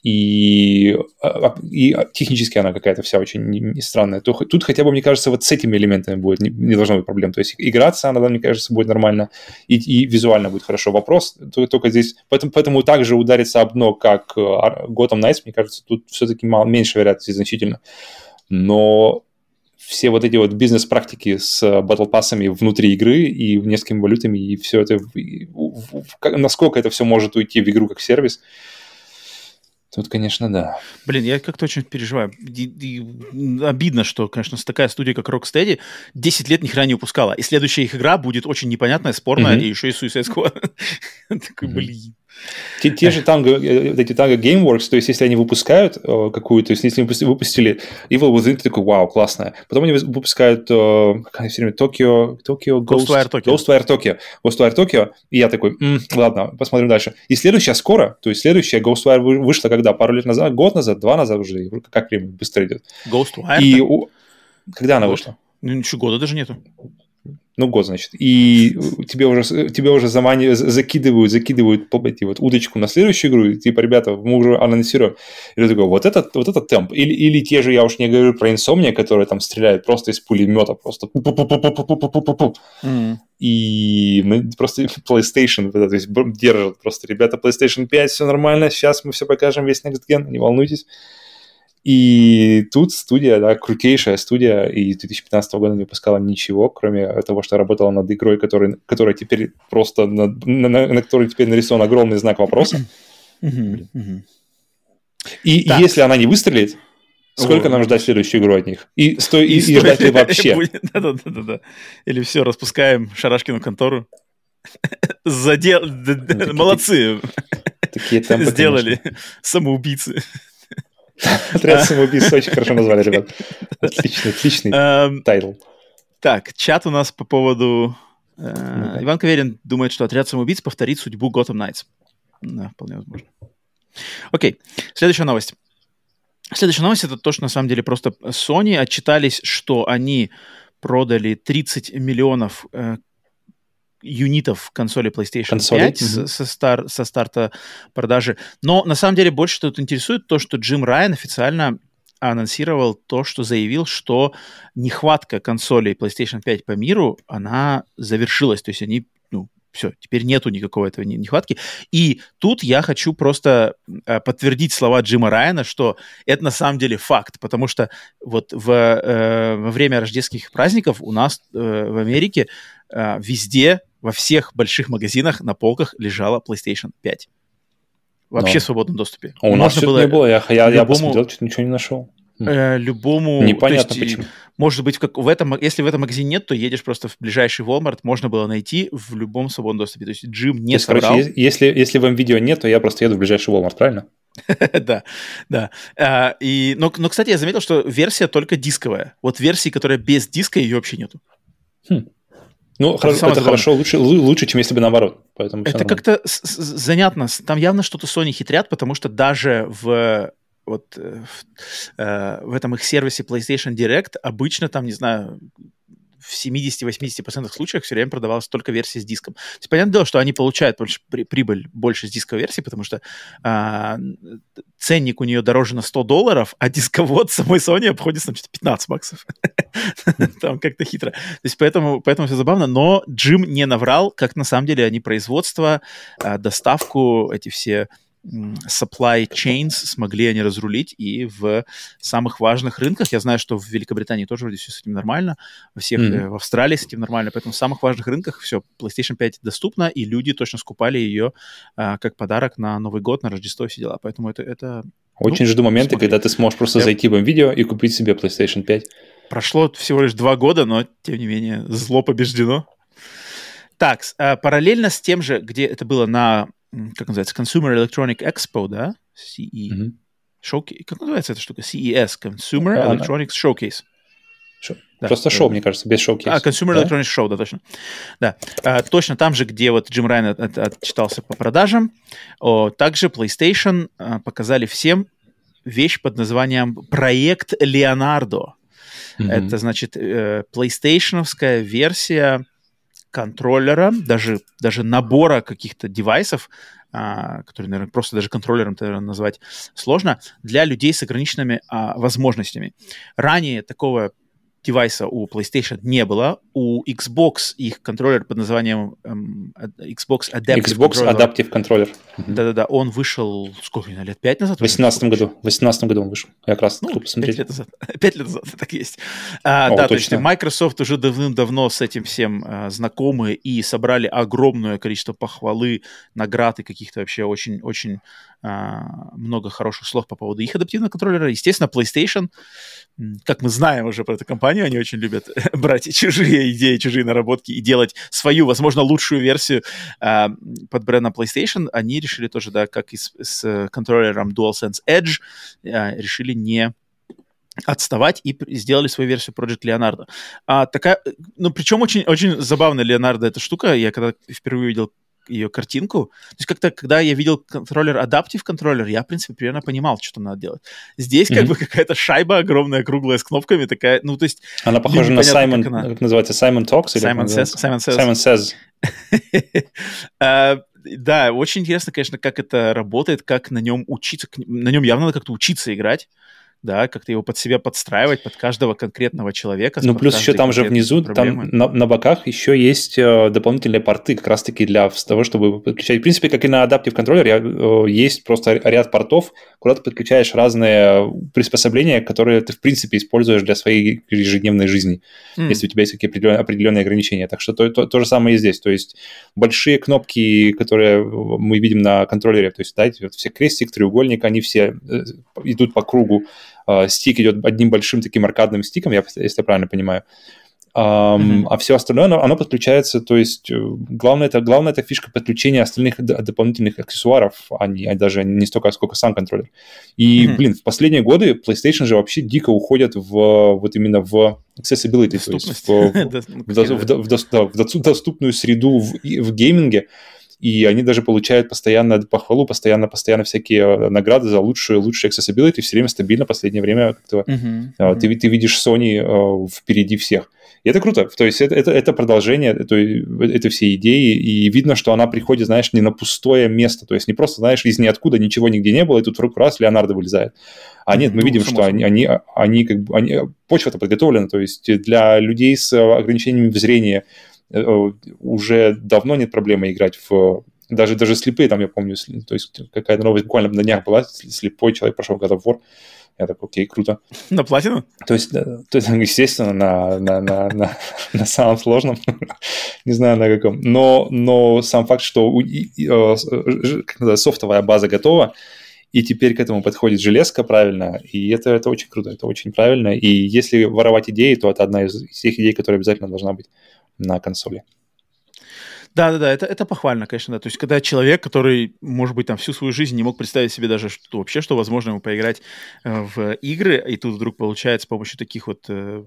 и, а, и технически она какая-то вся очень странная. То, тут хотя бы, мне кажется, вот с этими элементами будет, не, не должно быть проблем. То есть играться она, мне кажется, будет нормально, и, и визуально будет хорошо. Вопрос только здесь, поэтому, поэтому также удариться об дно, как э, Gotham Knights, мне кажется, тут все-таки мало, меньше вероятности значительно. Но все вот эти вот бизнес-практики с батл пассами внутри игры и несколькими валютами, и все это, и, в, в, насколько это все может уйти в игру как сервис, Тут, конечно, да. Блин, я как-то очень переживаю. И, и, обидно, что, конечно, такая студия, как Rocksteady, 10 лет ни хрена не выпускала. И следующая их игра будет очень непонятная, спорная, mm-hmm. и еще и Suicide Squad. Такой, блин. Те, те же танго, э, эти танго Gameworks, то есть если они выпускают э, какую-то, если они выпустили Evil Within, ты такой, вау, классная. Потом они выпускают, э, как они все время, Tokyo, Tokyo Ghost, Ghostwire Tokyo. Ghostwire Tokyo. Ghostwire Tokyo, и я такой, м, ладно, посмотрим дальше. И следующая скоро, то есть следующая Ghostwire вышла когда? Пару лет назад? Год назад? Два назад уже? Как время быстро идет. Ghostwire? И у... когда она вышла? Ну, ничего, года даже нету. Ну, год, значит. И тебе уже, тебе уже заманивают, закидывают, закидывают эти вот удочку на следующую игру, и, типа, ребята, мы уже анонсируем. И ты такой, вот этот, вот этот темп. Или, или те же, я уж не говорю про инсомния, которые там стреляют просто из пулемета, просто mm. И мы просто PlayStation, то есть держат просто, ребята, PlayStation 5, все нормально, сейчас мы все покажем, весь Next Gen, не волнуйтесь. И тут студия, да, крутейшая студия, и 2015 года не выпускала ничего, кроме того, что работала над игрой, который, которая теперь просто, на, на, на которой теперь нарисован огромный знак вопроса. И так. если она не выстрелит, сколько О, нам ждать следующую игру от них? И, сто, и, и, ждать ли вообще? Да-да-да. Или все, распускаем Шарашкину контору. Задел... Молодцы. Такие темпы, Сделали. Самоубийцы. Отряд самоубийц очень хорошо назвали, ребят. Отличный, отличный эм, тайтл. Так, чат у нас по поводу... Э, Иван Каверин думает, что отряд самоубийц повторит судьбу Gotham Knights. Да, вполне возможно. Окей, следующая новость. Следующая новость это то, что на самом деле просто Sony отчитались, что они продали 30 миллионов э, юнитов консоли PlayStation консоли? 5 mm-hmm. со, стар, со старта продажи. Но на самом деле больше тут интересует то, что Джим Райан официально анонсировал то, что заявил, что нехватка консолей PlayStation 5 по миру, она завершилась. То есть они ну, все, теперь нету никакого этого нехватки. И тут я хочу просто э, подтвердить слова Джима Райана, что это на самом деле факт, потому что вот в, э, во время рождественских праздников у нас э, в Америке э, везде во всех больших магазинах на полках лежала PlayStation 5. Вообще Но. в свободном доступе. А у нас было не было, я, я, любому, я посмотрел, что ничего не нашел. Э, любому... Непонятно есть, почему. может быть, как в этом, если в этом магазине нет, то едешь просто в ближайший Walmart, можно было найти в любом свободном доступе. То есть Джим не то есть, собрал. Короче, если, если вам видео нет, то я просто еду в ближайший Walmart, правильно? да, да. А, и, но, но, кстати, я заметил, что версия только дисковая. Вот версии, которая без диска, ее вообще нету. Хм. Ну, это, хорошо, это хорошо, лучше, лучше, чем если бы наоборот. Поэтому это как-то занятно. Там явно что-то Sony хитрят, потому что даже в вот э, в, э, в этом их сервисе PlayStation Direct обычно там, не знаю, в 70-80% случаях все время продавалась только версия с диском. То есть, понятное дело, что они получают больше, при, прибыль больше с дисковой версии, потому что а, ценник у нее дороже на 100 долларов, а дисковод самой Sony обходится там что-то 15 баксов. Там как-то хитро. То есть поэтому, поэтому все забавно, но Джим не наврал, как на самом деле они производство, а, доставку, эти все supply chains смогли они разрулить, и в самых важных рынках, я знаю, что в Великобритании тоже вроде все с этим нормально, во всех, mm-hmm. в Австралии с этим нормально, поэтому в самых важных рынках все, PlayStation 5 доступна, и люди точно скупали ее а, как подарок на Новый год, на Рождество, все дела, поэтому это... это Очень ну, жду момента, смотри. когда ты сможешь просто я... зайти в видео и купить себе PlayStation 5. Прошло всего лишь два года, но, тем не менее, зло побеждено. Так, а, параллельно с тем же, где это было на как называется, Consumer Electronic Expo, да? CE. Mm-hmm. Showcase. Как называется эта штука? CES, Consumer а, Electronics Showcase. Шоу. Да, Просто шоу, мне кажется, без шоу-кейса. А, Consumer да? Electronics Show, да, точно. Да, а, точно там же, где вот Джим Райан от, от, отчитался по продажам, о, также PlayStation а, показали всем вещь под названием «Проект Леонардо». Mm-hmm. Это, значит, э, PlayStation-овская версия контроллера, даже, даже набора каких-то девайсов, а, которые, наверное, просто даже контроллером наверное, назвать сложно, для людей с ограниченными а, возможностями. Ранее такого девайса у PlayStation не было. У Xbox их контроллер под названием эм, Xbox Adaptive Xbox Controller. Adaptive Controller. Да-да-да, он вышел, сколько, лет, пять назад? В 2018 году. В 2018 году он вышел. Я как раз ну, посмотреть. Пять лет назад. Пять лет назад, так есть. А, О, да, точно. то есть Microsoft уже давным-давно с этим всем а, знакомы и собрали огромное количество похвалы, наград и каких-то вообще очень-очень а, много хороших слов по поводу их адаптивного контроллера. Естественно, PlayStation, как мы знаем уже про эту компанию, они очень любят брать чужие идеи, чужие наработки и делать свою, возможно, лучшую версию а, под брендом PlayStation. Они решили тоже, да, как и с, с контроллером DualSense Edge, а, решили не отставать и сделали свою версию Project Leonardo. А, такая, ну, причем очень, очень забавная Leonardo эта штука. Я когда впервые увидел ее картинку. То есть как-то, когда я видел контроллер, адаптив контроллер, я, в принципе, примерно понимал, что надо делать. Здесь mm-hmm. как бы какая-то шайба огромная, круглая, с кнопками, такая, ну, то есть... Она похожа на Simon, как, она... как называется, Simon Talks? Simon Says. Simon Says. Uh, да, очень интересно, конечно, как это работает, как на нем учиться. На нем явно надо как-то учиться играть да, как-то его под себя подстраивать, под каждого конкретного человека. Ну, плюс еще там же внизу, проблемы. там на, на боках еще есть э, дополнительные порты как раз-таки для того, чтобы подключать. В принципе, как и на Adaptive Controller, э, есть просто ряд портов, куда ты подключаешь разные приспособления, которые ты, в принципе, используешь для своей ежедневной жизни, mm. если у тебя есть какие-то определенные, определенные ограничения. Так что то, то, то же самое и здесь. То есть большие кнопки, которые мы видим на контроллере, то есть, да, вот все крестик, треугольник, они все э, идут по кругу стик идет одним большим таким аркадным стиком, я, если я правильно понимаю. Um, mm-hmm. А все остальное, оно, оно подключается, то есть э, главное это, главное это фишка подключения остальных дополнительных аксессуаров, а не а даже не столько, сколько сам контроллер. И, mm-hmm. блин, в последние годы PlayStation же вообще дико уходят в вот именно в accessibility, то есть в, доступную среду в, в гейминге и они даже получают постоянно похвалу, постоянно, постоянно всякие э, награды за лучшую, лучшую accessibility, все время стабильно, последнее время как-то uh-huh, ты, ты видишь Sony uh, впереди всех. И это круто, то есть это, это, это продолжение этой, этой всей идеи, и видно, что она приходит, знаешь, не на пустое место, то есть не просто, знаешь, из ниоткуда ничего нигде не было, и тут вдруг раз Леонардо вылезает. А нет, мы ну, видим, что они, они, они как бы, они, почва-то подготовлена, то есть для людей с ограничениями в зрении, Э, уже давно нет проблемы играть в даже, даже слепые, там, я помню, то есть какая-то новость буквально на днях была, слепой человек прошел God of War, я такой, окей, круто. На платину? То есть, то есть естественно, на, на, на, на, на самом сложном, не знаю на каком, но, но сам факт, что у, э, как софтовая база готова, и теперь к этому подходит железка правильно, и это, это очень круто, это очень правильно. И если воровать идеи, то это одна из тех идей, которая обязательно должна быть на консоли. Да, да, да, это, это похвально, конечно, да. То есть, когда человек, который, может быть, там всю свою жизнь не мог представить себе даже что, вообще, что возможно ему поиграть э, в игры, и тут вдруг получает с помощью таких вот э,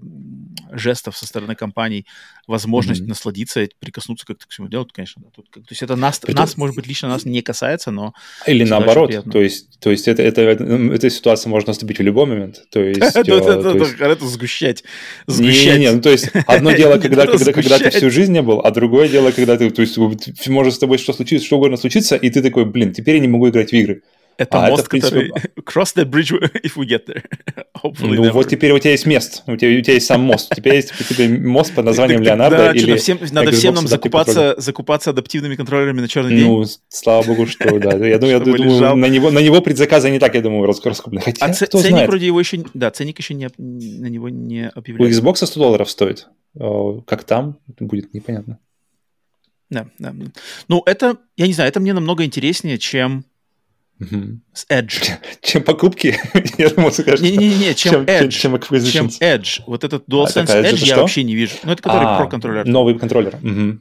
жестов со стороны компаний возможность mm-hmm. насладиться, прикоснуться как-то к всему делу, конечно, да. Тут, то есть, это нас, это... нас, может быть, лично нас не касается, но... Или наоборот, то есть, то есть это, это, эта ситуация может наступить в любой момент, то есть... Это сгущать. Не-не, ну то есть, одно дело, когда ты всю жизнь не был, а другое дело, когда ты то есть может с тобой что случится, что угодно случится, и ты такой, блин, теперь я не могу играть в игры. Это а мост, это, принципе... который... Cross that bridge if we get there. Hopefully ну never. вот теперь у тебя есть мест, у тебя, у тебя есть сам мост, у тебя есть теперь мост под названием Леонардо да, или... Всем, надо всем нам закупаться, закупаться адаптивными контроллерами на черный день. Ну, слава богу, что да. Я думаю, я думаю на, него, на него предзаказы не так, я думаю, раскуплены. Хотя, а ценник вроде его еще... Да, ценник еще не, на него не объявляется. У Xbox 100 долларов стоит. Как там, будет непонятно. Да, да. Ну, это, я не знаю, это мне намного интереснее, чем угу. с Edge. Чем покупки? я думал, скажешь. Не-не-не, чем, чем Edge. Чем, чем, чем Edge. Вот этот DualSense а, Edge я вообще не вижу. Ну, это который а, Pro контроллер. Новый контроллер. Угу.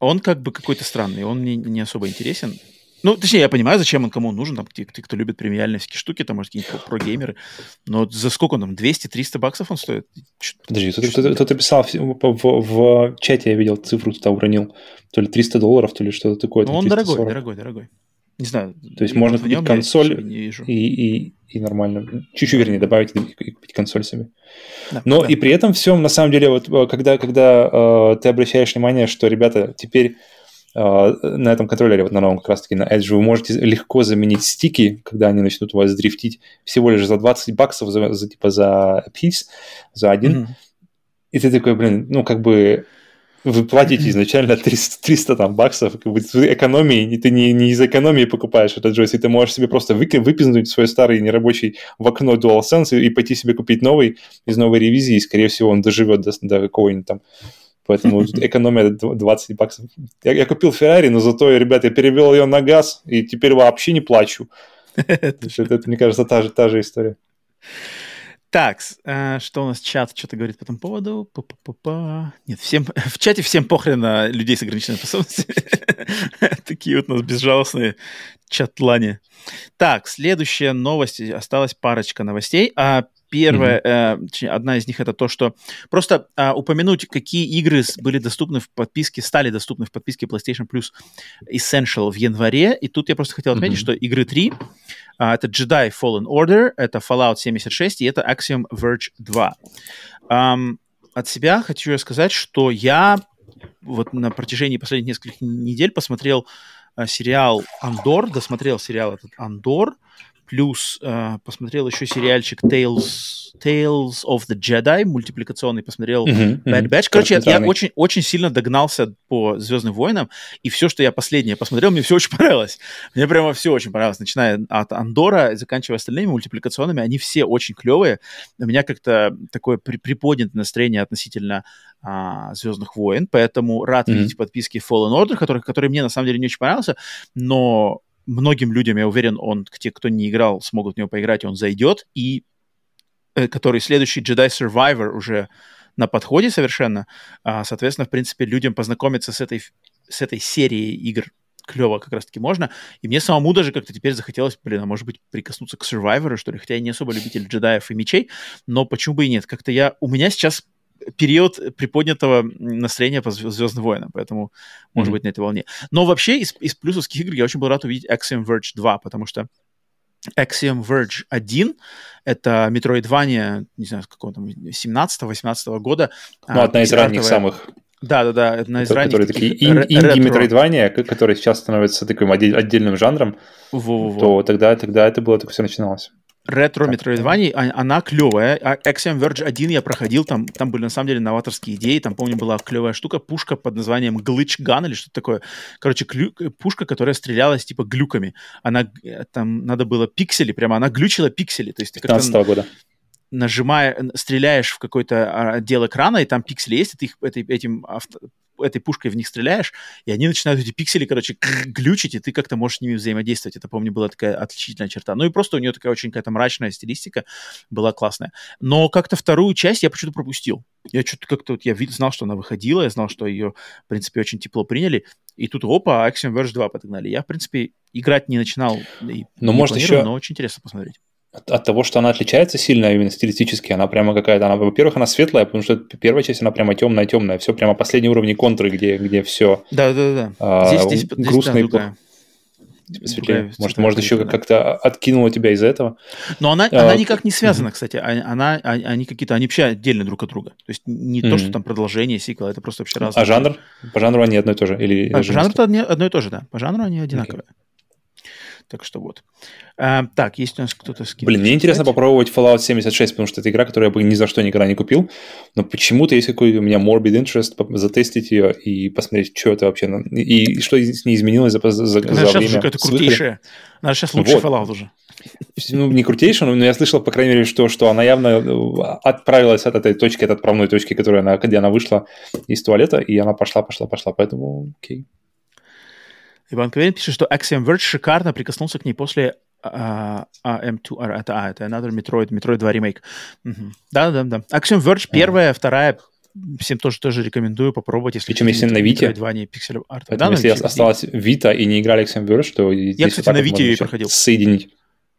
Он как бы какой-то странный, он мне не особо интересен. Ну, точнее, я понимаю, зачем он кому нужен, там, те, те кто любит премиальные всякие штуки, там, может, какие-нибудь про-геймеры, но за сколько он там, 200-300 баксов он стоит? Подожди, кто-то, кто-то писал в, в, в чате, я видел цифру, туда уронил, то ли 300 долларов, то ли что-то такое. Ну, он дорогой, дорогой, дорогой. Не знаю. То есть можно купить консоль и, и, и нормально, чуть-чуть, вернее, добавить и купить консоль себе. Да, Но да. и при этом всем, на самом деле, вот э, когда, когда э, ты обращаешь внимание, что, ребята, теперь на этом контроллере, вот на новом как раз-таки на Edge, вы можете легко заменить стики, когда они начнут у вас дрифтить, всего лишь за 20 баксов, за, за типа за piece, за один. Mm-hmm. И ты такой, блин, ну как бы вы платите изначально 300, 300 там, баксов, как бы экономии, и ты не, не из экономии покупаешь этот джойстик, ты можешь себе просто вы, выпизнуть свой старый нерабочий в окно DualSense и, и пойти себе купить новый из новой ревизии, и, скорее всего, он доживет до, до какого-нибудь там Поэтому экономия 20 баксов. Я, я купил Феррари, но зато, ребят, я перевел ее на газ, и теперь вообще не плачу. Это, мне кажется, та же, та же история. Так, э, что у нас чат что-то говорит по этому поводу? Па -па -па. Нет, всем, в чате всем похрен на людей с ограниченными способностями. Такие вот у нас безжалостные чатлани. Так, следующая новость. Осталась парочка новостей. А Первая, mm-hmm. э, одна из них это то, что просто э, упомянуть, какие игры были доступны в подписке, стали доступны в подписке PlayStation Plus Essential в январе. И тут я просто хотел отметить, mm-hmm. что игры три э, это Jedi Fallen Order, это Fallout 76 и это Axiom Verge 2. Um, от себя хочу сказать, что я вот на протяжении последних нескольких недель посмотрел э, сериал Андор, досмотрел сериал этот Андор, Плюс э, посмотрел еще сериальчик Tales, Tales of the Jedi, мультипликационный, посмотрел uh-huh, Bad Batch. Короче, я, я очень, очень сильно догнался по Звездным войнам, и все, что я последнее посмотрел, мне все очень понравилось. Мне прямо все очень понравилось, начиная от Андора, заканчивая остальными мультипликационными, они все очень клевые. У меня как-то такое при, приподнятое настроение относительно а, Звездных войн, поэтому рад mm-hmm. видеть подписки Fallen Order, который, который мне на самом деле не очень понравился, но многим людям, я уверен, он, те, кто не играл, смогут в него поиграть, он зайдет. И э, который следующий Jedi Survivor уже на подходе совершенно. А, соответственно, в принципе, людям познакомиться с этой, с этой серией игр клево как раз-таки можно. И мне самому даже как-то теперь захотелось, блин, а может быть, прикоснуться к Survivor, что ли, хотя я не особо любитель джедаев и мечей, но почему бы и нет? Как-то я... У меня сейчас период приподнятого настроения по Звездным войнам, поэтому, может mm-hmm. быть, на этой волне. Но вообще из, из плюсовских игр я очень был рад увидеть Axiom Verge 2, потому что Axiom Verge 1 — это Metroidvania, не знаю, с какого там, 17-18 года. Ну, а, одна из ранних самых. Да-да-да, одна из ранних. Которые такие инди Metroidvania, которые сейчас становятся таким отдельным жанром, Во-во-во. то тогда, тогда это было, только все начиналось ретро Metroidvania, а, она клевая. А Axiom Verge 1 я проходил, там, там были на самом деле новаторские идеи, там, помню, была клевая штука, пушка под названием Glitch Gun или что-то такое. Короче, клю... пушка, которая стрелялась типа глюками. Она, э, там надо было пиксели, прямо она глючила пиксели. То есть 15 -го года нажимая, стреляешь в какой-то а, отдел экрана, и там пиксели есть, и ты их этим авто, этой пушкой в них стреляешь, и они начинают эти пиксели, короче, глючить, и ты как-то можешь с ними взаимодействовать. Это, помню, была такая отличительная черта. Ну и просто у нее такая очень какая-то мрачная стилистика была классная. Но как-то вторую часть я почему-то пропустил. Я что-то как-то вот я знал, что она выходила, я знал, что ее, в принципе, очень тепло приняли. И тут, опа, Axiom Verge 2 подогнали. Я, в принципе, играть не начинал. И но, может, еще... Но очень интересно посмотреть от, от того, что она отличается сильно именно стилистически, она прямо какая-то, она, во-первых, она светлая, потому что первая часть, она прямо темная-темная, все прямо последние уровни контры, где, где все да, да, да. А, здесь, здесь, грустно здесь, да, Светлее. Может, может еще да. как-то откинула тебя из этого. Но она, а, она никак не связана, mm-hmm. кстати. А, она, а, они какие-то, они вообще отдельно друг от друга. То есть не mm-hmm. то, что там продолжение, сиквел, это просто вообще разные. А жанр? По жанру они одно и то же? Или а, по жанру одно, одно и то же, да. По жанру они одинаковые. Okay. Так что вот. А, так, есть у нас кто-то с кем Блин, мне интересно попробовать Fallout 76, потому что это игра, которую я бы ни за что никогда не купил, но почему-то есть какой-то у меня morbid interest затестить ее и посмотреть, что это вообще, и, и что с ней изменилось за, за, за Она сейчас время. какая-то крутейшая. Она сейчас лучше вот. Fallout уже. Ну, не крутейшая, но я слышал, по крайней мере, что, что она явно э, отправилась от этой точки, от отправной точки, которая она, где она вышла из туалета, и она пошла, пошла, пошла, поэтому окей. Иван Каверин пишет, что Axiom Verge шикарно прикоснулся к ней после а, AM2, это, а, это Another Metroid, Metroid 2 ремейк. Да-да-да. Axiom Verge первая, вторая, всем тоже, тоже рекомендую попробовать, если Причем если на Вите. пиксель арт. да, если Vita. осталась Вита и не играли Axiom Verge, то Я, кстати, на Вите ее проходил. Соединить.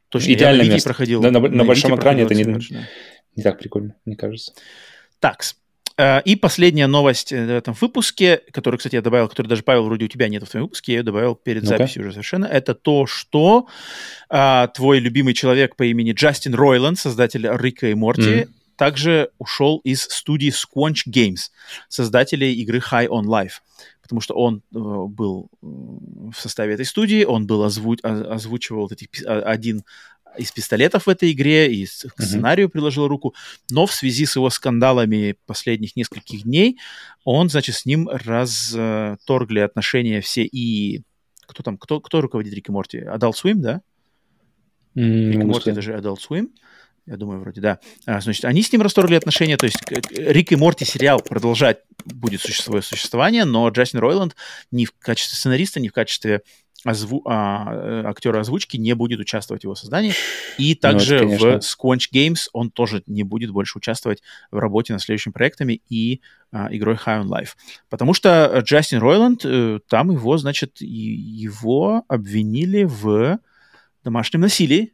Точно, Идеально я на Вите проходил. На, на, на, на большом экране это не, да. не так прикольно, мне кажется. Такс. Э, и последняя новость э, в этом выпуске, которую, кстати, я добавил, которую даже, Павел, вроде у тебя нет в твоем выпуске, я ее добавил перед ну записью уже совершенно, это то, что а, твой любимый человек по имени Джастин Ройланд, создатель Рика и Морти, mm-hmm. также ушел из студии Squanch Games, создателей игры High on Life потому что он э, был в составе этой студии, он был озву- озвучивал вот этих, один из пистолетов в этой игре, и к сценарию mm-hmm. приложил руку, но в связи с его скандалами последних нескольких дней он, значит, с ним расторгли отношения все и... Кто там, кто, кто руководит Рик и Морти? Adult Swim, да? Mm-hmm. Рик и Морти это же Adult Swim. Я думаю, вроде да. А, значит, они с ним расторгли отношения, то есть Рик и Морти сериал продолжать будет свое существование, но Джастин Ройланд ни в качестве сценариста, ни в качестве озву... а, э, актера озвучки не будет участвовать в его создании. И ну, также ну, в Squanch Games он тоже не будет больше участвовать в работе над следующими проектами и а, игрой High on Life. Потому что Джастин Ройланд, э, там его, значит, его обвинили в домашнем насилии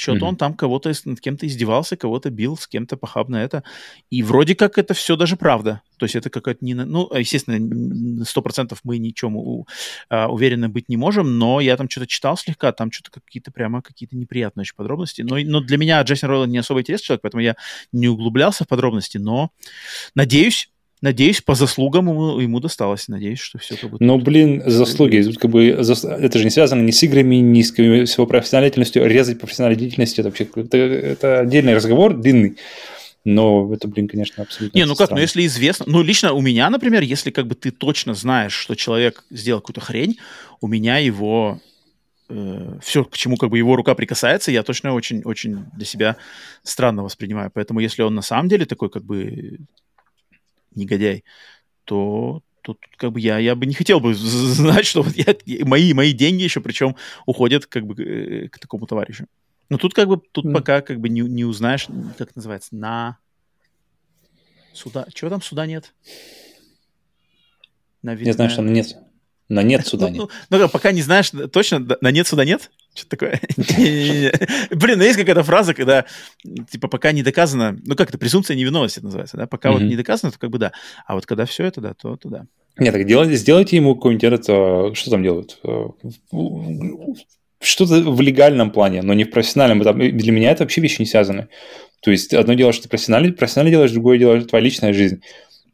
что-то mm-hmm. он там кого-то над кем-то издевался, кого-то бил, с кем-то похабно это. И вроде как это все даже правда. То есть это какая-то не... Ну, естественно, сто процентов мы ничем а, уверены быть не можем, но я там что-то читал слегка, там что-то какие-то прямо какие-то неприятные очень подробности. Но, но для меня Джейсон Ройланд не особо интересный человек, поэтому я не углублялся в подробности, но надеюсь, Надеюсь, по заслугам ему, ему досталось. Надеюсь, что все как бы... Ну, блин, заслуги. Как бы это же не связано ни с играми, ни с, его профессиональной деятельностью. Резать профессиональной деятельностью, это вообще это, это отдельный разговор, длинный. Но это, блин, конечно, абсолютно Не, ну как, ну если известно... Ну, лично у меня, например, если как бы ты точно знаешь, что человек сделал какую-то хрень, у меня его э, все, к чему как бы его рука прикасается, я точно очень-очень для себя странно воспринимаю. Поэтому если он на самом деле такой как бы негодяй, то тут как бы я, я бы не хотел бы знать, что вот я, мои, мои деньги еще причем уходят как бы э, к такому товарищу. Но тут как бы, тут mm. пока как бы не, не узнаешь, как называется, на суда. Чего там суда нет? На вид... Я знаю, что нет. На нет суда ну, нет. Ну, ну, пока не знаешь точно, на нет суда нет? Что-то такое. Блин, ну есть какая-то фраза, когда, типа, пока не доказано, ну как это, презумпция невиновности называется, да? Пока вот не доказано, то как бы да. А вот когда все это, да, то, то да. Нет, так делайте, сделайте ему какой-нибудь этот, э, что там делают? Э, что-то в легальном плане, но не в профессиональном. Для меня это вообще вещи не связаны. То есть одно дело, что ты профессионально, профессионально делаешь, другое дело твоя личная жизнь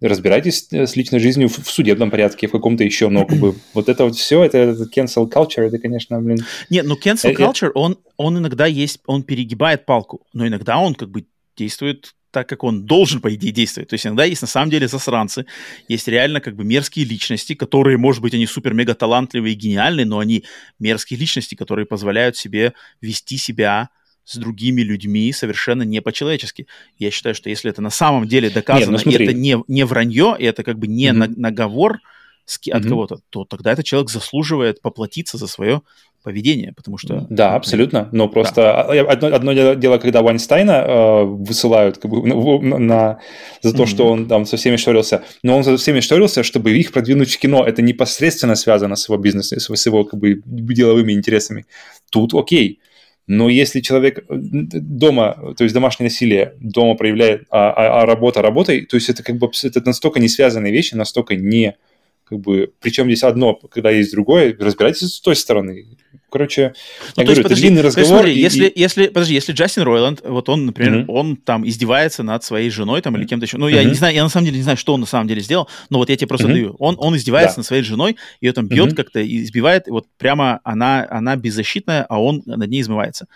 разбирайтесь э, с личной жизнью в, судебном порядке, в каком-то еще, но как бы вот это вот все, это, это cancel culture, это, конечно, блин... Нет, ну cancel э, culture, он, он иногда есть, он перегибает палку, но иногда он как бы действует так, как он должен, по идее, действовать. То есть иногда есть на самом деле засранцы, есть реально как бы мерзкие личности, которые, может быть, они супер-мега талантливые и гениальные, но они мерзкие личности, которые позволяют себе вести себя с другими людьми совершенно не по-человечески. Я считаю, что если это на самом деле доказано, Нет, ну, и это не, не вранье, и это как бы не mm-hmm. наговор с, от mm-hmm. кого-то, то тогда этот человек заслуживает поплатиться за свое поведение, потому что... Да, абсолютно, но просто да. одно, одно дело, когда Вайнстайна э, высылают как бы, на, на, за то, mm-hmm. что он там со всеми шторился, но он со всеми шторился, чтобы их продвинуть в кино, это непосредственно связано с его бизнесом, с его как бы деловыми интересами. Тут окей, но если человек э, дома, то есть домашнее насилие, дома проявляет, а, а, а работа работой, то есть это как бы это настолько не связанные вещи, настолько не как бы, причем здесь одно, когда есть другое, разбирайтесь с той стороны. Короче, ну, я говорю, есть, подожди, это длинный разговор. Смотри, и, если, если, подожди, если Джастин Ройланд, вот он, например, mm-hmm. он там издевается над своей женой там или кем-то еще, ну, mm-hmm. я не знаю, я на самом деле не знаю, что он на самом деле сделал, но вот я тебе просто mm-hmm. даю. Он, он издевается да. над своей женой, ее там бьет mm-hmm. как-то, избивает, и вот прямо она, она беззащитная, а он над ней измывается.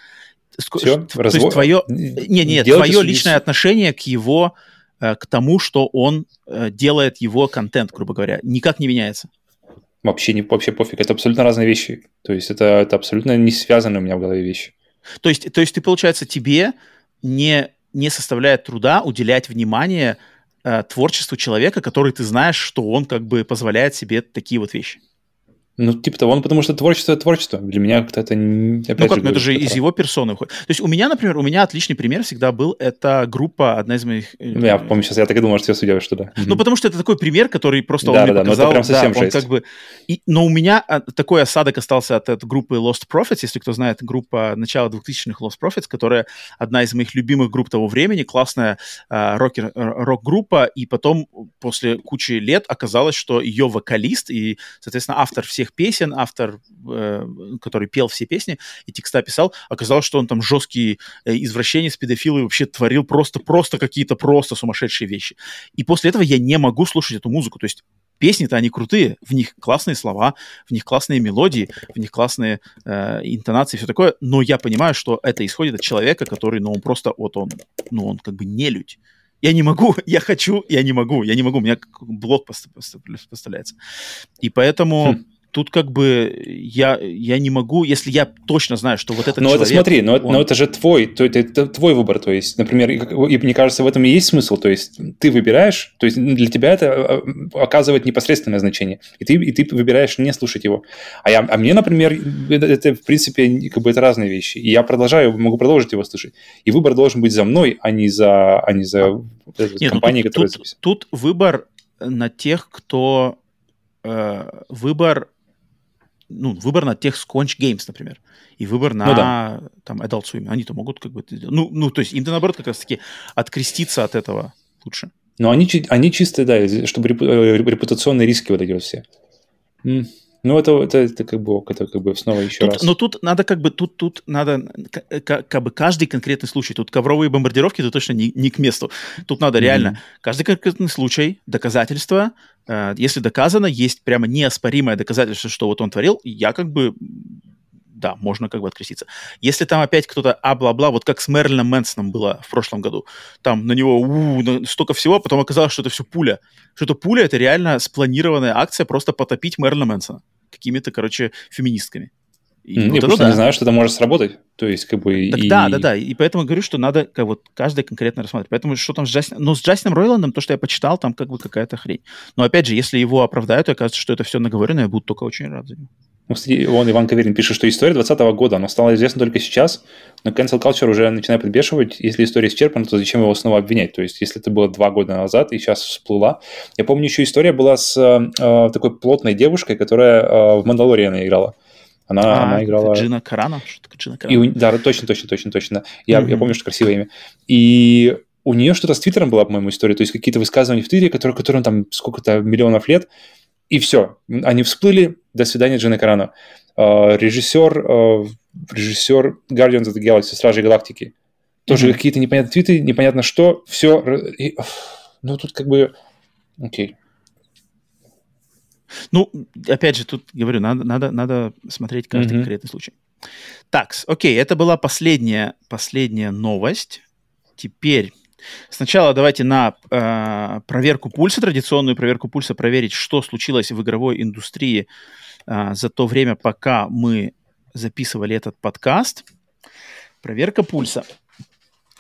Все, то развод... есть твое, не, не, твое личное отношение к его Э, к тому, что он э, делает его контент, грубо говоря, никак не меняется. Вообще, не, вообще пофиг, это абсолютно разные вещи. То есть это, это абсолютно не связанные у меня в голове вещи. То есть, то есть ты, получается, тебе не, не составляет труда уделять внимание э, творчеству человека, который ты знаешь, что он как бы позволяет себе такие вот вещи. Ну, типа того, ну, потому что творчество – творчество. Для меня как-то это, опять Ну, как, же, ну, это же из его персоны уходит. То есть у меня, например, у меня отличный пример всегда был, это группа, одна из моих... Э, ну, я помню, сейчас я так и думал, что ты судья, что да. Ну, потому что это такой пример, который просто да, он да, мне да, показал. Да, прям совсем да, он как бы... И, но у меня а, такой осадок остался от, от группы Lost Profits, если кто знает, группа начала 2000-х Lost Profits, которая одна из моих любимых групп того времени, классная э, рокер, рок-группа, и потом после кучи лет оказалось, что ее вокалист и, соответственно, автор всех песен, автор э, который пел все песни и текста писал, оказалось, что он там жесткий э, извращенец, педофил вообще творил просто-просто какие-то просто сумасшедшие вещи. И после этого я не могу слушать эту музыку. То есть песни-то они крутые, в них классные слова, в них классные мелодии, в них классные э, интонации, все такое, но я понимаю, что это исходит от человека, который, ну, он просто, вот он, ну, он как бы не людь. Я не могу, я хочу, я не могу, я не могу, у меня блок поставляется. И поэтому... Хм тут как бы я, я не могу, если я точно знаю, что вот этот но человек... Это смотри, но, он... но это же твой, то это, это твой выбор, то есть, например, и, мне кажется, в этом и есть смысл, то есть ты выбираешь, то есть для тебя это а, оказывает непосредственное значение, и ты, и ты выбираешь не слушать его. А, я, а мне, например, это, это в принципе как бы это разные вещи, и я продолжаю, могу продолжить его слушать, и выбор должен быть за мной, а не за, а не за Нет, компанией, ну, тут, которая тут, тут выбор на тех, кто э, выбор ну, выбор на тех Squanch Games, например, и выбор на ну, да. там Adult Swim. Они-то могут как бы. Ну, ну, то есть им-то, наоборот, как раз-таки откреститься от этого лучше. Но они, они чисто, да, чтобы э, репутационные риски вот эти вот все. Ну, это, это, это как бы это как бы снова еще тут, раз. Но тут надо как бы, тут, тут надо как, как бы каждый конкретный случай. Тут ковровые бомбардировки, это точно не, не к месту. Тут надо mm-hmm. реально каждый конкретный случай, доказательства. Э, если доказано, есть прямо неоспоримое доказательство, что вот он творил, я как бы да, можно как бы откреститься. Если там опять кто-то а-бла-бла, вот как с Мерлином Мэнсоном было в прошлом году, там на него у, столько всего, а потом оказалось, что это все пуля. Что это пуля, это реально спланированная акция просто потопить Мерлина Мэнсона какими-то, короче, феминистками. И mm, вот я просто да. не знаю, что это может сработать. То есть, как бы... Так, и... Да, да, да. И поэтому говорю, что надо как, вот, каждый конкретно рассматривать. Поэтому что там с Джастином... Ну, с Джастином Ройландом, то, что я почитал, там как бы какая-то хрень. Но опять же, если его оправдают, и окажется, что это все наговорено, я буду только очень рад за него. Ну, вон Иван Каверин пишет, что история 2020 года, она стала известна только сейчас, но cancel culture уже начинает подбешивать. Если история исчерпана, то зачем его снова обвинять? То есть, если это было два года назад и сейчас всплыла. Я помню, еще история была с э, такой плотной девушкой, которая э, в «Мандалориана» играла. Она, а, она играла... Джина Карана? Что такое Джина Карана? И, да, точно, точно, точно, точно. Я, mm-hmm. я помню, что красивое имя. И у нее что-то с Твиттером была, по-моему, история, то есть какие-то высказывания в Твиттере, которые, которым там сколько-то миллионов лет, и все. Они всплыли, до свидания, Джина Карана. Uh, режиссер, uh, режиссер Guardians of the Galaxy, Стражи Галактики. Тоже mm-hmm. какие-то непонятные твиты, непонятно что, все. И, ну, тут как бы... Окей. Okay. Ну, опять же, тут говорю, надо, надо, надо смотреть каждый mm-hmm. конкретный случай. Так, окей, это была последняя, последняя новость. Теперь Сначала давайте на э, проверку пульса, традиционную проверку пульса, проверить, что случилось в игровой индустрии э, за то время, пока мы записывали этот подкаст. Проверка пульса.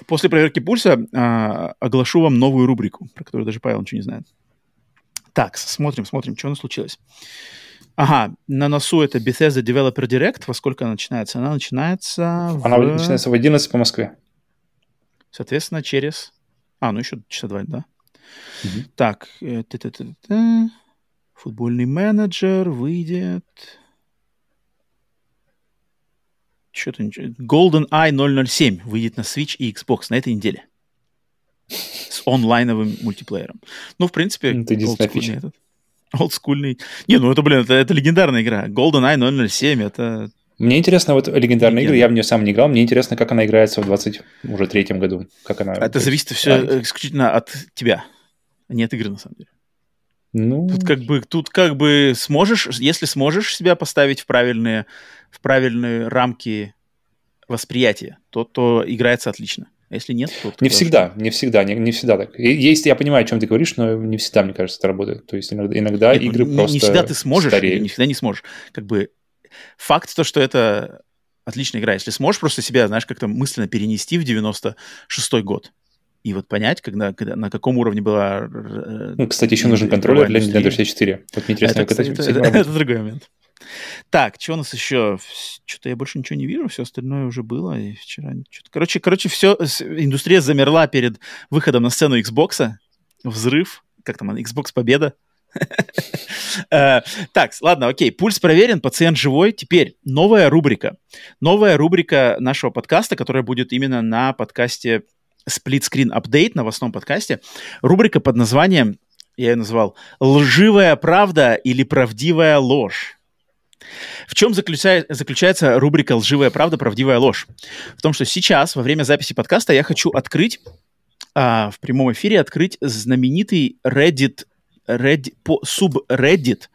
После проверки пульса э, оглашу вам новую рубрику, про которую даже Павел ничего не знает. Так, смотрим, смотрим, что у нас случилось. Ага, на носу это Bethesda Developer Direct. Во сколько она начинается? Она начинается Она в... начинается в 11 по Москве. Соответственно, через... А, ну еще часа два, да? Угу. Так, э, футбольный менеджер выйдет... Что-то ничего. Golden Eye 007 выйдет на Switch и Xbox на этой неделе. С онлайновым мультиплеером. Ну, в принципе, это единственная Этот. Олдскульный. Не, ну это, блин, это, это легендарная игра. GoldenEye 007, это... Мне интересно, вот легендарная игра, я в нее сам не играл, мне интересно, как она играется в 20 уже третьем году. Как она... Это зависит все а, исключительно от тебя, а не от игры, на самом деле. Ну... Тут как бы, тут как бы сможешь, если сможешь себя поставить в правильные, в правильные рамки восприятия, то, то играется отлично. А если нет, то... Не всегда, не всегда, не, не всегда так. Есть, я понимаю, о чем ты говоришь, но не всегда, мне кажется, это работает. То есть иногда, иногда нет, игры не, просто Не всегда ты сможешь, стареют. не всегда не сможешь. Как бы факт то, что это отличная игра. Если сможешь просто себя, знаешь, как-то мысленно перенести в 96-й год, и вот понять, когда, когда, на каком уровне была... Ну, кстати, еще нужен контроллер для Nintendo 64. Вот мне интересно, это, кстати, это, это, это другой момент. Так, что у нас еще? Что-то я больше ничего не вижу, все остальное уже было. И вчера что-то... Короче, короче, все, индустрия замерла перед выходом на сцену Xbox. Взрыв. Как там, Xbox Победа. Э, так, ладно, окей. Пульс проверен, пациент живой. Теперь новая рубрика. Новая рубрика нашего подкаста, которая будет именно на подкасте Split Screen Update, новостном подкасте. Рубрика под названием, я ее назвал «Лживая правда или правдивая ложь». В чем заключается, заключается рубрика «Лживая правда, правдивая ложь»? В том, что сейчас, во время записи подкаста, я хочу открыть, а, в прямом эфире открыть знаменитый Reddit Reddit, по, субреддит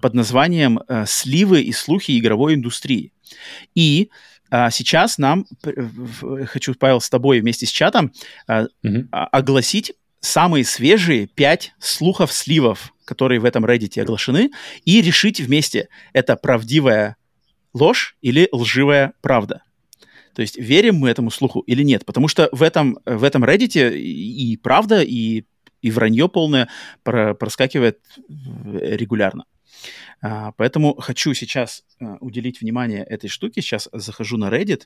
под названием э, «Сливы и слухи игровой индустрии». И а, сейчас нам, хочу, Павел, с тобой вместе с чатом а, угу. огласить самые свежие пять слухов-сливов, которые в этом Reddit оглашены, и решить вместе, это правдивая ложь или лживая правда. То есть верим мы этому слуху или нет? Потому что в этом, в этом Reddit и правда, и, и вранье полное проскакивает регулярно. А, поэтому хочу сейчас а, уделить внимание этой штуке. Сейчас захожу на Reddit,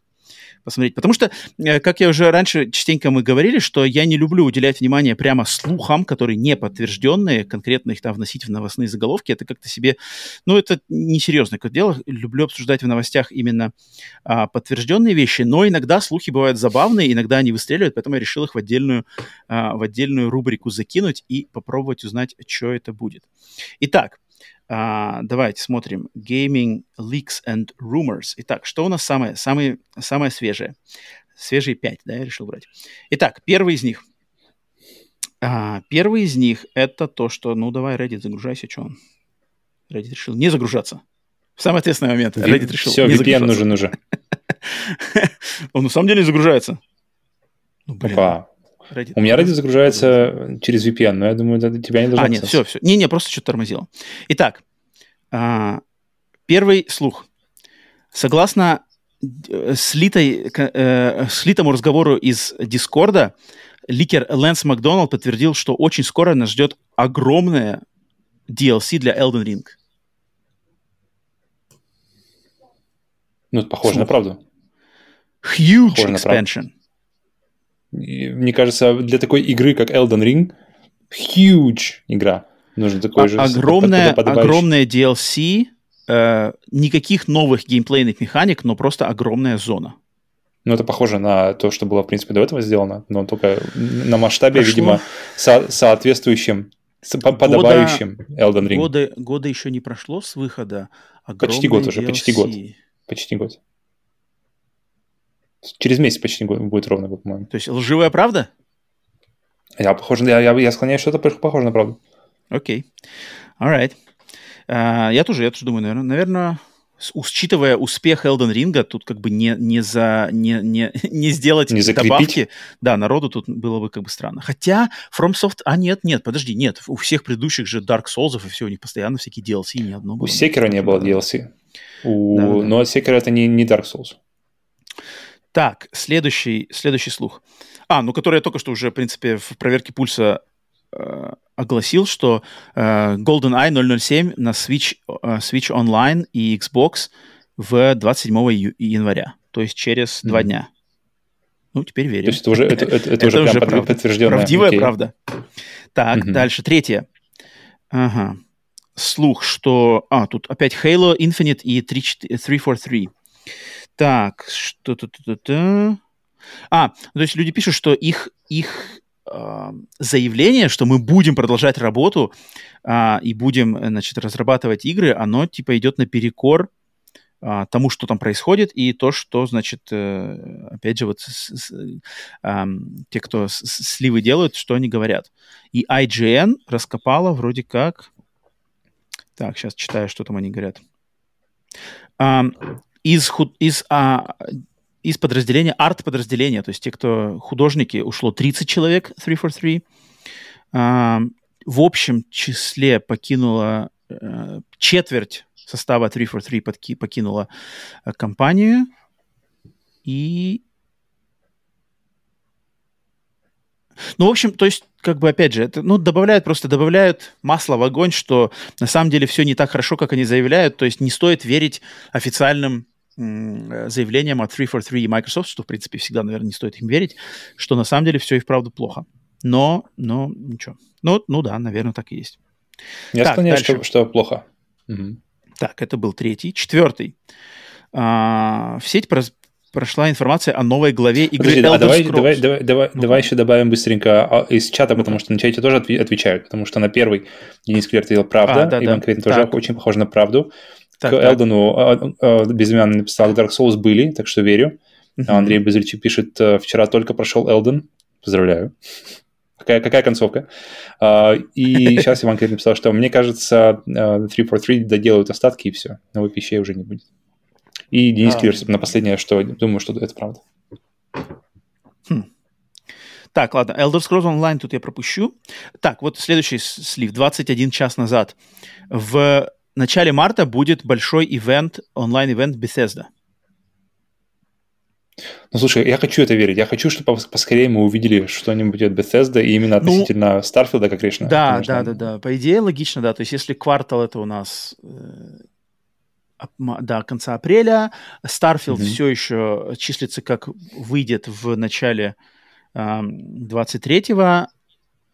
посмотреть. Потому что, э, как я уже раньше частенько мы говорили, что я не люблю уделять внимание прямо слухам, которые не подтвержденные, конкретно их там вносить в новостные заголовки. Это как-то себе... Ну, это несерьезное какое дело. Люблю обсуждать в новостях именно а, подтвержденные вещи, но иногда слухи бывают забавные, иногда они выстреливают, поэтому я решил их в отдельную, а, в отдельную рубрику закинуть и попробовать узнать, что это будет. Итак, а, давайте смотрим. Gaming Leaks and Rumors. Итак, что у нас самое, самое, самое свежее? Свежие пять, да, я решил брать. Итак, первый из них. А, первый из них это то, что, ну давай, Reddit, загружайся, что он? Reddit решил не загружаться. В самый ответственный момент Reddit решил Все, не VPN нужен уже. Он на самом деле не загружается. Ну, блин. Опа. Reddit. У меня Reddit загружается через VPN, но я думаю, это тебя не должно А, нет, все, все. Не-не, просто что-то тормозило. Итак, а, первый слух. Согласно э, слитой, э, слитому разговору из Дискорда, ликер Лэнс Макдоналд подтвердил, что очень скоро нас ждет огромное DLC для Elden Ring. Ну, это похоже Слух. на правду. Huge похоже expansion. Мне кажется, для такой игры, как Elden Ring, huge игра. Нужно такой а, же... Огромная, огромная DLC, э, никаких новых геймплейных механик, но просто огромная зона. Ну, это похоже на то, что было, в принципе, до этого сделано, но только на масштабе, Прошло... видимо, со- соответствующим, подобающим года, Elden Ring. Года, года еще не прошло с выхода. Почти год уже, DLC. почти год. Почти год. Через месяц почти будет ровно год, по-моему. То есть лживая правда? Я, похож, я, я, я склоняюсь, что это похоже на правду. Окей. Okay. Alright. Uh, я тоже, я тоже думаю, наверное, наверное, учитывая успех Elden Ring, тут как бы не, не, за, не, не, не сделать не добавки. Да, народу тут было бы как бы странно. Хотя FromSoft... А, нет, нет, подожди, нет. У всех предыдущих же Dark Souls и все, у них постоянно всякие DLC, ни одно было. У Sekiro не было DLC. У... Да, да. Но Sekiro это не, не Dark Souls. Так, следующий, следующий слух. А, ну, который я только что уже, в принципе, в проверке пульса э, огласил, что э, GoldenEye 007 на Switch, э, Switch Online и Xbox в 27 января, то есть через mm-hmm. два дня. Ну, теперь верим. То есть это уже, это, это, это уже, уже прям подтвержденная. Правдивая okay. правда. Так, mm-hmm. дальше, третье. Ага. Слух, что... А, тут опять Halo Infinite и 343. Так, что-то... А, то есть люди пишут, что их, их э, заявление, что мы будем продолжать работу э, и будем, значит, разрабатывать игры, оно типа идет наперекор э, тому, что там происходит, и то, что, значит, э, опять же, вот с, с, э, те, кто с, сливы делают, что они говорят. И IGN раскопала вроде как... Так, сейчас читаю, что там они говорят. Из, из, а, из подразделения, арт-подразделения, то есть те, кто художники, ушло 30 человек, 343. А, в общем числе покинула а, четверть состава 343 подки, покинула а, компанию. И... Ну, в общем, то есть как бы, опять же, это, ну, добавляют, просто добавляют масло в огонь, что на самом деле все не так хорошо, как они заявляют, то есть не стоит верить официальным Э, заявлением от 343 и Microsoft, что, в принципе, всегда, наверное, не стоит им верить, что на самом деле все и вправду плохо. Но, но ничего. Ну, ну да, наверное, так и есть. Я так, склоняюсь, что, что плохо. Угу. Так, это был третий. Четвертый. А, в сеть прос- прошла информация о новой главе игры Подожди, Elder давай, Scrolls. Давай, давай, давай, ну, давай еще добавим быстренько а, из чата, потому что на чате тоже отвечают, потому что на первый Денис Клер ответил «Правда», а, да, Иван да. Кретин тоже очень похож на правду. Так, к так. Элдону а, а, безымянный написал Dark Souls были, так что верю. Uh-huh. Андрей Безричи пишет, «Э, вчера только прошел Элден. Поздравляю. Какая, какая концовка? Uh, и сейчас Иван Кирилл написал, что мне кажется, uh, 343 доделают остатки и все. Новых вещей уже не будет. И Денис а, Киллер на последнее, что думаю, что это правда. Хм. Так, ладно, Elder Scrolls Online тут я пропущу. Так, вот следующий слив. 21 час назад в в начале марта будет большой ивент, онлайн-ивент Bethesda. Ну, слушай, я хочу это верить. Я хочу, чтобы поскорее мы увидели что-нибудь от Bethesda и именно ну, относительно ну, Starfield, как решено. Да, да, да, да. По идее, логично, да. То есть, если квартал это у нас э, до конца апреля, Starfield mm-hmm. все еще числится как выйдет в начале э, 23-го.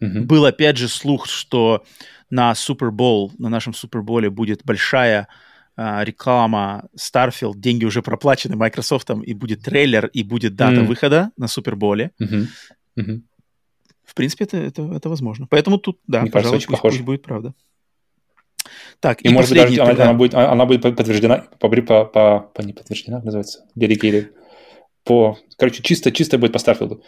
Mm-hmm. Был опять же слух, что на Супербол, на нашем Суперболе будет большая э, реклама Starfield, деньги уже проплачены Microsoft, и будет трейлер, и будет дата mm. выхода на Суперболе. Mm-hmm. Mm-hmm. В принципе, это, это, это возможно. Поэтому тут, да, Мне пожалуй, кажется, пусть, пусть будет правда. Так, и, и может быть, даже она, она, будет, она будет подтверждена, по, по, по, по не подтверждена, называется, dedicated, по, короче, чисто, чисто будет по Starfield.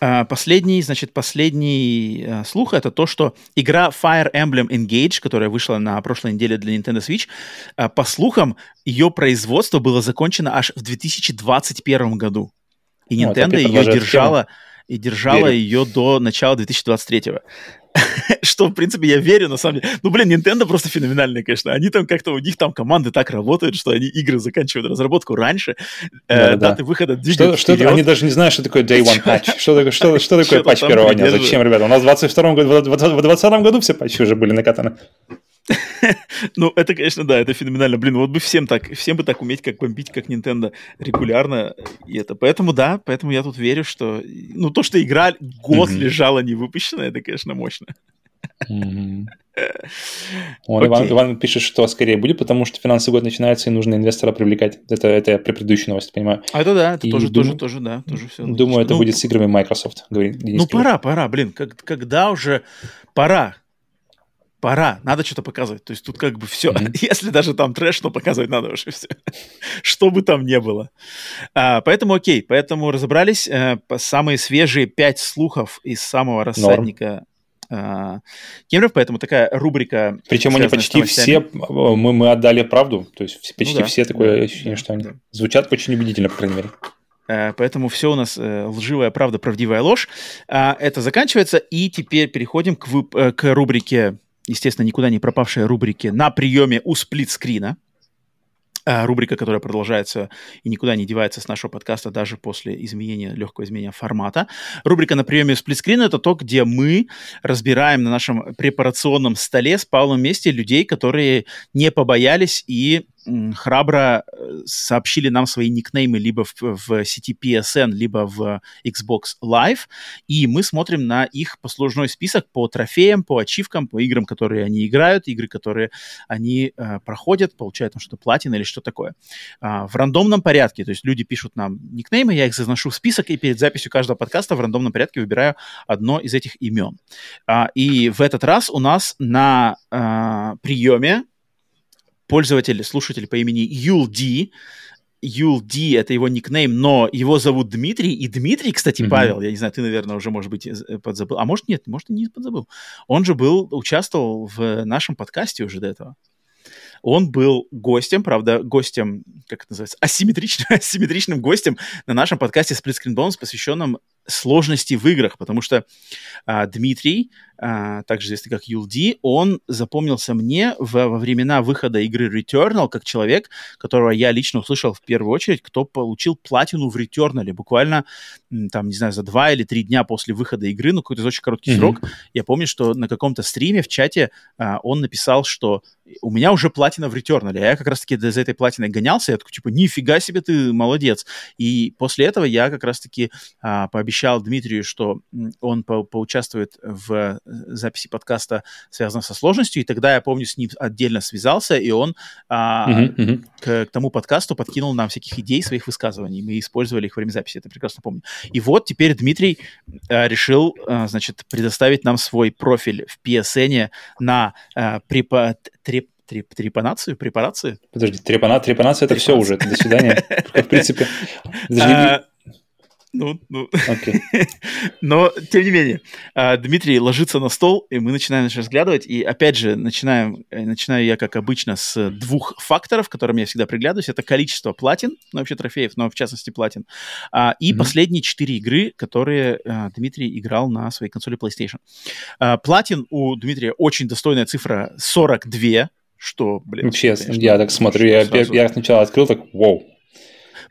А, последний, значит, последний uh, слух это то, что игра Fire Emblem Engage, которая вышла на прошлой неделе для Nintendo Switch, uh, по слухам, ее производство было закончено аж в 2021 году. И Nintendo ну, ее держала, и держала ее до начала 2023. что, в принципе, я верю, на самом деле. Ну, блин, Nintendo просто феноменальная, конечно. Они там как-то, у них там команды так работают, что они игры заканчивают разработку раньше, э, даты выхода двигают что, что Они даже не знают, что такое Day One Patch. Что такое, что, что такое патч первого дня? Зачем, ребята? У нас в 22 году, в 2020 году все патчи уже были накатаны. ну, это, конечно, да, это феноменально. Блин, вот бы всем так, всем бы так уметь, как бомбить, как Nintendo регулярно. И это, поэтому, да, поэтому я тут верю, что, ну, то, что игра год mm-hmm. лежала не выпущенная, это, конечно, мощно. Mm-hmm. Он, okay. Иван, Иван пишет, что скорее будет, потому что финансовый год начинается и нужно инвестора привлекать. Это, это я при предыдущей новости понимаю. А это да, это и тоже, думаю, тоже, тоже, да, тоже все. Думаю, это ну, будет с играми Microsoft, говорит Денис Ну, пора, пора, блин, как, когда уже пора пора, надо что-то показывать. То есть тут как бы все, mm-hmm. если даже там трэш, то показывать надо уже все, что бы там ни было. А, поэтому окей, поэтому разобрались. А, самые свежие пять слухов из самого рассадника а, Кемеров, поэтому такая рубрика. Причем они почти все, мы, мы отдали правду, то есть почти ну, да, все такое да, ощущение, да, что они да. звучат очень убедительно, по крайней мере. Uh, поэтому все у нас лживая правда, правдивая ложь. Uh, это заканчивается, и теперь переходим к, вып- э, к рубрике естественно, никуда не пропавшая рубрики «На приеме у сплитскрина». Э, рубрика, которая продолжается и никуда не девается с нашего подкаста даже после изменения, легкого изменения формата. Рубрика на приеме сплитскрин — это то, где мы разбираем на нашем препарационном столе с Павлом вместе людей, которые не побоялись и храбро э, сообщили нам свои никнеймы либо в, в сети PSN, либо в Xbox Live, и мы смотрим на их послужной список по трофеям, по ачивкам, по играм, которые они играют, игры, которые они э, проходят, получают там что-то платина или что такое. А, в рандомном порядке, то есть люди пишут нам никнеймы, я их заношу в список, и перед записью каждого подкаста в рандомном порядке выбираю одно из этих имен. А, и в этот раз у нас на а, приеме пользователь, слушатель по имени Юл Ди. Юл Ди — это его никнейм, но его зовут Дмитрий. И Дмитрий, кстати, mm-hmm. Павел, я не знаю, ты, наверное, уже, может быть, э, подзабыл. А может, нет, может, и не подзабыл. Он же был, участвовал в нашем подкасте уже до этого. Он был гостем, правда, гостем, как это называется, асимметричным, асимметричным гостем на нашем подкасте Split Screen Bones, посвященном сложности в играх, потому что а, Дмитрий, также известный как Юлди, он запомнился мне в, во времена выхода игры Returnal как человек, которого я лично услышал в первую очередь, кто получил платину в Returnal, буквально, там, не знаю, за два или три дня после выхода игры, ну, какой-то очень короткий mm-hmm. срок. Я помню, что на каком-то стриме в чате а, он написал, что у меня уже платина в Returnal, а я как раз-таки за этой платиной гонялся, я такой, типа, нифига себе ты молодец. И после этого я как раз-таки а, пообещал Дмитрию, что он по поучаствует в записи подкаста, связанного со сложностью, и тогда я помню, с ним отдельно связался, и он а, uh-huh, uh-huh. К, к тому подкасту подкинул нам всяких идей, своих высказываний. Мы использовали их во время записи, это прекрасно помню. И вот теперь Дмитрий а, решил, а, значит, предоставить нам свой профиль в PSN на а, препа, треп, треп, трепанацию, препарацию. Подожди, трепана, трепанация это все уже, до свидания. В принципе, ну, ну. Okay. Но, тем не менее, а, Дмитрий ложится на стол, и мы начинаем значит, разглядывать. И, опять же, начинаем, э, начинаю я, как обычно, с двух факторов, к которым я всегда приглядываюсь. Это количество платин, ну, вообще трофеев, но в частности платин. А, и mm-hmm. последние четыре игры, которые а, Дмитрий играл на своей консоли PlayStation. Платин у Дмитрия очень достойная цифра 42, что, блин... Ну, честно, конечно, я так смотрю, я, сразу... я, сначала открыл, так, вау.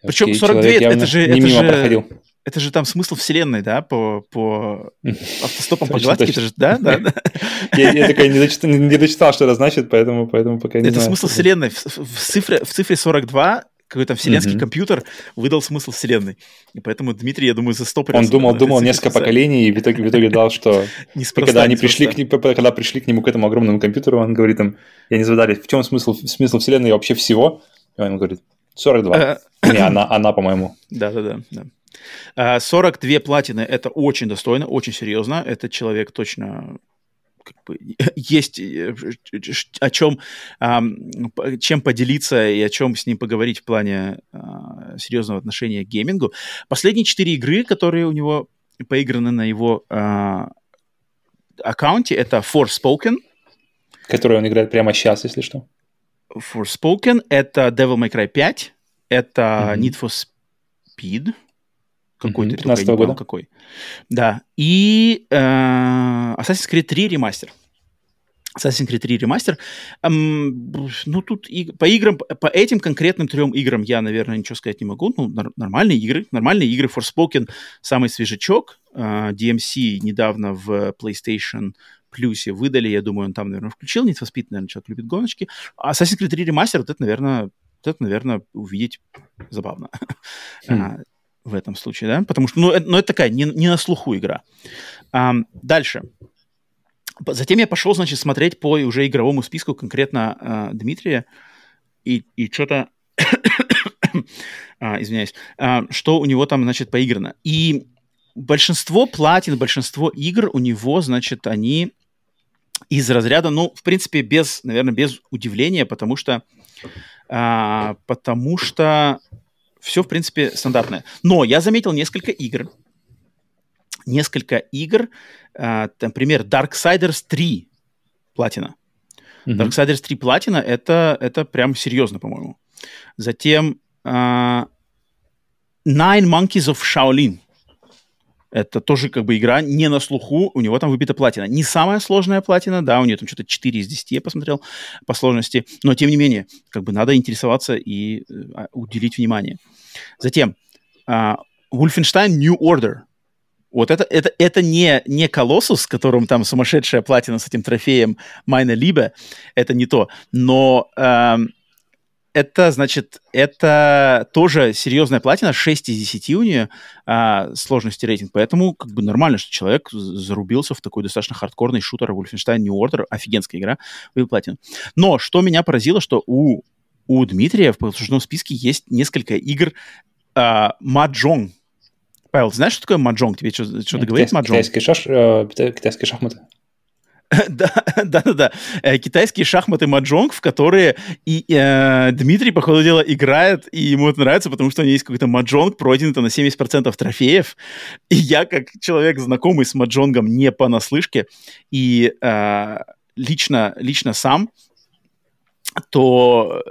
Причем 42 это же... Не это мимо же... проходил это же там смысл вселенной, да, по, по автостопам по галактике, это же, да, да, да. Я такой не дочитал, что это значит, поэтому поэтому пока не Это смысл вселенной. В цифре в цифре 42 какой-то вселенский компьютер выдал смысл вселенной. И поэтому Дмитрий, я думаю, застопорился. Он думал, думал несколько поколений, и в итоге, в итоге дал, что когда они пришли к, когда пришли к нему, к этому огромному компьютеру, он говорит им, я не задали, в чем смысл, смысл вселенной вообще всего? И он говорит, 42. Не, она, она по-моему. Да-да-да. 42 платины – это очень достойно, очень серьезно. Этот человек точно как бы, есть э, о чем, чем поделиться и о чем с ним поговорить в плане а, серьезного отношения к геймингу. Последние четыре игры, которые у него поиграны на его а, аккаунте, это Forspoken. Который он играет прямо сейчас, если что. Forspoken, это Devil May Cry 5, это mm-hmm. Need for Speed, какой-то, mm-hmm. только года. какой. Да. И э, Assassin's Creed 3 ремастер. Assassin's Creed 3 ремастер. Эм, ну, тут и, по играм, по этим конкретным трем играм я, наверное, ничего сказать не могу. Ну, нар- нормальные игры. Нормальные игры. Forspoken самый свежачок. Э, DMC недавно в PlayStation плюсе выдали. Я думаю, он там, наверное, включил. Need for Speed, наверное, человек любит гоночки. А Assassin's Creed 3 ремастер, вот это, наверное, вот это, наверное, увидеть забавно. Mm в этом случае, да, потому что, ну, это, ну, это такая не, не на слуху игра. А, дальше. Затем я пошел, значит, смотреть по уже игровому списку конкретно а, Дмитрия, и, и что-то, а, извиняюсь, а, что у него там, значит, поиграно. И большинство платин, большинство игр у него, значит, они из разряда, ну, в принципе, без, наверное, без удивления, потому что, а, потому что все, в принципе, стандартное. Но я заметил несколько игр. Несколько игр. Э, например, Darksiders 3 платина. Mm-hmm. Darksiders 3 платина это, это прям серьезно, по-моему. Затем э, Nine Monkeys of Shaolin. Это тоже как бы игра не на слуху, у него там выбита платина. Не самая сложная платина, да, у нее там что-то 4 из 10, я посмотрел по сложности, но тем не менее, как бы надо интересоваться и э, а, уделить внимание. Затем, э, Wolfenstein New Order. Вот это, это, это не, не Колоссус, с которым там сумасшедшая платина с этим трофеем Майна Либе, это не то, но... Э, это, значит, это тоже серьезная платина, 6 из 10 у нее а, сложности рейтинг, поэтому как бы нормально, что человек зарубился в такой достаточно хардкорный шутер Wolfenstein New Order, офигенская игра, выбил платину. Но что меня поразило, что у, у Дмитрия в послужном списке есть несколько игр а. Павел, ты знаешь, что такое маджонг? Тебе что-то говорит маджонг? Китайский, шаш, э, китайские шахматы. да, да, да, да. Э, китайские шахматы маджонг, в которые и э, Дмитрий, по ходу дела, играет, и ему это нравится, потому что у него есть какой-то маджонг, пройден-то на 70% трофеев. И я, как человек, знакомый с маджонгом не понаслышке, и э, лично, лично сам, то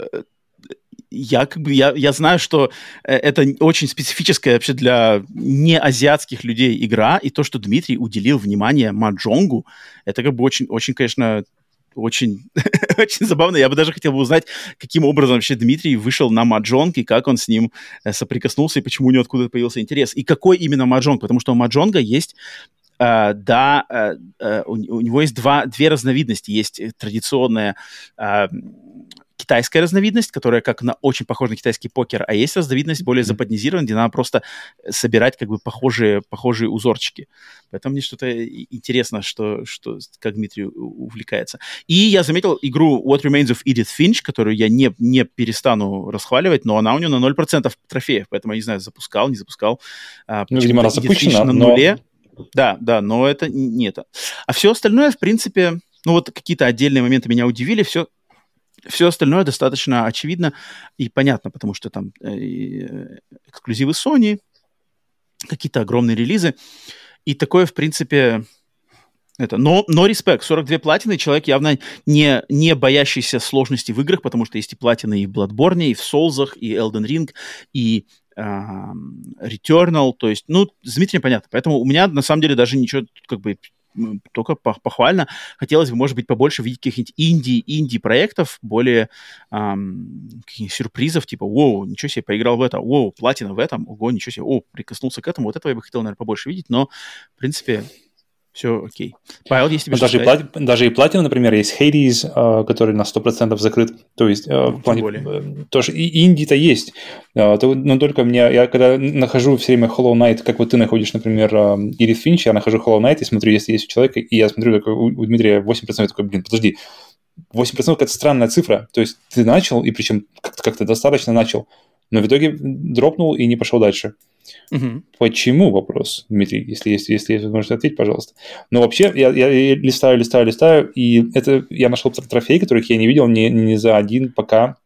я как бы я, я знаю, что э, это очень специфическая вообще для неазиатских людей игра, и то, что Дмитрий уделил внимание маджонгу, это как бы очень, очень, конечно, очень, очень забавно. Я бы даже хотел бы узнать, каким образом вообще Дмитрий вышел на маджонг, и как он с ним э, соприкоснулся, и почему у него откуда появился интерес. И какой именно маджонг, потому что у маджонга есть Uh, да, uh, uh, у, у него есть два, две разновидности. Есть традиционная китайская разновидность, которая как на очень похожа на китайский покер, а есть разновидность более западнизированная, где надо просто собирать как бы похожие, похожие узорчики. Поэтому мне что-то интересно, что, что, как Дмитрий увлекается. И я заметил игру What Remains of Edith Finch, которую я не, не перестану расхваливать, но она у него на 0% трофеев, поэтому я не знаю, запускал, не запускал. А, ну, видимо, она запущена, на но... нуле. Да, да, но это не это. А все остальное, в принципе, ну вот какие-то отдельные моменты меня удивили, все все остальное достаточно очевидно и понятно, потому что там э, э, эксклюзивы Sony, какие-то огромные релизы. И такое, в принципе, это. Но, но респект, 42 платины, человек явно не, не боящийся сложности в играх, потому что есть и платины и в Bloodborne, и в Souls, и Elden Ring, и э, Returnal, то есть, ну, с Дмитрием понятно. Поэтому у меня, на самом деле, даже ничего, как бы, только похвально. Хотелось бы, может быть, побольше видеть каких-нибудь инди, инди-проектов, более эм, сюрпризов, типа, воу, ничего себе, поиграл в это, воу, платина в этом, ого, ничего себе, о, прикоснулся к этому. Вот этого я бы хотел, наверное, побольше видеть, но, в принципе, все окей. Павел, есть тебе даже, и плати, даже и платина, например, есть Hades, э, который на 100% закрыт. То есть, э, в плане, э, тоже и инди-то есть. То, но только мне, я когда нахожу все время Hollow Knight, как вот ты находишь, например, Ирит Финч, я нахожу Hollow Knight и смотрю, если есть у человека, и я смотрю, такой, у, Дмитрия 8%, я такой, блин, подожди, 8% это странная цифра. То есть ты начал, и причем как-то достаточно начал, но в итоге дропнул и не пошел дальше. Угу. Почему вопрос, Дмитрий, если есть, если есть возможность ответить, пожалуйста. Но вообще, я, я, листаю, листаю, листаю, и это я нашел трофеи, которых я не видел ни, ни за один пока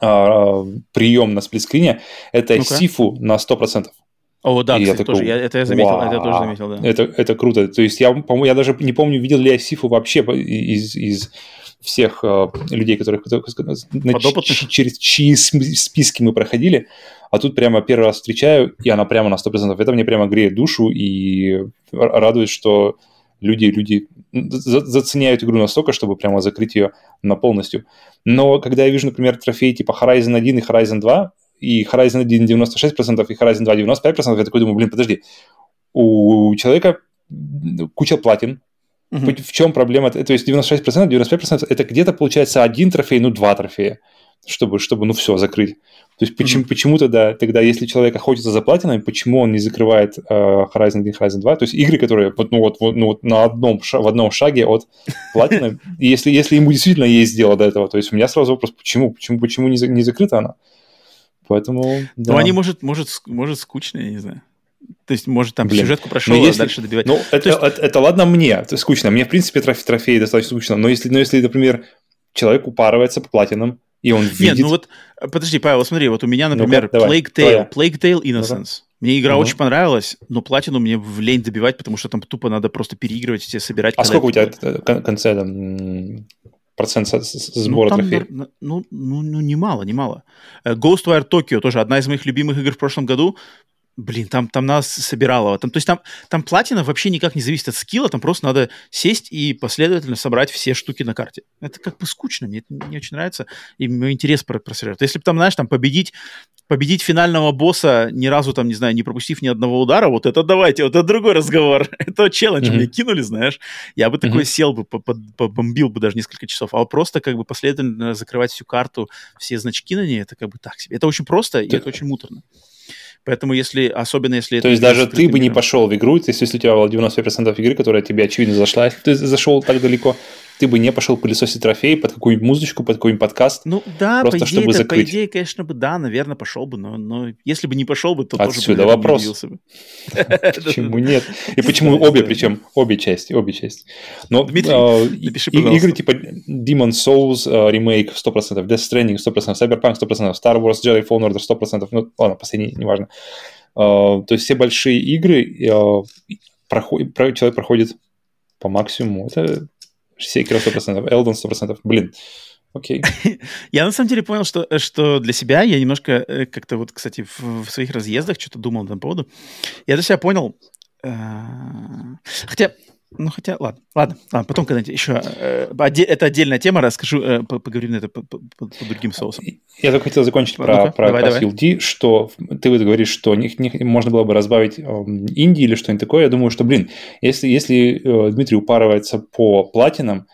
а, прием на сплитскрине. Это ну Сифу на 100%. О, да, и кстати, я такой, тоже, я, это я заметил, это я тоже заметил, да. Это, это круто. То есть я, по-моему, я даже не помню, видел ли я Сифу вообще из, из всех э, людей, которых через чьи списки мы проходили, а тут прямо первый раз встречаю, и она прямо на 100%. Это мне прямо греет душу и радует, что люди, люди заценяют игру настолько, чтобы прямо закрыть ее на полностью. Но когда я вижу, например, трофеи типа Horizon 1 и Horizon 2, и Horizon 1 96%, и Horizon 2 95%, я такой думаю, блин, подожди, у человека куча платин, Uh-huh. В чем проблема? То есть 96%, 95% это где-то получается один трофей, ну два трофея, чтобы, чтобы ну все, закрыть. То есть почему, uh-huh. почему тогда, тогда, если человек охотится за платиной, почему он не закрывает uh, Horizon 1, Horizon 2? То есть игры, которые вот, ну, вот, вот, ну, вот на одном, в одном шаге от платины, если, если ему действительно есть дело до этого, то есть у меня сразу вопрос, почему? Почему, почему не, не закрыта она? Поэтому... Да. Ну, они, может, может, может, скучные, я не знаю. То есть, может, там Блин. сюжетку прошел, но если, а дальше добивать. Ну, это, есть... это, это ладно мне, это скучно. Мне, в принципе, трофей, трофеи достаточно скучно. Но если, но если, например, человек упарывается по платинам, и он видит... Нет, ну вот, подожди, Павел, смотри, вот у меня, например, ну Plague Tale, Plague Tale Innocence. Ну мне игра угу. очень понравилась, но платину мне в лень добивать, потому что там тупо надо просто переигрывать, все собирать. А сколько у тебя в конце там, процент сбора ну, там, трофеев? Ну, ну, ну, немало, немало. Ghostwire Tokyo тоже одна из моих любимых игр в прошлом году Блин, там, там нас собирало. Там, то есть там, там платина вообще никак не зависит от скилла, там просто надо сесть и последовательно собрать все штуки на карте. Это как бы скучно, мне это не очень нравится, и мой интерес просрет. Если бы там, знаешь, там победить победить финального босса, ни разу там, не знаю, не пропустив ни одного удара, вот это давайте, вот это другой разговор. это челлендж mm-hmm. мне кинули, знаешь. Я бы такой mm-hmm. сел бы, побомбил бы даже несколько часов. А вот просто как бы последовательно закрывать всю карту, все значки на ней, это как бы так себе. Это очень просто, и это очень муторно. Поэтому если, особенно если... То есть даже ты бы не пошел в игру, если у тебя было 95% игры, которая тебе очевидно зашла, если ты зашел так далеко, ты бы не пошел пылесосить трофей под какую-нибудь музычку, под какой-нибудь подкаст. Ну да, просто по идее, чтобы закрыть. по идее, конечно бы, да, наверное, пошел бы, но, но если бы не пошел бы, то Отсюда тоже бы, вопрос. бы. Почему нет? И почему обе, причем обе части, обе части. Но а, игры типа Demon Souls а, ремейк 100%, Death Stranding 100%, Cyberpunk 100%, Star Wars Jedi Fallen Order 100%, ну ладно, последний, неважно. А, то есть все большие игры проходит, человек проходит по максимуму. Это Секер 100%, Элдон 100%. Блин, окей. я на самом деле понял, что, что для себя я немножко э, как-то вот, кстати, в, в своих разъездах что-то думал по этому поводу. Я для себя понял, э, хотя ну, хотя, ладно, ладно, ладно потом когда-нибудь еще... Э, это отдельная тема, расскажу, э, поговорим на это по, по, по, другим соусам. Я только хотел закончить про, про давай, давай. Что ты вот говоришь, что не, не, можно было бы разбавить э, Индии или что-нибудь такое. Я думаю, что, блин, если, если э, Дмитрий упарывается по платинам,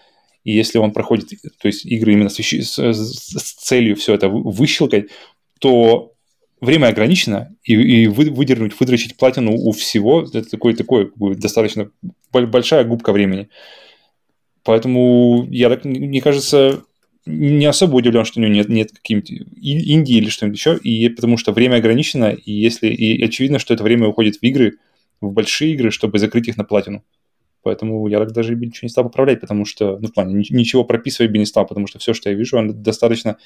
и если он проходит, то есть игры именно с, с, с целью все это выщелкать, то время ограничено, и, и вы, выдернуть, выдрочить платину у всего, это такой, такой достаточно большая губка времени. Поэтому я так, мне кажется, не особо удивлен, что у него нет, нет каких-нибудь Индии или что-нибудь еще, и потому что время ограничено, и если и очевидно, что это время уходит в игры, в большие игры, чтобы закрыть их на платину. Поэтому я так даже ничего не стал поправлять, потому что, ну, в плане, ничего прописывать бы не стал, потому что все, что я вижу, достаточно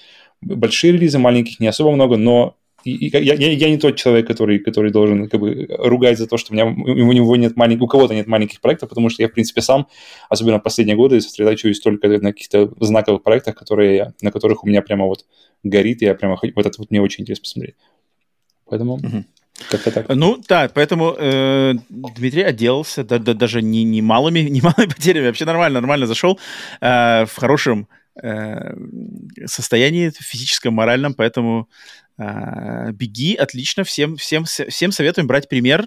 большие релизы, маленьких не особо много, но я, я, я не тот человек, который, который должен как бы ругать за то, что у, меня, у него нет маленьких, у кого-то нет маленьких проектов, потому что я, в принципе, сам, особенно в последние годы, сосредотачиваюсь только на каких-то знаковых проектах, которые, на которых у меня прямо вот горит, и я прямо вот это вот мне очень интересно посмотреть. Поэтому... Как-то так. Ну, да, поэтому э, Дмитрий отделался да, да, даже не, не, малыми, не малыми потерями. Вообще нормально, нормально зашел э, в хорошем э, состоянии физическом, моральном, поэтому а, беги, отлично, всем, всем, всем советуем брать пример,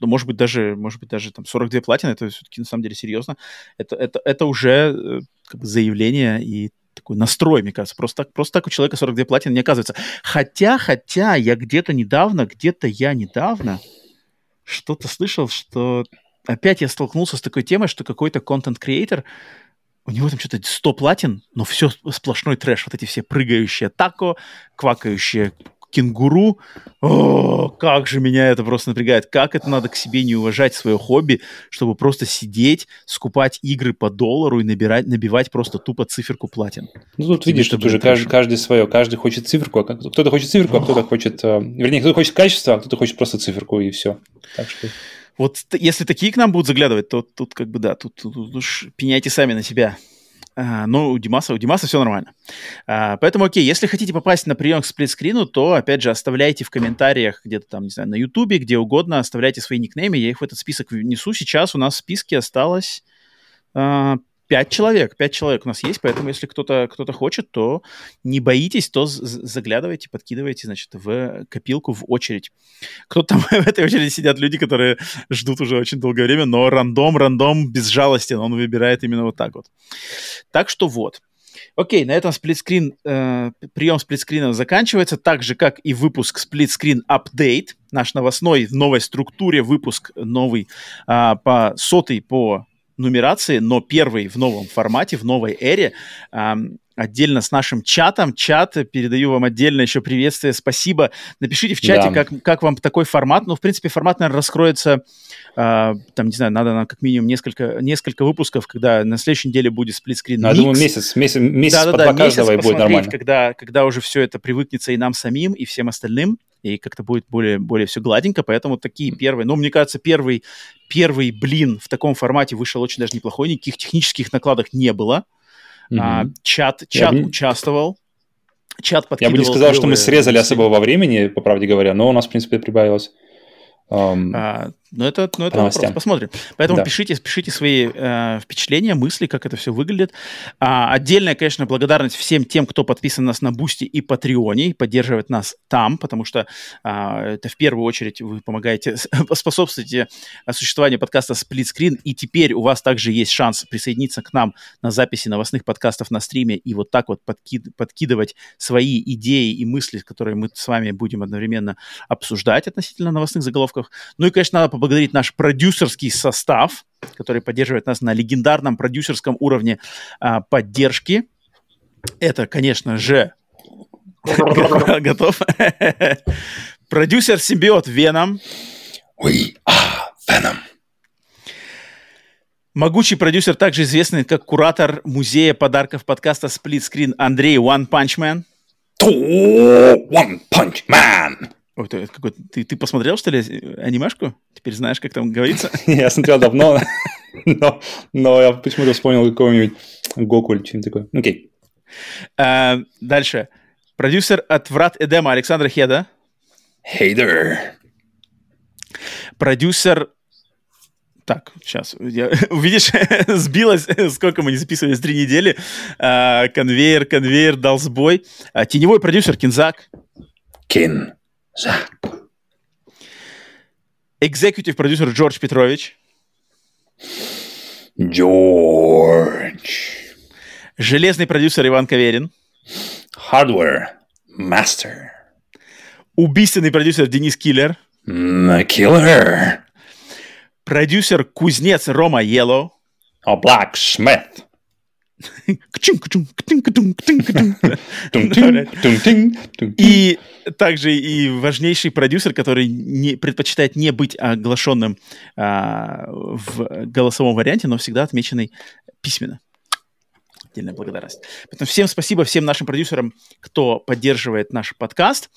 ну, может быть, даже, может быть, даже там 42 платины, это все-таки на самом деле серьезно. Это, это, это уже э, как бы заявление и такой настрой, мне кажется. Просто так, просто так у человека 42 платины не оказывается. Хотя, хотя, я где-то недавно, где-то я недавно что-то слышал, что опять я столкнулся с такой темой, что какой-то контент-креатор у него там что-то 100 платин, но все сплошной трэш. Вот эти все прыгающие тако, квакающие кенгуру. О, как же меня это просто напрягает. Как это надо к себе не уважать свое хобби, чтобы просто сидеть, скупать игры по доллару и набирать, набивать просто тупо циферку платин. Ну, тут видишь, что уже каждый, каждый свое. Каждый хочет циферку. А кто-то хочет циферку, а кто-то хочет... Э, вернее, кто-то хочет качество, а кто-то хочет просто циферку, и все. Так что... Вот если такие к нам будут заглядывать, то тут как бы да, тут, тут, тут уж пеняйте сами на себя. А, но у Димаса, у Димаса все нормально. А, поэтому, окей, если хотите попасть на прием к сплитскрину, то, опять же, оставляйте в комментариях где-то там, не знаю, на Ютубе, где угодно, оставляйте свои никнеймы, я их в этот список внесу. Сейчас у нас в списке осталось а, пять человек, пять человек у нас есть, поэтому если кто-то кто хочет, то не боитесь, то заглядывайте, подкидывайте, значит, в копилку, в очередь. Кто там в этой очереди сидят люди, которые ждут уже очень долгое время, но рандом, рандом безжалостен, он выбирает именно вот так вот. Так что вот. Окей, на этом сплитскрин, э, прием сплитскрина заканчивается, так же, как и выпуск сплитскрин апдейт, наш новостной в новой структуре выпуск новый э, по сотый по нумерации, но первый в новом формате, в новой эре. Эм, отдельно с нашим чатом. Чат, передаю вам отдельно еще приветствие, спасибо. Напишите в чате, да. как, как вам такой формат. Ну, в принципе, формат, наверное, раскроется, э, там, не знаю, надо нам как минимум несколько, несколько выпусков, когда на следующей неделе будет сплитскрин. Я думаю, месяц, месяц, месяц да, да, да, каждого и будет нормально. Когда, когда уже все это привыкнется и нам самим, и всем остальным и как-то будет более, более все гладенько, поэтому такие первые, ну, мне кажется, первый, первый блин в таком формате вышел очень даже неплохой, никаких технических накладок не было, mm-hmm. а, чат, чат Я участвовал, чат Я бы не сказал, что мы срезали особо во времени, по правде говоря, но у нас, в принципе, прибавилось. Um, а, но это, но это вопрос, посмотрим. Поэтому да. пишите, пишите свои э, впечатления, мысли, как это все выглядит. А, отдельная, конечно, благодарность всем тем, кто подписан нас на Бусти и Патреоне, и поддерживает нас там, потому что а, это в первую очередь вы помогаете, способствуете существованию подкаста Split Screen, и теперь у вас также есть шанс присоединиться к нам на записи новостных подкастов на стриме и вот так вот подкид, подкидывать свои идеи и мысли, которые мы с вами будем одновременно обсуждать относительно новостных заголовков. Ну и, конечно, надо поблагодарить наш продюсерский состав, который поддерживает нас на легендарном продюсерском уровне а, поддержки. Это, конечно же, готов. Продюсер симбиот Веном. We are Venom. Могучий продюсер, также известный как куратор музея подарков подкаста Split Screen Андрей One Punch Man. One Punch Man. Ой, ты, какой, ты, ты посмотрел, что ли, анимешку? Теперь знаешь, как там говорится? Я смотрел давно, но, но я почему-то вспомнил какого-нибудь Гоку или что-нибудь такое. Окей. А, дальше. Продюсер от Врат Эдема Александр Хеда. Hey there. Продюсер так, сейчас, я, видишь, сбилось, сколько мы не записывали, три недели. А, конвейер, конвейер дал сбой. А, теневой продюсер Кинзак. Кин. Зак. Экзекутив продюсер Джордж Петрович. Джордж. Железный продюсер Иван Каверин. Hardware Master. Убийственный продюсер Денис Киллер. The Killer. Продюсер Кузнец Рома Yellow. A Blacksmith. И также и важнейший продюсер, который не, предпочитает не быть оглашенным а, в голосовом варианте, но всегда отмеченный письменно. Отдельная благодарность. Поэтому всем спасибо, всем нашим продюсерам, кто поддерживает наш подкаст.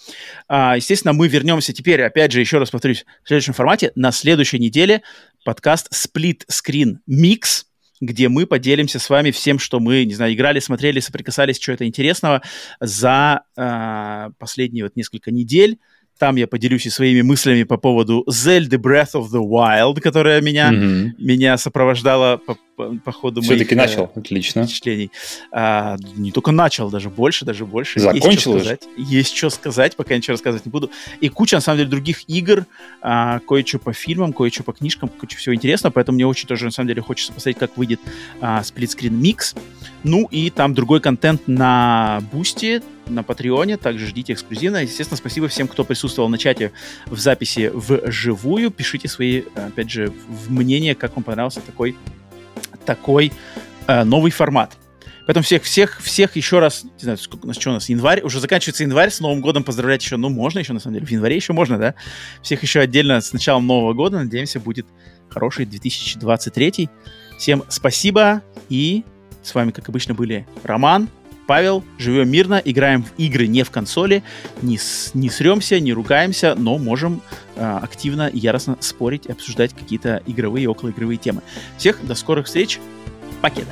А, естественно, мы вернемся теперь, опять же, еще раз повторюсь, в следующем формате. На следующей неделе подкаст Split Screen Mix – где мы поделимся с вами всем, что мы, не знаю, играли, смотрели, соприкасались, чего-то интересного за э, последние вот несколько недель. Там я поделюсь и своими мыслями по поводу Zelda Breath of the Wild, которая меня, mm-hmm. меня сопровождала по, по, по ходу Все-таки моих начал, э, отлично. впечатлений. А, не только начал, даже больше, даже больше. Закончил есть что сказать. Есть что сказать, пока ничего рассказывать не буду. И куча, на самом деле, других игр, а, кое-что по фильмам, кое-что по книжкам, куча всего интересного, поэтому мне очень тоже, на самом деле, хочется посмотреть, как выйдет а, Splitscreen Mix. Ну и там другой контент на Бусти, на Патреоне, также ждите эксклюзивно. Естественно, спасибо всем, кто присутствовал на чате в записи вживую. Пишите свои, опять же, мнения, как вам понравился такой такой э, новый формат. Поэтому всех, всех, всех еще раз, не знаю, сколько у нас, что у нас, январь, уже заканчивается январь, с Новым годом поздравлять еще, ну, можно еще, на самом деле, в январе еще можно, да? Всех еще отдельно с началом Нового года, надеемся, будет хороший 2023. Всем спасибо, и с вами, как обычно, были Роман, Павел, живем мирно, играем в игры не в консоли, не, с, не сремся, не ругаемся, но можем э, активно и яростно спорить и обсуждать какие-то игровые и околоигровые темы. Всех до скорых встреч, покеда!